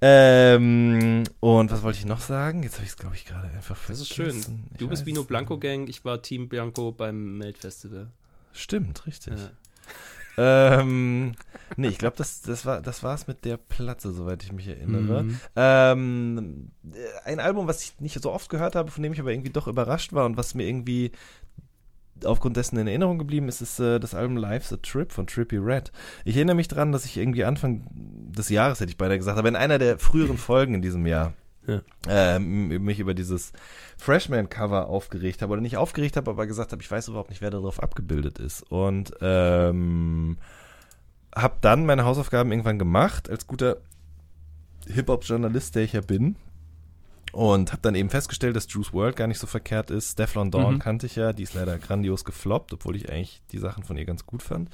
Ähm, und was wollte ich noch sagen? Jetzt habe ich es, glaube ich, gerade einfach vergessen. Das ist schön. Ich du bist Vino Blanco Gang, ich war Team Bianco beim Melt Festival. Stimmt, richtig. Ähm, nee, ich glaube, das, das war das war's mit der Platte, soweit ich mich erinnere. Mhm. Ähm, ein Album, was ich nicht so oft gehört habe, von dem ich aber irgendwie doch überrascht war und was mir irgendwie aufgrund dessen in Erinnerung geblieben ist, ist äh, das Album Life's a Trip von Trippy Red. Ich erinnere mich daran, dass ich irgendwie Anfang des Jahres, hätte ich beinahe gesagt, aber in einer der früheren Folgen in diesem Jahr ja. ähm, mich über dieses Freshman-Cover aufgeregt habe. Oder nicht aufgeregt habe, aber gesagt habe, ich weiß überhaupt nicht, wer darauf abgebildet ist. Und ähm, habe dann meine Hausaufgaben irgendwann gemacht, als guter Hip-Hop-Journalist, der ich ja bin. Und habe dann eben festgestellt, dass Juice World gar nicht so verkehrt ist. Stefflon Dawn mhm. kannte ich ja, die ist leider grandios gefloppt, obwohl ich eigentlich die Sachen von ihr ganz gut fand.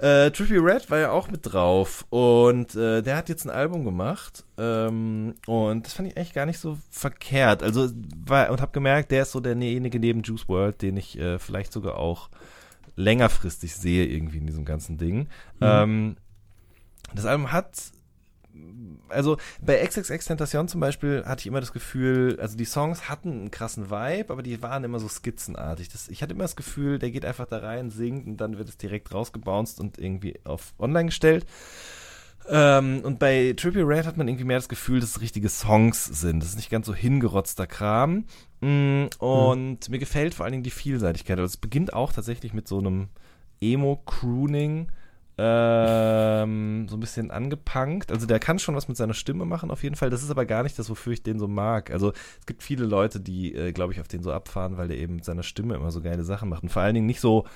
Äh, Trippy Red war ja auch mit drauf und äh, der hat jetzt ein Album gemacht ähm, und das fand ich eigentlich gar nicht so verkehrt. Also war und habe gemerkt, der ist so derjenige neben Juice World, den ich äh, vielleicht sogar auch längerfristig sehe irgendwie in diesem ganzen Ding. Mhm. Ähm, das Album hat also bei XXX Tentation zum Beispiel hatte ich immer das Gefühl, also die Songs hatten einen krassen Vibe, aber die waren immer so skizzenartig. Das, ich hatte immer das Gefühl, der geht einfach da rein, singt und dann wird es direkt rausgebounced und irgendwie auf online gestellt. Ähm, und bei Trippie Red hat man irgendwie mehr das Gefühl, dass es richtige Songs sind. Das ist nicht ganz so hingerotzter Kram. Mm, und mhm. mir gefällt vor allen Dingen die Vielseitigkeit. Also es beginnt auch tatsächlich mit so einem Emo-Crooning ähm, so ein bisschen angepunkt. Also der kann schon was mit seiner Stimme machen, auf jeden Fall. Das ist aber gar nicht das, wofür ich den so mag. Also es gibt viele Leute, die, äh, glaube ich, auf den so abfahren, weil der eben mit seiner Stimme immer so geile Sachen macht. Und vor allen Dingen nicht so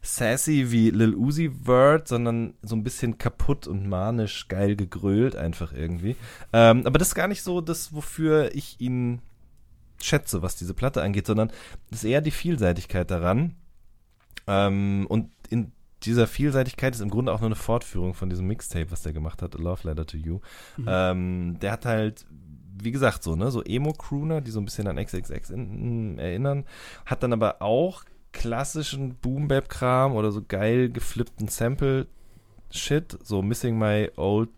sassy wie Lil Uzi Vert, sondern so ein bisschen kaputt und manisch geil gegrölt einfach irgendwie. Ähm, aber das ist gar nicht so das, wofür ich ihn schätze, was diese Platte angeht, sondern das ist eher die Vielseitigkeit daran. Ähm, und in dieser Vielseitigkeit ist im Grunde auch nur eine Fortführung von diesem Mixtape, was der gemacht hat, A Love Letter to You. Mhm. Ähm, der hat halt, wie gesagt, so, ne, so Emo-Crooner, die so ein bisschen an XXX in, in, erinnern, hat dann aber auch klassischen Boom-Bap-Kram oder so geil geflippten Sample-Shit, so Missing My Old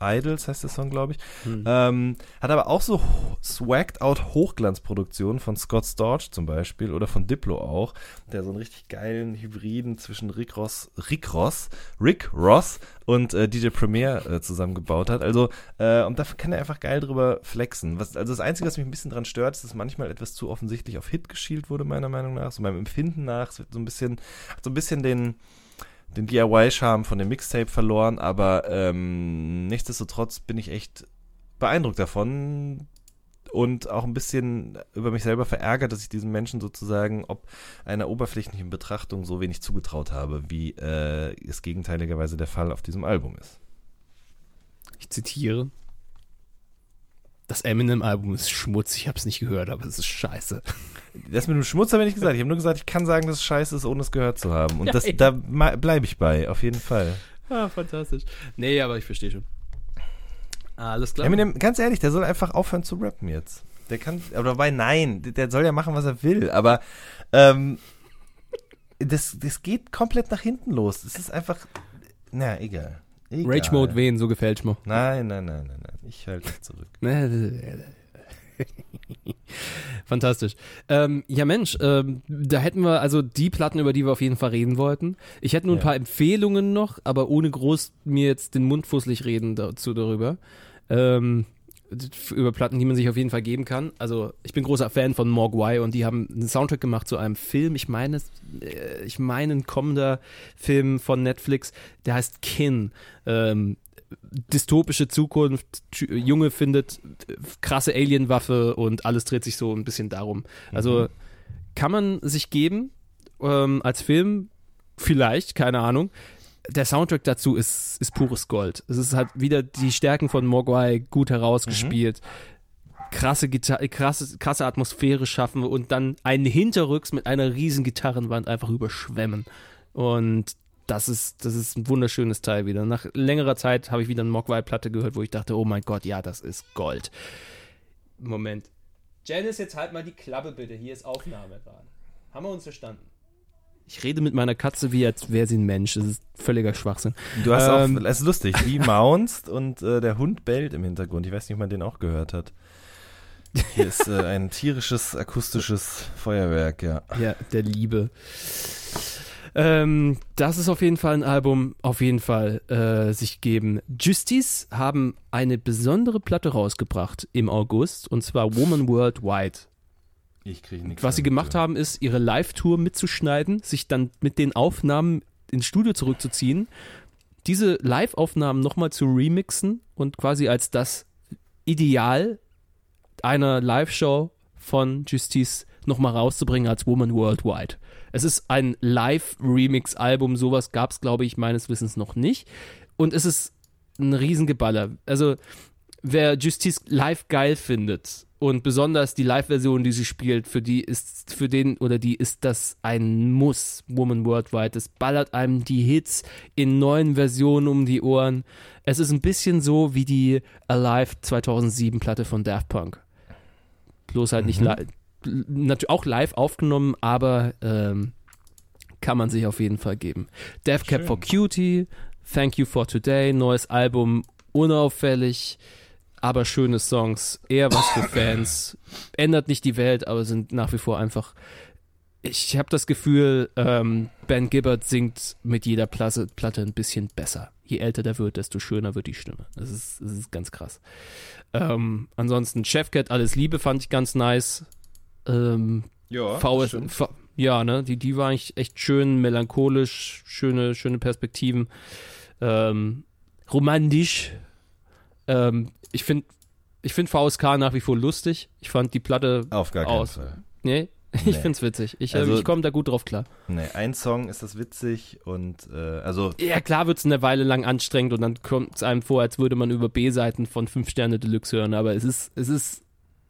Idols heißt der Song, glaube ich. Hm. Ähm, hat aber auch so swagged out Hochglanzproduktionen von Scott Storch zum Beispiel oder von Diplo auch, der so einen richtig geilen Hybriden zwischen Rick Ross, Rick Ross, Rick Ross und äh, DJ Premier äh, zusammengebaut hat. Also, äh, und da kann er einfach geil drüber flexen. Was, also das Einzige, was mich ein bisschen dran stört, ist, dass manchmal etwas zu offensichtlich auf Hit geschielt wurde, meiner Meinung nach. So meinem Empfinden nach. Es wird so ein bisschen, so ein bisschen den, den DIY-Charme von dem Mixtape verloren, aber ähm, nichtsdestotrotz bin ich echt beeindruckt davon und auch ein bisschen über mich selber verärgert, dass ich diesen Menschen sozusagen ob einer oberflächlichen Betrachtung so wenig zugetraut habe, wie äh, es gegenteiligerweise der Fall auf diesem Album ist. Ich zitiere. Das Eminem-Album ist schmutzig, ich habe es nicht gehört, aber es ist scheiße. Das mit dem Schmutz habe ich nicht gesagt. Ich habe nur gesagt, ich kann sagen, dass es scheiße ist, ohne es gehört zu haben. Und das, da bleibe ich bei, auf jeden Fall. Ah, fantastisch. Nee, aber ich verstehe schon. Alles klar. Eminem, ganz ehrlich, der soll einfach aufhören zu rappen jetzt. Der kann, aber dabei nein, der soll ja machen, was er will. Aber ähm, das, das geht komplett nach hinten los. Es ist einfach, na, egal. egal. Rage Mode wen, so gefällt mir. Nein, nein, nein, nein, nein. Ich halte zurück. Fantastisch. Ähm, ja, Mensch, ähm, da hätten wir also die Platten, über die wir auf jeden Fall reden wollten. Ich hätte nur ein paar Empfehlungen noch, aber ohne groß mir jetzt den Mund fußlich reden dazu darüber. Ähm, über Platten, die man sich auf jeden Fall geben kann. Also ich bin großer Fan von Mogwai und die haben einen Soundtrack gemacht zu einem Film. Ich meine, äh, ich meine ein kommender Film von Netflix, der heißt Kin. Ähm, dystopische Zukunft, Junge findet krasse Alienwaffe und alles dreht sich so ein bisschen darum. Also mhm. kann man sich geben ähm, als Film, vielleicht, keine Ahnung. Der Soundtrack dazu ist, ist pures Gold. Es ist halt wieder die Stärken von Mogwai gut herausgespielt. Mhm. Krasse, Gitar krasse, krasse Atmosphäre schaffen und dann einen Hinterrücks mit einer riesen Gitarrenwand einfach überschwemmen. Und das ist, das ist ein wunderschönes Teil wieder. Nach längerer Zeit habe ich wieder eine Mogwai-Platte gehört, wo ich dachte, oh mein Gott, ja, das ist Gold. Moment. Janice, jetzt halt mal die Klappe bitte. Hier ist Aufnahme gerade. Haben wir uns verstanden? Ich rede mit meiner Katze wie als wäre sie ein Mensch. Das ist völliger Schwachsinn. Du hast ähm, auch, es ist lustig, die maunst und äh, der Hund bellt im Hintergrund. Ich weiß nicht, ob man den auch gehört hat. Hier ist äh, ein tierisches, akustisches Feuerwerk, ja. Ja, der Liebe. Ähm, das ist auf jeden Fall ein Album, auf jeden Fall äh, sich geben. Justice haben eine besondere Platte rausgebracht im August und zwar Woman Worldwide. Ich kriege nichts. Was sie gemacht haben, ist, ihre Live-Tour mitzuschneiden, sich dann mit den Aufnahmen ins Studio zurückzuziehen, diese Live-Aufnahmen nochmal zu remixen und quasi als das Ideal einer Live-Show von Justice nochmal rauszubringen als Woman Worldwide. Es ist ein Live-Remix-Album, sowas gab es, glaube ich, meines Wissens noch nicht. Und es ist ein Riesengeballer. Also, wer Justice live geil findet und besonders die Live-Version, die sie spielt, für die ist, für den oder die ist das ein Muss, Woman Worldwide. Es ballert einem die Hits in neuen Versionen um die Ohren. Es ist ein bisschen so wie die Alive 2007 Platte von Daft Punk. Bloß halt mhm. nicht live natürlich auch live aufgenommen, aber ähm, kann man sich auf jeden Fall geben. Death Cap for Cutie, Thank You for Today, neues Album, unauffällig, aber schöne Songs, eher was für Fans. Ändert nicht die Welt, aber sind nach wie vor einfach. Ich habe das Gefühl, ähm, Ben Gibbard singt mit jeder Platte, Platte ein bisschen besser. Je älter der wird, desto schöner wird die Stimme. Das ist, das ist ganz krass. Ähm, ansonsten Chefcat, alles Liebe fand ich ganz nice. Ähm, ja, VS, ja, ne, die, die war eigentlich echt schön melancholisch, schöne, schöne Perspektiven, ähm, romantisch. Ähm, ich finde ich find VSK nach wie vor lustig. Ich fand die Platte auf gar keinen aus. Fall. Nee, ich nee. find's witzig. Ich, äh, also, ich komme da gut drauf klar. Nee, ein Song ist das witzig und äh, also. Ja, klar wird's eine Weile lang anstrengend und dann kommt es einem vor, als würde man über B-Seiten von 5 Sterne Deluxe hören, aber es ist, es ist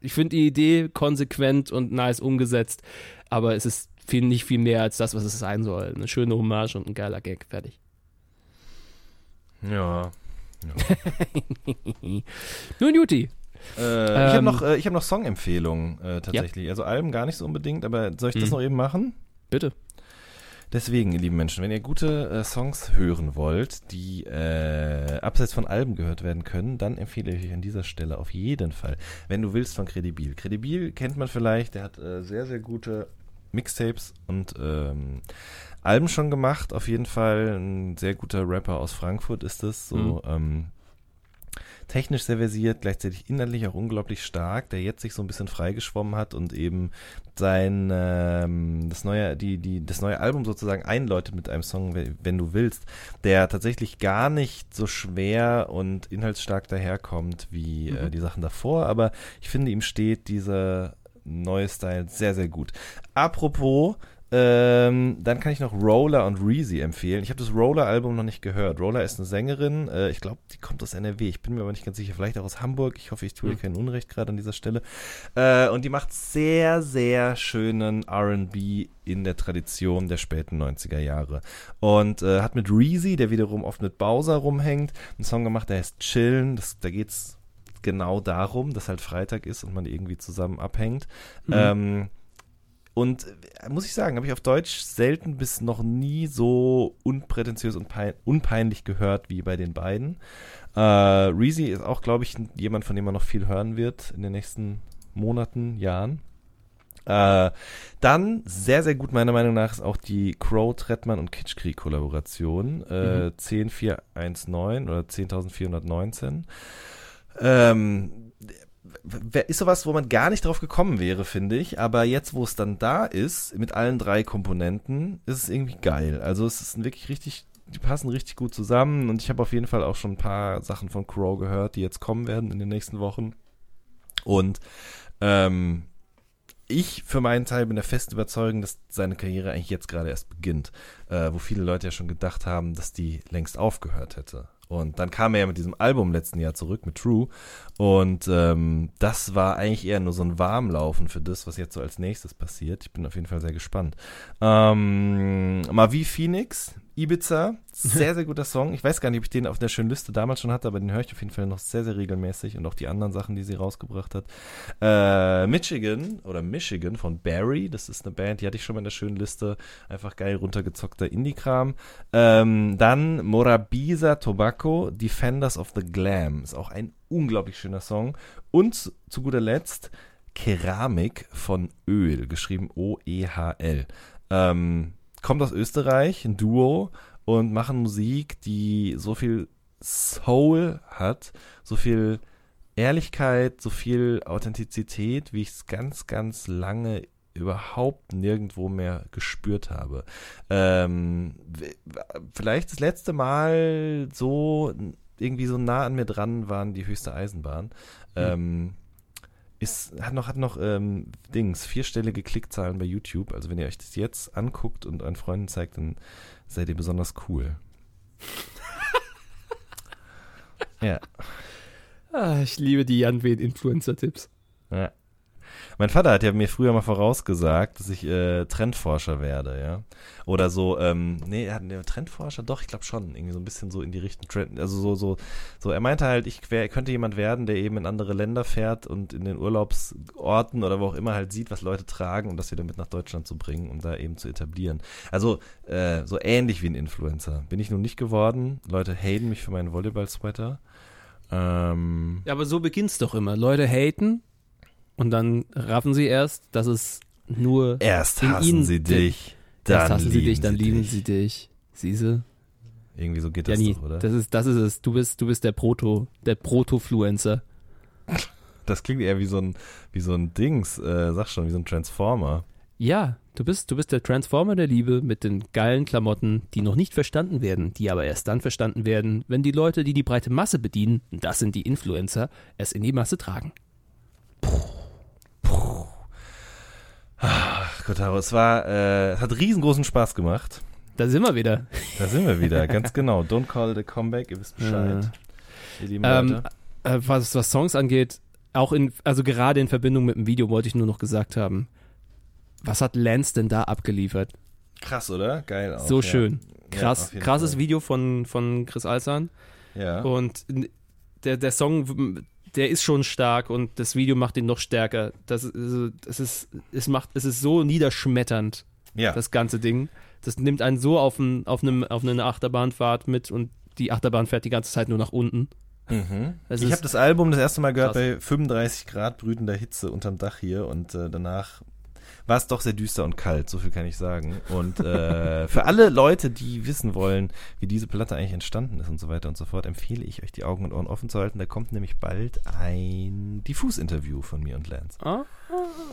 ich finde die Idee konsequent und nice umgesetzt, aber es ist viel, nicht viel mehr als das, was es sein soll. Eine schöne Hommage und ein geiler Gag. Fertig. Ja. ja. Nun, Juti. Äh, ähm, ich habe noch, äh, hab noch Songempfehlungen äh, tatsächlich. Ja. Also Alben gar nicht so unbedingt, aber soll ich das mhm. noch eben machen? Bitte. Deswegen, ihr lieben Menschen, wenn ihr gute äh, Songs hören wollt, die äh, abseits von Alben gehört werden können, dann empfehle ich euch an dieser Stelle auf jeden Fall, wenn du willst, von Credibil. Credibil kennt man vielleicht, der hat äh, sehr, sehr gute Mixtapes und ähm, Alben schon gemacht. Auf jeden Fall ein sehr guter Rapper aus Frankfurt ist es. So, mhm. ähm, technisch sehr versiert, gleichzeitig innerlich auch unglaublich stark, der jetzt sich so ein bisschen freigeschwommen hat und eben sein ähm, das neue die die das neue Album sozusagen einläutet mit einem Song, wenn du willst, der tatsächlich gar nicht so schwer und inhaltsstark daherkommt wie äh, mhm. äh, die Sachen davor, aber ich finde ihm steht dieser neue Style sehr sehr gut. Apropos ähm, dann kann ich noch Roller und Reezy empfehlen. Ich habe das Roller-Album noch nicht gehört. Roller ist eine Sängerin. Äh, ich glaube, die kommt aus NRW. Ich bin mir aber nicht ganz sicher. Vielleicht auch aus Hamburg. Ich hoffe, ich tue ihr mhm. kein Unrecht gerade an dieser Stelle. Äh, und die macht sehr, sehr schönen RB in der Tradition der späten 90er Jahre. Und äh, hat mit Reezy, der wiederum oft mit Bowser rumhängt, einen Song gemacht, der heißt Chillen. Das, da geht's genau darum, dass halt Freitag ist und man irgendwie zusammen abhängt. Mhm. Ähm, und äh, muss ich sagen, habe ich auf Deutsch selten bis noch nie so unprätentiös und unpeinlich gehört wie bei den beiden. Äh, Reezy ist auch, glaube ich, jemand, von dem man noch viel hören wird in den nächsten Monaten, Jahren. Äh, dann sehr, sehr gut meiner Meinung nach ist auch die Crow, Trettmann und Kitschkrieg-Kollaboration. Äh, mhm. 10419 oder 10419. Ähm, ist sowas, wo man gar nicht drauf gekommen wäre, finde ich. Aber jetzt, wo es dann da ist, mit allen drei Komponenten, ist es irgendwie geil. Also es ist wirklich richtig, die passen richtig gut zusammen. Und ich habe auf jeden Fall auch schon ein paar Sachen von Crow gehört, die jetzt kommen werden in den nächsten Wochen. Und ähm, ich für meinen Teil bin der festen Überzeugung, dass seine Karriere eigentlich jetzt gerade erst beginnt. äh, wo viele Leute ja schon gedacht haben, dass die längst aufgehört hätte. Und dann kam er ja mit diesem Album letzten Jahr zurück mit True. Und ähm, das war eigentlich eher nur so ein Warmlaufen für das, was jetzt so als nächstes passiert. Ich bin auf jeden Fall sehr gespannt. Ähm, Mavi Phoenix, Ibiza, sehr, sehr guter Song. Ich weiß gar nicht, ob ich den auf der schönen Liste damals schon hatte, aber den höre ich auf jeden Fall noch sehr, sehr regelmäßig und auch die anderen Sachen, die sie rausgebracht hat. Äh, Michigan oder Michigan von Barry, das ist eine Band, die hatte ich schon mal in der schönen Liste. Einfach geil runtergezockter Indie-Kram. Ähm, dann Morabisa Tobacco, Defenders of the Glam, ist auch ein unglaublich schöner Song. Und zu guter Letzt Keramik von Öl, geschrieben O-E-H-L. Ähm, kommt aus Österreich, ein Duo und machen Musik, die so viel Soul hat, so viel Ehrlichkeit, so viel Authentizität, wie ich es ganz, ganz lange überhaupt nirgendwo mehr gespürt habe. Ähm, vielleicht das letzte Mal so irgendwie so nah an mir dran waren die höchste Eisenbahn. Mhm. Ähm, ist, hat noch, hat noch ähm, Dings, vierstellige Klickzahlen bei YouTube. Also wenn ihr euch das jetzt anguckt und an Freunden zeigt, dann seid ihr besonders cool. ja. Ah, ich liebe die Jan Influencer-Tipps. Ja. Mein Vater hat ja mir früher mal vorausgesagt, dass ich äh, Trendforscher werde, ja. Oder so, ähm, nee, er hat einen Trendforscher, doch, ich glaube schon, irgendwie so ein bisschen so in die Richtung Trend, also so, so, so, er meinte halt, ich wär, könnte jemand werden, der eben in andere Länder fährt und in den Urlaubsorten oder wo auch immer halt sieht, was Leute tragen und das wieder mit nach Deutschland zu bringen, um da eben zu etablieren. Also, äh, so ähnlich wie ein Influencer. Bin ich nun nicht geworden. Leute haten mich für meinen Volleyball-Sweater. Ähm, ja, aber so beginnt's doch immer. Leute haten, und dann raffen sie erst, dass es nur. Erst hassen ihnen, sie dich, dann erst hassen sie dich, dann lieben dich. sie dich. Siehse. Irgendwie so geht das ja, doch, oder? Das ist, das ist es. Du bist, du bist der Proto, der Proto-Fluencer. Das klingt eher wie so ein, wie so ein Dings, äh, sag schon, wie so ein Transformer. Ja, du bist, du bist der Transformer der Liebe mit den geilen Klamotten, die noch nicht verstanden werden, die aber erst dann verstanden werden, wenn die Leute, die die breite Masse bedienen, das sind die Influencer, es in die Masse tragen. Puh. Puh. Ach, Kotaro, es war, äh, es hat riesengroßen Spaß gemacht. Da sind wir wieder. Da sind wir wieder, ganz genau. Don't call it a comeback, ihr wisst Bescheid. Ihr ähm, äh, was, was Songs angeht, auch in, also gerade in Verbindung mit dem Video wollte ich nur noch gesagt haben, was hat Lance denn da abgeliefert? Krass, oder? Geil auch. So schön. Krass, ja, krasses Fall. Video von, von Chris Alsan. Ja. Und der, der Song der ist schon stark und das Video macht ihn noch stärker. Das, also, das ist, es macht, es ist so niederschmetternd, ja. das ganze Ding. Das nimmt einen so auf, ein, auf, einem, auf eine Achterbahnfahrt mit und die Achterbahn fährt die ganze Zeit nur nach unten. Mhm. Ich habe das Album das erste Mal gehört krass. bei 35 Grad brütender Hitze unterm Dach hier und äh, danach war es doch sehr düster und kalt, so viel kann ich sagen. Und äh, für alle Leute, die wissen wollen, wie diese Platte eigentlich entstanden ist und so weiter und so fort, empfehle ich euch, die Augen und Ohren offen zu halten. Da kommt nämlich bald ein Diffus-Interview von mir und Lance. Ah,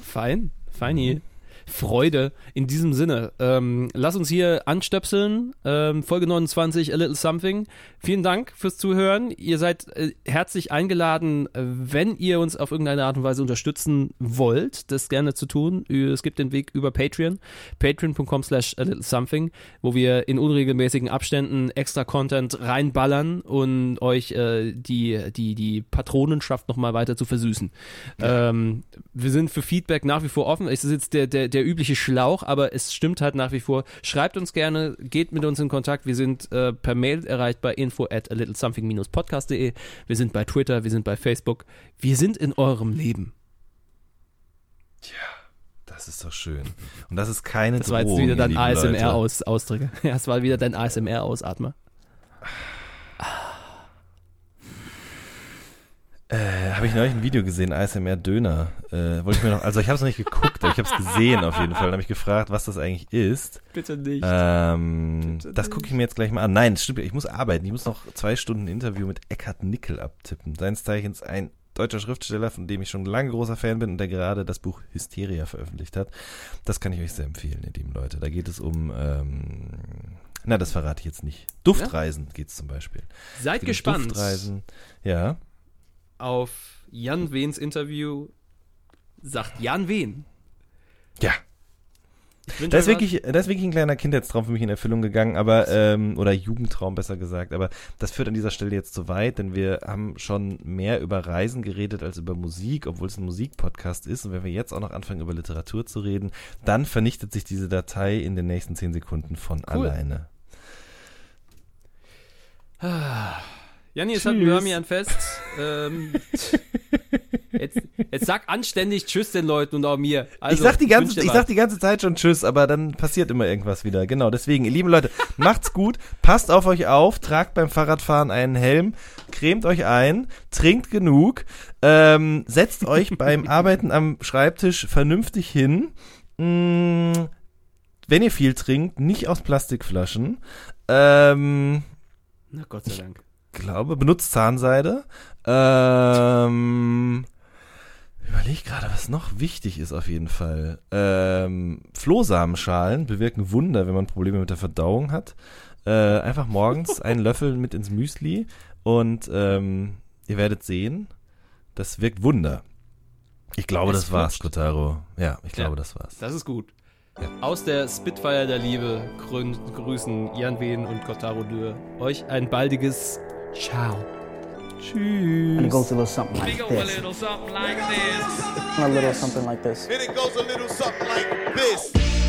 fein, feini. Mhm. Freude. In diesem Sinne, ähm, lass uns hier anstöpseln. Ähm, Folge 29, A Little Something. Vielen Dank fürs Zuhören. Ihr seid äh, herzlich eingeladen, äh, wenn ihr uns auf irgendeine Art und Weise unterstützen wollt, das gerne zu tun. Es gibt den Weg über Patreon, patreon.com slash a little something, wo wir in unregelmäßigen Abständen extra Content reinballern und euch äh, die, die, die Patronenschaft nochmal weiter zu versüßen. Ähm, wir sind für Feedback nach wie vor offen. Es ist jetzt der, der, der übliche Schlauch, aber es stimmt halt nach wie vor. Schreibt uns gerne, geht mit uns in Kontakt. Wir sind äh, per Mail erreichbar info at a little something-podcast.de. Wir sind bei Twitter, wir sind bei Facebook. Wir sind in eurem Leben. Tja. Das ist doch schön. Und das ist keine Das war jetzt wieder dein ASMR-Ausdrücke. Ja, das war wieder dein ASMR-Ausatmer. Äh, habe ich neulich ein Video gesehen, ASMR Döner. Äh, wollte ich mir noch, also ich habe es noch nicht geguckt, aber ich habe es gesehen auf jeden Fall. Dann habe ich gefragt, was das eigentlich ist. Bitte nicht. Ähm, Bitte das gucke ich mir jetzt gleich mal an. Nein, stimmt, ich muss arbeiten. Ich muss noch zwei Stunden Interview mit Eckhard Nickel abtippen. Seines Zeichens ein deutscher Schriftsteller, von dem ich schon lange großer Fan bin und der gerade das Buch Hysteria veröffentlicht hat. Das kann ich euch sehr empfehlen, ihr lieben Leute. Da geht es um ähm, na, das verrate ich jetzt nicht. Duftreisen ja? geht es zum Beispiel. Seid gespannt. Duftreisen, ja auf Jan Wehns Interview sagt Jan Wehn. Ja. Da ist, wirklich, da ist wirklich ein kleiner Kindheitstraum für mich in Erfüllung gegangen, aber, ähm, oder Jugendtraum besser gesagt, aber das führt an dieser Stelle jetzt zu weit, denn wir haben schon mehr über Reisen geredet als über Musik, obwohl es ein Musikpodcast ist. Und wenn wir jetzt auch noch anfangen, über Literatur zu reden, dann vernichtet sich diese Datei in den nächsten zehn Sekunden von cool. alleine. Janni, haben hier ein Fest. ähm, jetzt, jetzt sag anständig Tschüss den Leuten und auch mir. Also, ich, sag die ganze, ich, ich sag die ganze Zeit schon Tschüss, aber dann passiert immer irgendwas wieder. Genau, deswegen, liebe Leute, macht's gut, passt auf euch auf, tragt beim Fahrradfahren einen Helm, cremt euch ein, trinkt genug, ähm, setzt euch beim Arbeiten am Schreibtisch vernünftig hin. Mh, mm, wenn ihr viel trinkt, nicht aus Plastikflaschen. Ähm, Na Gott sei Dank glaube, benutzt Zahnseide. Ähm, überleg gerade, was noch wichtig ist auf jeden Fall. Ähm, Flohsamenschalen bewirken Wunder, wenn man Probleme mit der Verdauung hat. Äh, einfach morgens einen Löffel mit ins Müsli und ähm, ihr werdet sehen, das wirkt Wunder. Ich glaube, das war's, Kotaro. Ja, ich glaube, ja, das war's. Das ist gut. Ja. Aus der Spitfire der Liebe grüßen Jan Wehn und Kotaro Dürr euch ein baldiges Ciao. Tschüss. And it goes a little something like this. A little something like this. A little something like this. And it goes a little something like this.